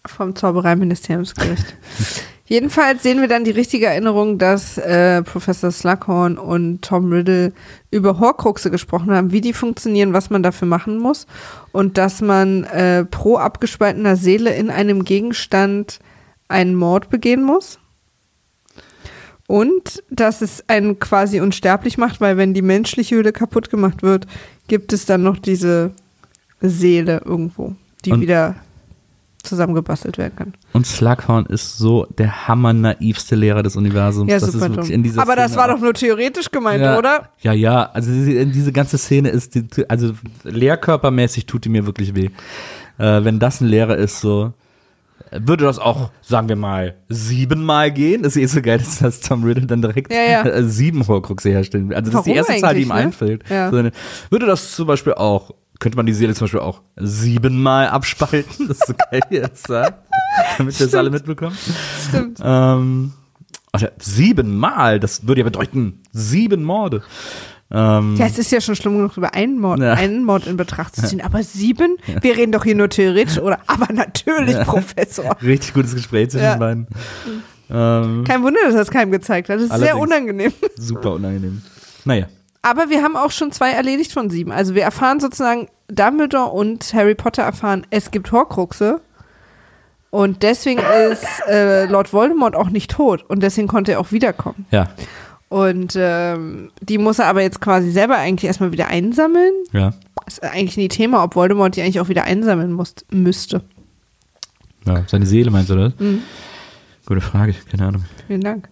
S2: Vom Zaubereiministeriumsgericht. Jedenfalls sehen wir dann die richtige Erinnerung, dass äh, Professor Slughorn und Tom Riddle über Horcruxe gesprochen haben, wie die funktionieren, was man dafür machen muss und dass man äh, pro abgespaltener Seele in einem Gegenstand einen Mord begehen muss. Und dass es einen quasi unsterblich macht, weil wenn die menschliche Hülle kaputt gemacht wird, gibt es dann noch diese Seele irgendwo, die
S1: Und-
S2: wieder zusammengebastelt werden kann.
S1: Und Slughorn ist so der hammernaivste Lehrer des Universums.
S2: Ja,
S1: das
S2: super
S1: ist wirklich in dieser
S2: Aber das
S1: Szene
S2: war
S1: auch-
S2: doch nur theoretisch gemeint,
S1: ja,
S2: oder?
S1: Ja, ja. Also diese, ganze Szene ist, die, also lehrkörpermäßig tut die mir wirklich weh. Äh, wenn das ein Lehrer ist, so würde das auch, sagen wir mal, siebenmal gehen. Das ist eh so geil, dass das Tom Riddle dann direkt
S2: Ja, ja.
S1: sieben Horcruxe herstellen will. Also das ist die
S2: Warum
S1: erste Zahl, die ihm
S2: ne?
S1: einfällt.
S2: Ja.
S1: So würde das zum Beispiel auch, könnte man die Seele zum Beispiel auch siebenmal abspalten. Das ist so geil, wie er es sagt. Damit wir es alle mitbekommen.
S2: Stimmt.
S1: Ähm, also siebenmal, das würde ja bedeuten sieben Morde. Ähm,
S2: Ja, es ist ja schon schlimm genug, über einen Mord,
S1: Ja.
S2: einen Mord in Betracht zu ziehen. Aber sieben? Wir reden doch hier nur theoretisch, oder? Aber natürlich, Professor.
S1: Richtig gutes Gespräch zwischen
S2: Ja.
S1: den beiden. Ähm,
S2: Kein Wunder, dass er es keinem gezeigt hat. Das ist sehr unangenehm.
S1: super unangenehm. Naja.
S2: Aber wir haben auch schon zwei erledigt von sieben. Also wir erfahren sozusagen, Dumbledore und Harry Potter erfahren, es gibt Horcruxe. Und deswegen ist äh, Lord Voldemort auch nicht tot. Und deswegen konnte er auch wiederkommen.
S1: Ja,
S2: Und ähm, die muss er aber jetzt quasi selber eigentlich erstmal wieder einsammeln.
S1: ja,
S2: Ist eigentlich nie Thema, ob Voldemort die eigentlich auch wieder einsammeln muss, müsste.
S1: ja. Seine Seele meinst du das?
S2: Mhm.
S1: Gute Frage, keine Ahnung.
S2: Vielen Dank.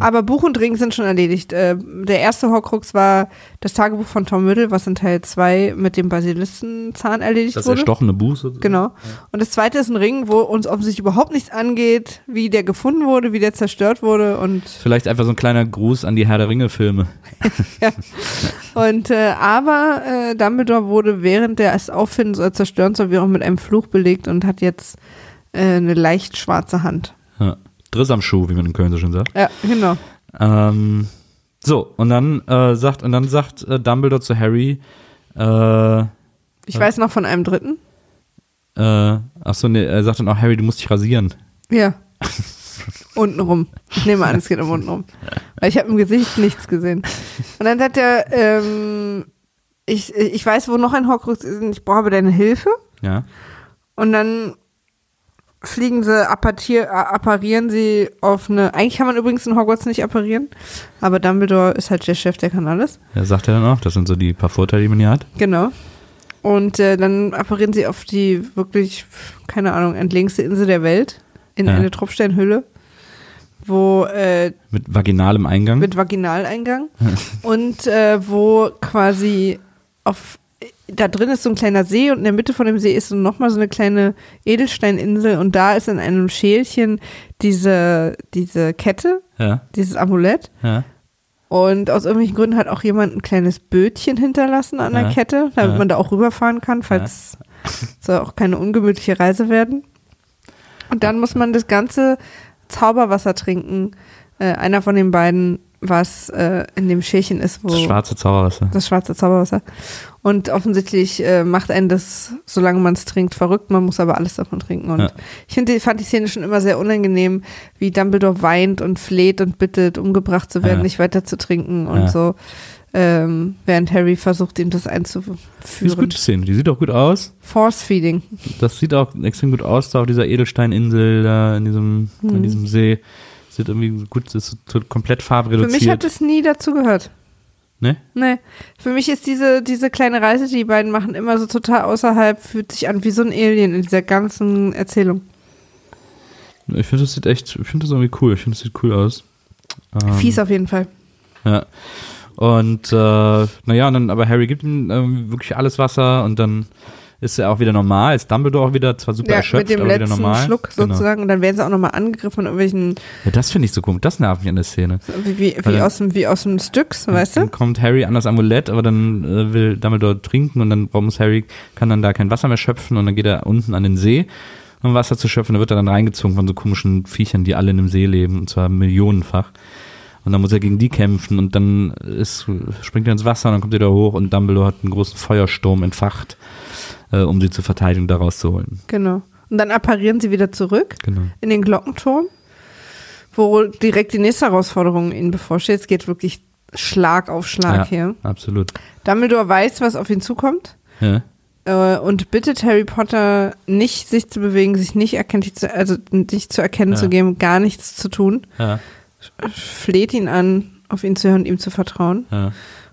S2: Aber Buch und Ring sind schon erledigt. Äh, der erste Horcrux war das Tagebuch von Tom Riddle, was in Teil 2 mit dem Basilistenzahn erledigt
S1: das
S2: wurde.
S1: erstochene Buch. sozusagen.
S2: Genau. Und das zweite ist ein Ring, wo uns offensichtlich überhaupt nichts angeht, wie der gefunden wurde, wie der zerstört wurde und
S1: Vielleicht einfach so ein kleiner Gruß an die Herr der Ringe-Filme.
S2: und äh, aber äh, Dumbledore wurde während der es auffinden oder zerstören soll, wie auch mit einem Fluch belegt und hat jetzt äh, eine leicht schwarze Hand.
S1: Ja. Driss am Schuh, wie man in Köln so schön sagt.
S2: Ja, genau.
S1: Ähm, so, und dann äh, sagt, und dann sagt äh, Dumbledore zu Harry, äh,
S2: Ich weiß noch von einem dritten.
S1: äh, ach so, nee, er sagt dann auch, Harry, du musst dich rasieren.
S2: Ja. Untenrum. Ich nehme an, es geht um untenrum. Weil ich habe im Gesicht nichts gesehen. Und dann sagt er, ähm, ich, ich weiß, wo noch ein Horcrux ist und ich brauche deine Hilfe.
S1: Ja.
S2: Und dann fliegen sie, äh, apparieren sie auf eine. Eigentlich kann man übrigens in Hogwarts nicht apparieren, aber Dumbledore ist halt der Chef, der kann alles.
S1: Ja, sagt er dann auch, das sind so die paar Vorteile, die man hier hat.
S2: Genau. Und äh, dann apparieren sie auf die wirklich, keine Ahnung, entlegenste Insel der Welt in
S1: Ja.
S2: eine Tropfsteinhülle, wo äh,
S1: Mit vaginalem Eingang.
S2: mit Vaginaleingang und äh, wo quasi auf da drin ist so ein kleiner See und in der Mitte von dem See ist so nochmal so eine kleine Edelsteininsel und da ist in einem Schälchen diese, diese Kette,
S1: ja,
S2: dieses Amulett.
S1: ja.
S2: Und aus irgendwelchen Gründen hat auch jemand ein kleines Bötchen hinterlassen an der
S1: Ja.
S2: Kette, damit man da auch rüberfahren kann, falls soll auch keine ungemütliche Reise werden. Und dann muss man das ganze Zauberwasser trinken. Äh, einer von den beiden, was äh, in dem Schälchen ist, wo
S1: Das schwarze Zauberwasser.
S2: das schwarze Zauberwasser. Und offensichtlich äh, macht einen das, solange man es trinkt, verrückt. Man muss aber alles davon trinken. Und
S1: Ja.
S2: ich finde, fand die Szene schon immer sehr unangenehm, wie Dumbledore weint und fleht und bittet, umgebracht zu werden,
S1: Ja.
S2: nicht weiter zu trinken und
S1: Ja.
S2: so. Ähm, während Harry versucht, ihm das
S1: Die ist
S2: einzuführen.
S1: gut, die Szene. Die sieht auch gut aus.
S2: Force Feeding.
S1: Das sieht auch extrem gut aus, da auf dieser Edelsteininsel, da in diesem, in diesem See. Sieht irgendwie gut, ist komplett
S2: Für
S1: farbreduziert.
S2: mich hat es nie dazu gehört.
S1: ne?
S2: Nee. Für mich ist diese, diese kleine Reise, die die beiden machen, immer so total außerhalb, fühlt sich an wie so ein Alien in dieser ganzen Erzählung.
S1: Ich finde, das sieht echt, ich finde das irgendwie cool. Ich finde, das sieht cool aus. Ähm,
S2: Fies auf jeden Fall.
S1: Ja. Und äh, naja, und dann, aber Harry gibt ihm ähm, wirklich alles Wasser und dann ist er auch wieder normal, ist Dumbledore auch wieder zwar super
S2: Ja,
S1: erschöpft,
S2: mit dem
S1: aber wieder
S2: letzten
S1: normal.
S2: Schluck
S1: Genau.
S2: sozusagen. Und dann werden sie auch nochmal angegriffen von irgendwelchen,
S1: Ja, das finde ich so komisch, das nervt mich an der Szene.
S2: wie, wie, wie,
S1: dann-
S2: aus, dem, wie aus dem Styx, weißt
S1: Dann
S2: du?
S1: kommt Harry an das Amulett, aber dann äh, will Dumbledore trinken und dann muss Harry, kann dann da kein Wasser mehr schöpfen und dann geht er unten an den See, um Wasser zu schöpfen, da wird er dann reingezogen von so komischen Viechern, die alle in dem See leben, und zwar millionenfach. Und dann muss er gegen die kämpfen und dann ist, springt er ins Wasser und dann kommt er da hoch und Dumbledore hat einen großen Feuersturm entfacht, äh, um sie zur Verteidigung da rauszuholen.
S2: Genau. Und dann apparieren sie wieder zurück
S1: Genau.
S2: in den Glockenturm, wo direkt die nächste Herausforderung ihnen bevorsteht. Es geht wirklich Schlag auf Schlag
S1: Ja.
S2: hier.
S1: Absolut.
S2: Dumbledore weiß, was auf ihn zukommt.
S1: Ja.
S2: äh, und bittet Harry Potter nicht sich zu bewegen, sich nicht erkenntlich zu, also nicht zu erkennen
S1: Ja.
S2: zu geben, gar nichts zu tun.
S1: Ja.
S2: Fleht ihn an, auf ihn zu hören, ihm zu vertrauen.
S1: Ja.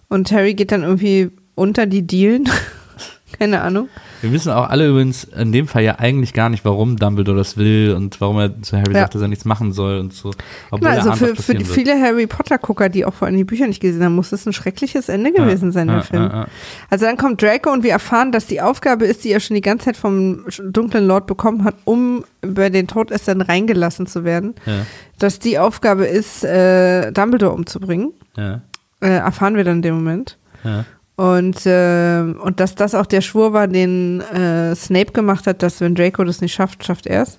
S2: Und Harry geht dann irgendwie unter die Dielen Keine Ahnung.
S1: Wir wissen auch alle übrigens in dem Fall ja eigentlich gar nicht, warum Dumbledore das will und warum er zu Harry
S2: Ja.
S1: sagt, dass er nichts machen soll und so. Obwohl
S2: Genau, also
S1: ahnt,
S2: für, für viele Harry Potter-Gucker, die auch vor allem die Bücher nicht gelesen haben, muss das ein schreckliches Ende gewesen sein, der
S1: ja,
S2: Film.
S1: ja, ja.
S2: Also dann kommt Draco und wir erfahren, dass die Aufgabe ist, die er schon die ganze Zeit vom dunklen Lord bekommen hat, um bei den Todessern reingelassen zu werden.
S1: Ja,
S2: Dass die Aufgabe ist, äh, Dumbledore umzubringen.
S1: ja,
S2: Äh, erfahren wir dann in dem Moment.
S1: ja.
S2: Und, äh, und dass das auch der Schwur war, den äh, Snape gemacht hat, dass wenn Draco das nicht schafft, schafft er es.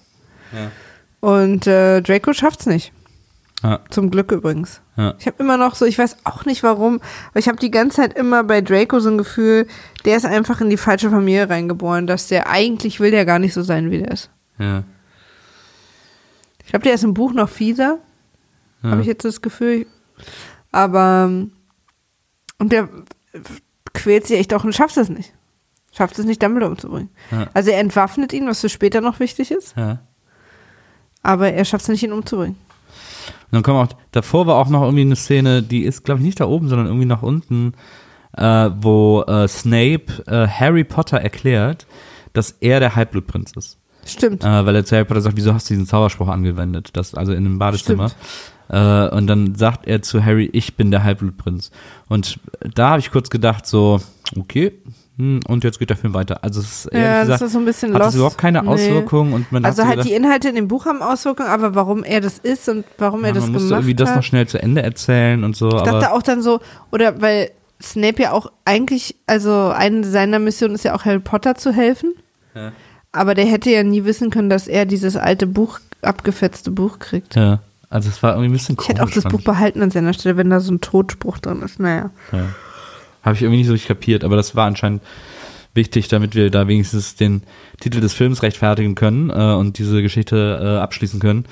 S1: Ja.
S2: Und äh, Draco schafft's nicht.
S1: Ja.
S2: Zum Glück übrigens.
S1: Ja.
S2: Ich habe immer noch so, ich weiß auch nicht warum, aber ich habe die ganze Zeit immer bei Draco so ein Gefühl, der ist einfach in die falsche Familie reingeboren, dass der eigentlich will der gar nicht so sein, wie der ist.
S1: ja.
S2: Ich glaube, der ist im Buch noch fieser,
S1: Ja.
S2: habe ich jetzt das Gefühl. Aber und der quält sich echt auch und schafft es nicht. Schafft es nicht, Dumbledore umzubringen.
S1: Ja.
S2: Also er entwaffnet ihn, was für später noch wichtig ist,
S1: ja.
S2: aber er schafft es nicht, ihn umzubringen.
S1: Und dann kommt auch, davor war auch noch irgendwie eine Szene, die ist, glaube ich, nicht da oben, sondern irgendwie nach unten, äh, wo äh, Snape äh, Harry Potter erklärt, dass er der Halbblutprinz ist.
S2: Stimmt.
S1: Äh, weil er zu Harry Potter sagt, wieso hast du diesen Zauberspruch angewendet? Das, also in einem Badezimmer. Äh, und dann sagt er zu Harry, ich bin der Halbblutprinz. Und da habe ich kurz gedacht, so, okay, hm, und jetzt geht der Film weiter. Also es ist
S2: Ja, das
S1: gesagt,
S2: ist so ein bisschen
S1: hat
S2: lost.
S1: das überhaupt keine
S2: Nee.
S1: Auswirkung. Und man
S2: Also
S1: hat so
S2: halt
S1: gedacht,
S2: die Inhalte in dem Buch haben Auswirkungen, aber warum er das ist und warum er
S1: ja,
S2: das
S1: man musste
S2: gemacht
S1: irgendwie das
S2: hat.
S1: noch schnell zu Ende erzählen und so.
S2: ich dachte auch dann so, oder weil Snape ja auch eigentlich, also eine seiner Missionen ist ja auch Harry Potter zu helfen.
S1: Ja.
S2: Aber der hätte ja nie wissen können, dass er dieses alte Buch, abgefetzte Buch kriegt.
S1: Ja, also es war irgendwie ein bisschen
S2: Ich hätte auch
S1: komisch,
S2: das Buch behalten an seiner Stelle, wenn da so ein Todspruch drin ist. Naja.
S1: Ja. Habe ich irgendwie nicht so richtig kapiert, aber das war anscheinend wichtig, damit wir da wenigstens den Titel des Films rechtfertigen können äh, und diese Geschichte äh, abschließen können,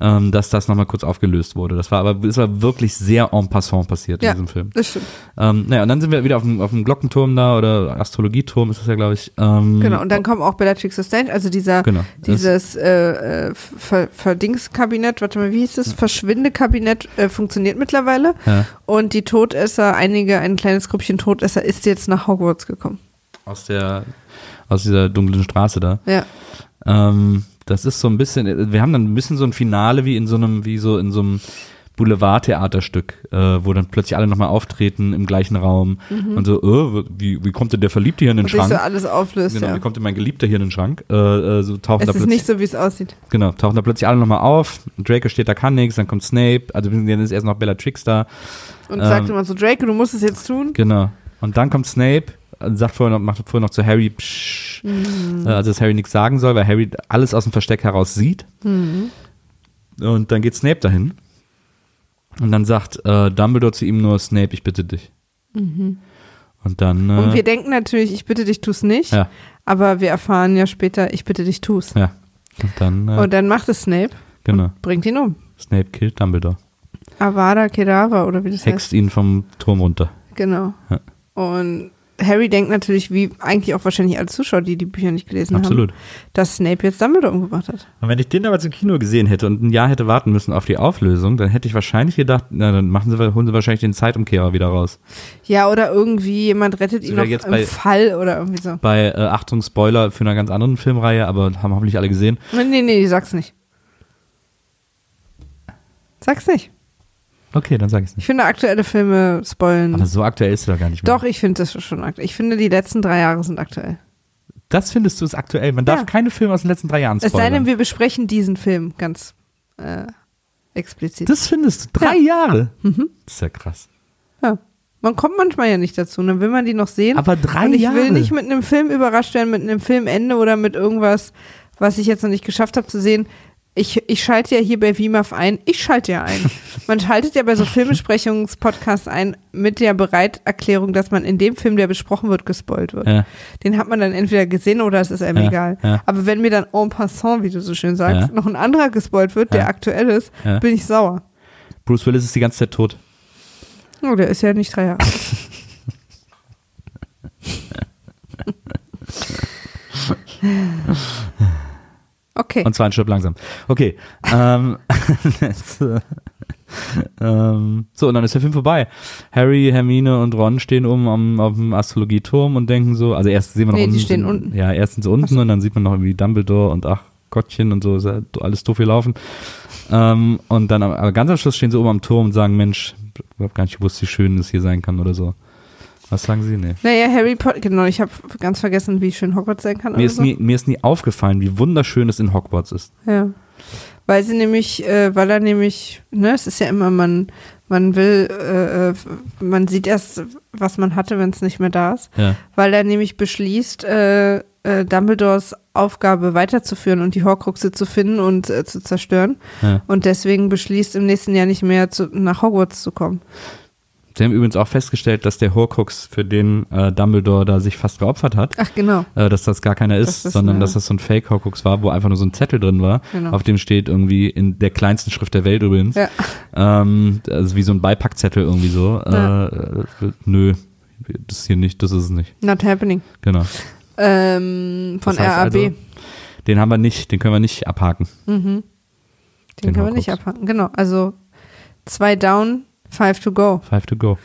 S1: ähm, dass das nochmal kurz aufgelöst wurde. Das war aber es war wirklich sehr en passant passiert
S2: Ja,
S1: in diesem Film.
S2: das stimmt.
S1: Ähm, naja, und dann sind wir wieder auf dem, auf dem Glockenturm da oder Astrologieturm ist das ja, glaube ich. Ähm,
S2: Genau, und dann kommt auch Bellatrix Lestrange, also dieser,
S1: Genau.
S2: dieses äh, äh, Ver Verdingskabinett, warte mal, wie hieß das? Verschwindekabinett äh, funktioniert mittlerweile.
S1: Ja,
S2: Und die Todesser, einige, ein kleines Grüppchen Todesser ist jetzt nach Hogwarts gekommen.
S1: aus der aus dieser dunklen Straße da.
S2: Ja.
S1: Ähm, das ist so ein bisschen, wir haben dann ein bisschen so ein Finale wie in so einem, wie so in so einem Boulevardtheaterstück, äh, wo dann plötzlich alle nochmal auftreten im gleichen Raum und so, äh, wie, wie kommt denn der Verliebte hier in den
S2: Und
S1: Schrank?
S2: so alles auflöst,
S1: genau,
S2: ja.
S1: wie kommt denn mein Geliebter hier in den Schrank? Äh, äh, so tauchen
S2: Es
S1: da
S2: ist nicht so, wie es aussieht.
S1: genau, tauchen da plötzlich alle nochmal auf. Draco steht da, kann nichts, dann kommt Snape, also dann ist erst noch Bellatrix da,
S2: Und
S1: Ähm,
S2: sagt immer so, Draco, du musst es jetzt tun.
S1: genau. Und dann kommt Snape, sagt vorher noch, macht vorher noch zu Harry, psch,
S2: Mhm.
S1: äh, also dass Harry nichts sagen soll, weil Harry alles aus dem Versteck heraus sieht.
S2: Mhm.
S1: Und dann geht Snape dahin. Und dann sagt äh, Dumbledore zu ihm nur, Snape, ich bitte dich. Und dann, äh,
S2: Mhm. Und wir denken natürlich, ich bitte dich, tu's nicht.
S1: ja,
S2: Aber wir erfahren ja später, ich bitte dich, tu's.
S1: ja. Und dann, äh,
S2: Und dann macht es Snape,
S1: genau,
S2: bringt ihn um.
S1: Snape killt Dumbledore.
S2: Avada Kedavra oder wie das heißt.
S1: Hext ihn vom Turm runter.
S2: Genau.
S1: Ja.
S2: Und Harry denkt natürlich, wie eigentlich auch wahrscheinlich alle Zuschauer, die die Bücher nicht gelesen
S1: Absolut.
S2: haben, dass Snape jetzt Dumbledore umgebracht hat.
S1: Und wenn ich den damals im Kino gesehen hätte und ein Jahr hätte warten müssen auf die Auflösung, dann hätte ich wahrscheinlich gedacht, na, dann machen sie, holen sie wahrscheinlich den Zeitumkehrer wieder raus.
S2: Ja, oder irgendwie jemand rettet ihn noch
S1: jetzt
S2: im
S1: bei-
S2: Fall oder irgendwie so.
S1: Bei, äh, Achtung, Spoiler für eine ganz anderen Filmreihe, aber haben hoffentlich alle gesehen.
S2: Nee, nee, nee, sag's nicht. Sag's nicht.
S1: Okay, dann sag ich es
S2: Ich
S1: nicht.
S2: finde aktuelle Filme spoilen.
S1: Aber so aktuell ist er doch gar nicht mehr.
S2: Doch, ich finde das schon aktuell. Ich finde, die letzten drei Jahre sind aktuell.
S1: Das findest du ist aktuell. Man darf
S2: Ja.
S1: keine Filme aus den letzten drei Jahren
S2: Es sei
S1: spoilern.
S2: denn, wir besprechen diesen Film ganz äh, explizit.
S1: das findest du? Drei Jahre?
S2: Mhm.
S1: Das ist ja krass.
S2: Ja. Man kommt manchmal ja nicht dazu. Dann will man die noch sehen.
S1: Aber drei
S2: Und ich
S1: Jahre?
S2: will nicht mit einem Film überrascht werden, mit einem Filmende oder mit irgendwas, was ich jetzt noch nicht geschafft habe zu sehen. Ich, ich schalte ja hier bei WIMAF ein. Ich schalte ja ein. Man schaltet ja bei so Filmbesprechungspodcasts ein mit der Bereiterklärung, dass man in dem Film, der besprochen wird, gespoilt wird.
S1: Ja.
S2: Den hat man dann entweder gesehen oder es ist einem
S1: Ja,
S2: egal.
S1: ja.
S2: Aber wenn mir dann en passant, wie du so schön sagst, noch ein anderer gespoilt wird, der aktuell ist, bin ich sauer.
S1: Bruce Willis ist die ganze Zeit tot.
S2: Oh, der ist ja nicht drei Jahre. alt. Okay.
S1: Und zwar ein Stück langsam. Okay. ähm, jetzt, äh, ähm, so, und dann ist der Film vorbei. Harry, Hermine und Ron stehen oben am, auf dem Astrologieturm und denken so, also erst sehen wir noch
S2: Nee, die
S1: unten.
S2: stehen unten.
S1: Ja, erst sind sie unten und dann sieht man noch irgendwie Dumbledore und ach Gottchen und so, ist ja alles doof gelaufen. Ähm, und dann am- aber ganz am Schluss stehen sie oben am Turm und sagen, Mensch, ich hab gar nicht gewusst, wie schön das hier sein kann oder so. Was sagen Sie? Nee.
S2: Naja, Harry Potter, genau, ich habe ganz vergessen, wie schön Hogwarts sein kann.
S1: Mir ist,
S2: so.
S1: nie, mir ist nie aufgefallen, wie wunderschön es in Hogwarts ist.
S2: Ja. Weil sie nämlich, äh, weil er nämlich, ne, es ist ja immer, man, man will, äh, äh, man sieht erst, was man hatte, wenn es nicht mehr da ist.
S1: Ja.
S2: Weil er nämlich beschließt, äh, äh, Dumbledores Aufgabe weiterzuführen und die Horcruxe zu finden und äh, zu zerstören.
S1: Ja.
S2: Und deswegen beschließt, im nächsten Jahr nicht mehr zu, nach Hogwarts zu kommen.
S1: Sie haben übrigens auch festgestellt, dass der Horcrux, für den äh, Dumbledore da sich fast geopfert hat,
S2: Ach, genau.
S1: äh, dass das gar keiner ist,
S2: Das ist
S1: sondern dass das so ein Fake-Horcrux war, wo einfach nur so ein Zettel drin war,
S2: Genau.
S1: auf dem steht irgendwie in der kleinsten Schrift der Welt übrigens,
S2: Ja.
S1: ähm, also wie so ein Beipackzettel irgendwie so.
S2: Ja.
S1: Äh, nö, das hier nicht, das ist es nicht.
S2: Not happening.
S1: Genau.
S2: Ähm, von
S1: Das heißt
S2: RAB.
S1: also, den haben wir nicht, den können wir nicht abhaken.
S2: mhm. Den,
S1: den
S2: können wir nicht
S1: Horcrux.
S2: abhaken. Genau. Also zwei down, five to go.
S1: Five to go.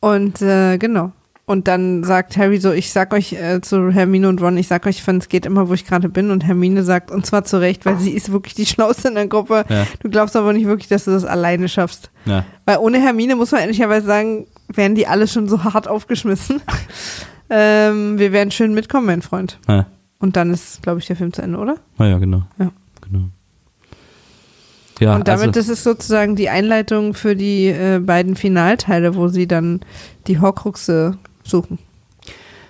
S2: Und äh, genau. Und dann sagt Harry so, ich sag euch äh, zu Hermine und Ron, ich sag euch, es geht immer, wo ich gerade bin. Und Hermine sagt, und zwar zu Recht, weil sie ist wirklich die Schlauste in der Gruppe.
S1: Ja.
S2: Du glaubst aber nicht wirklich, dass du das alleine schaffst.
S1: Ja.
S2: Weil ohne Hermine, muss man ehrlicherweise sagen, wären die alle schon so hart aufgeschmissen. ähm, wir werden schön mitkommen, mein Freund.
S1: Ja.
S2: Und dann ist, glaube ich, der Film zu Ende, oder?
S1: Ah ja, genau.
S2: Ja.
S1: Ja,
S2: und damit
S1: also,
S2: ist es sozusagen die Einleitung für die äh, beiden Finalteile, wo sie dann die Horcruxe suchen.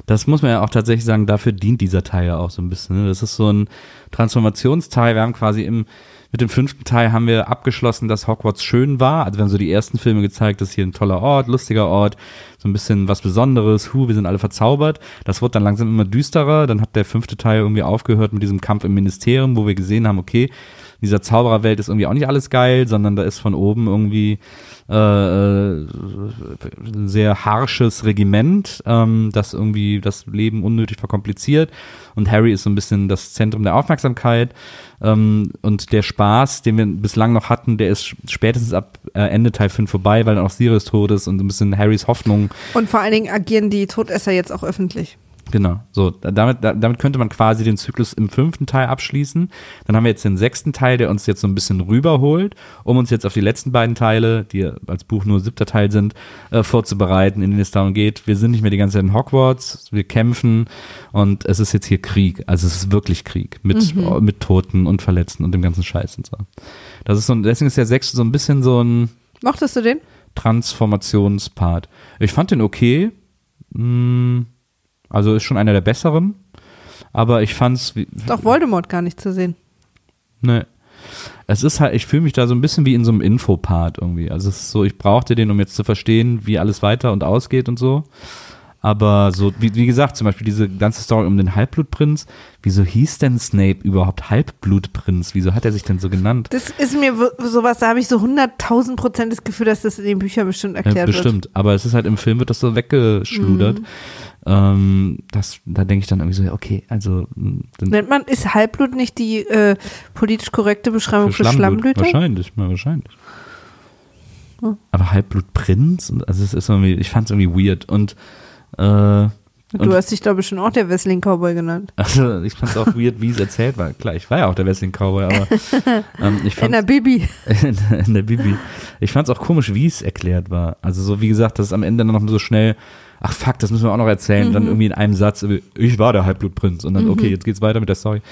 S1: Das muss man ja auch tatsächlich sagen, dafür dient dieser Teil ja auch so ein bisschen. Ne? Das ist so ein Transformationsteil. Wir haben quasi im, mit dem fünften Teil haben wir abgeschlossen, dass Hogwarts schön war. Also wir haben so die ersten Filme gezeigt, das ist hier ein toller Ort, lustiger Ort, so ein bisschen was Besonderes, hu, wir sind alle verzaubert. Das wurde dann langsam immer düsterer. Dann hat der fünfte Teil irgendwie aufgehört mit diesem Kampf im Ministerium, wo wir gesehen haben, okay, in dieser Zaubererwelt ist irgendwie auch nicht alles geil, sondern da ist von oben irgendwie äh, äh, ein sehr harsches Regiment, ähm, das irgendwie das Leben unnötig verkompliziert. Und Harry ist so ein bisschen das Zentrum der Aufmerksamkeit. Ähm, und der Spaß, den wir bislang noch hatten, der ist spätestens ab äh, Ende Teil 5 vorbei, weil dann auch Sirius tot ist und so ein bisschen Harrys Hoffnung
S2: Und vor allen Dingen agieren die Todesser jetzt auch öffentlich.
S1: Genau, so, da- damit, da- damit könnte man quasi den Zyklus im fünften Teil abschließen. Dann haben wir jetzt den sechsten Teil, der uns jetzt so ein bisschen rüberholt, um uns jetzt auf die letzten beiden Teile, die als Buch nur siebter Teil sind, äh, vorzubereiten, in denen es darum geht, wir sind nicht mehr die ganze Zeit in Hogwarts, wir kämpfen und es ist jetzt hier Krieg. Also es ist wirklich Krieg mit, mit Toten und Verletzten und dem ganzen Scheiß und so. Das ist so, deswegen ist der sechste so ein bisschen so ein
S2: Mochtest du den?
S1: Transformationspart. Ich fand den okay. Mm, Also ist schon einer der besseren. Aber ich fand's. wie-
S2: Ist auch Voldemort gar nicht zu sehen.
S1: Ne. Es ist halt, ich fühle mich da so ein bisschen wie in so einem Infopart irgendwie. Also es ist so, ich brauchte den, um jetzt zu verstehen, wie alles weiter und ausgeht und so. Aber so, wie, wie gesagt, zum Beispiel diese ganze Story um den Halbblutprinz. Wieso hieß denn Snape überhaupt Halbblutprinz? Wieso hat er sich denn so genannt?
S2: Das ist mir sowas, da habe ich so 100.000 Prozent das Gefühl, dass das in den Büchern bestimmt
S1: Ja,
S2: erklärt wird.
S1: bestimmt. Aber es ist halt im Film wird das so weggeschludert.
S2: Mhm.
S1: Ähm, das, da denke ich dann irgendwie so, ja, okay, also dann
S2: Nennt man, ist Halbblut nicht die äh, politisch korrekte Beschreibung für,
S1: für.
S2: Schlammblüter?
S1: Wahrscheinlich, mal wahrscheinlich.
S2: Hm.
S1: Aber Halbblutprinz, also es ist irgendwie, ich fand es irgendwie weird und äh,
S2: Du hast dich, glaube ich, schon auch der Wrestling Cowboy genannt.
S1: also ich fand es auch weird, wie es erzählt war. Klar, ich war ja auch der Wrestling Cowboy, aber ähm, ich
S2: In der
S1: fand
S2: Bibi.
S1: in, in der Bibi. Ich fand es auch komisch, wie es erklärt war. Also so wie gesagt, dass es am Ende dann noch so schnell, ach fuck, das müssen wir auch noch erzählen.
S2: Mhm.
S1: Dann irgendwie in einem Satz, ich war der Halbblutprinz und dann, okay, jetzt geht's weiter mit der Story.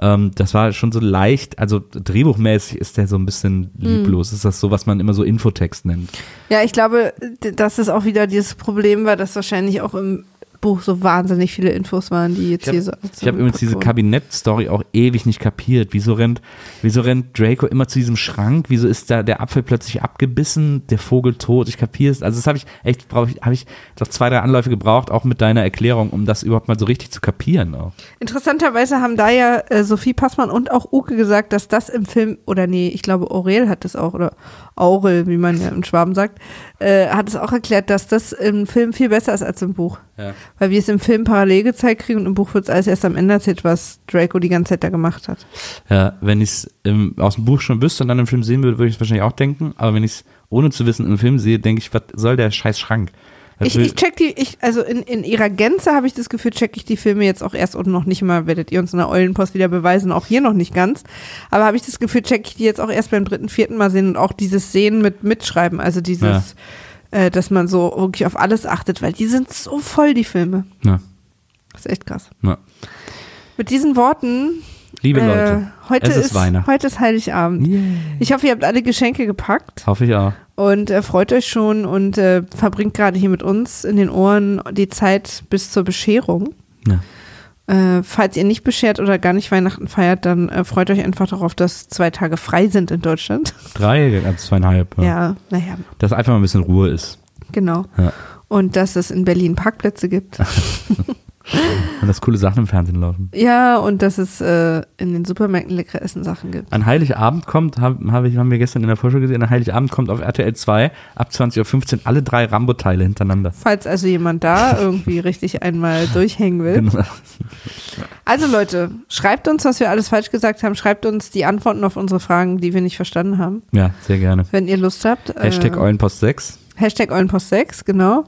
S1: Ähm, das war schon so leicht, also drehbuchmäßig ist der so ein bisschen
S2: Mhm.
S1: lieblos. Ist das so, was man immer so Infotext nennt?
S2: Ja, ich glaube, dass es auch wieder dieses Problem war, dass wahrscheinlich auch im Buch so wahnsinnig viele Infos waren, die jetzt
S1: Ich hab-
S2: hier so.
S1: Ich habe übrigens diese Kabinett-Story auch ewig nicht kapiert. Wieso rennt, wieso rennt Draco immer zu diesem Schrank? Wieso ist da der Apfel plötzlich abgebissen, der Vogel tot? Ich kapiere es. Also das habe ich echt, brauche ich, habe ich doch zwei, drei Anläufe gebraucht, auch mit deiner Erklärung, um das überhaupt mal so richtig zu kapieren. Auch.
S2: Interessanterweise haben da ja äh, Sophie Passmann und auch Uke gesagt, dass das im Film, oder nee, ich glaube Aurel hat es auch, oder Aurel, wie man ja im Schwaben sagt, äh, hat es auch erklärt, dass das im Film viel besser ist als im Buch.
S1: Ja.
S2: Weil wir es im Film parallel gezeigt kriegen und im Buch wird es alles erst am Ende erzählt, was Draco die ganze Zeit da gemacht hat.
S1: Ja, wenn ich es aus dem Buch schon wüsste und dann im Film sehen würde, würde ich es wahrscheinlich auch denken. Aber wenn ich es ohne zu wissen im Film sehe, denke ich, was soll der scheiß Schrank?
S2: Ich,
S1: Also-
S2: ich check die, ich, also in, in ihrer Gänze habe ich das Gefühl, check ich die Filme jetzt auch erst und noch nicht mal, werdet ihr uns in der Eulenpost wieder beweisen, auch hier noch nicht ganz. Aber habe ich das Gefühl, check ich die jetzt auch erst beim dritten, vierten Mal sehen und auch dieses Sehen mit Mitschreiben, also dieses, äh, dass man so wirklich auf alles achtet, weil die sind so voll, die Filme.
S1: ja,
S2: Das ist echt krass.
S1: ja.
S2: Mit diesen Worten,
S1: Liebe
S2: äh,
S1: Leute,
S2: heute
S1: ist
S2: ist,
S1: Weihnachten.
S2: heute ist Heiligabend.
S1: Yeah.
S2: Ich hoffe, ihr habt alle Geschenke gepackt.
S1: hoffe ich auch.
S2: und äh, freut euch schon und äh, verbringt gerade hier mit uns in den Ohren die Zeit bis zur Bescherung.
S1: Ja.
S2: Äh, falls ihr nicht beschert oder gar nicht Weihnachten feiert, dann äh, freut euch einfach darauf, dass zwei Tage frei sind in Deutschland.
S1: Drei, also zweieinhalb. Ja.
S2: Ja, naja,
S1: Dass einfach mal ein bisschen Ruhe ist.
S2: genau.
S1: Ja.
S2: Und dass es in Berlin Parkplätze gibt.
S1: Und dass coole Sachen im Fernsehen laufen.
S2: ja, und dass es äh, in den Supermärkten leckere Essensachen gibt.
S1: An Heiligabend kommt, haben, hab ich, haben wir gestern in der Vorschau gesehen, an Heiligabend kommt auf RTL 2 ab 20.15 Uhr alle drei Rambo-Teile hintereinander.
S2: Falls also jemand da irgendwie richtig einmal durchhängen will.
S1: Genau.
S2: Also Leute, schreibt uns, was wir alles falsch gesagt haben. Schreibt uns die Antworten auf unsere Fragen, die wir nicht verstanden haben.
S1: Ja, sehr gerne.
S2: Wenn ihr Lust habt.
S1: Hashtag
S2: äh,
S1: Eulenpost 6.
S2: Hashtag Eulenpost 6, genau.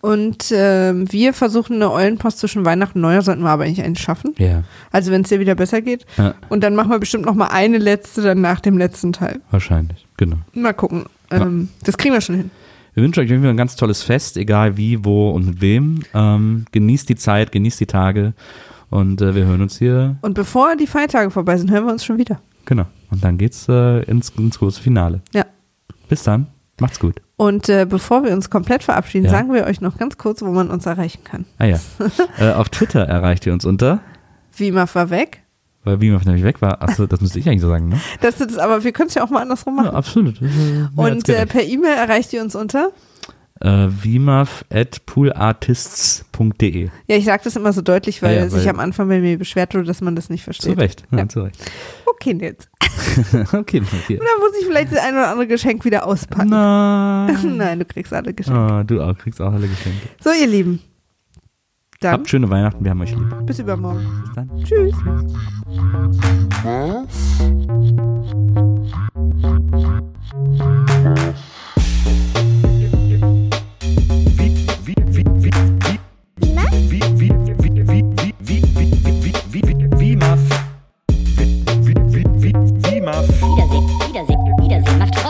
S2: Und ähm, wir versuchen eine Eulenpost zwischen Weihnachten und Neujahr, sollten wir aber eigentlich einen schaffen.
S1: Ja,
S2: Also wenn es dir wieder besser geht.
S1: ja,
S2: Und dann machen wir bestimmt noch mal eine letzte dann nach dem letzten Teil.
S1: wahrscheinlich. Genau.
S2: Mal gucken. Ähm, Das kriegen wir schon hin.
S1: Wir wünschen euch irgendwie ein ganz tolles Fest, egal wie, wo und mit wem. Ähm, genießt die Zeit, genießt die Tage und äh, wir hören uns hier.
S2: Und bevor die Feiertage vorbei sind, hören wir uns schon wieder.
S1: Genau. Und dann geht's äh, ins, ins große Finale.
S2: Ja.
S1: Bis dann. Macht's gut.
S2: Und äh, bevor wir uns komplett verabschieden,
S1: Ja.
S2: sagen wir euch noch ganz kurz, wo man uns erreichen kann.
S1: Ah ja. äh, auf Twitter erreicht ihr uns unter,
S2: immer war weg.
S1: weil Beamer nämlich weg war. Achso, das müsste ich eigentlich so sagen, ne?
S2: Das ist aber wir können es ja auch mal andersrum
S1: Ja,
S2: machen.
S1: absolut. Mehr als
S2: Und äh, per E-Mail erreicht ihr uns unter.
S1: Äh.
S2: Ja, ich sage das immer so deutlich, weil
S1: Ja, ja,
S2: sich
S1: weil-
S2: am Anfang bei mir beschwert wurde, dass man das nicht
S1: Zu
S2: versteht.
S1: Recht. Ja,
S2: Ja.
S1: zu Recht.
S2: Okay, jetzt.
S1: okay, okay.
S2: Oder muss ich vielleicht das ein oder andere Geschenk wieder auspacken?
S1: Nein.
S2: Nein, du kriegst alle Geschenke.
S1: Ah, du auch, kriegst auch alle Geschenke.
S2: So, ihr Lieben. Dann
S1: Habt schöne Weihnachten, wir haben euch lieb.
S2: bis übermorgen.
S1: Bis dann.
S2: Tschüss.
S3: Wiedersehen,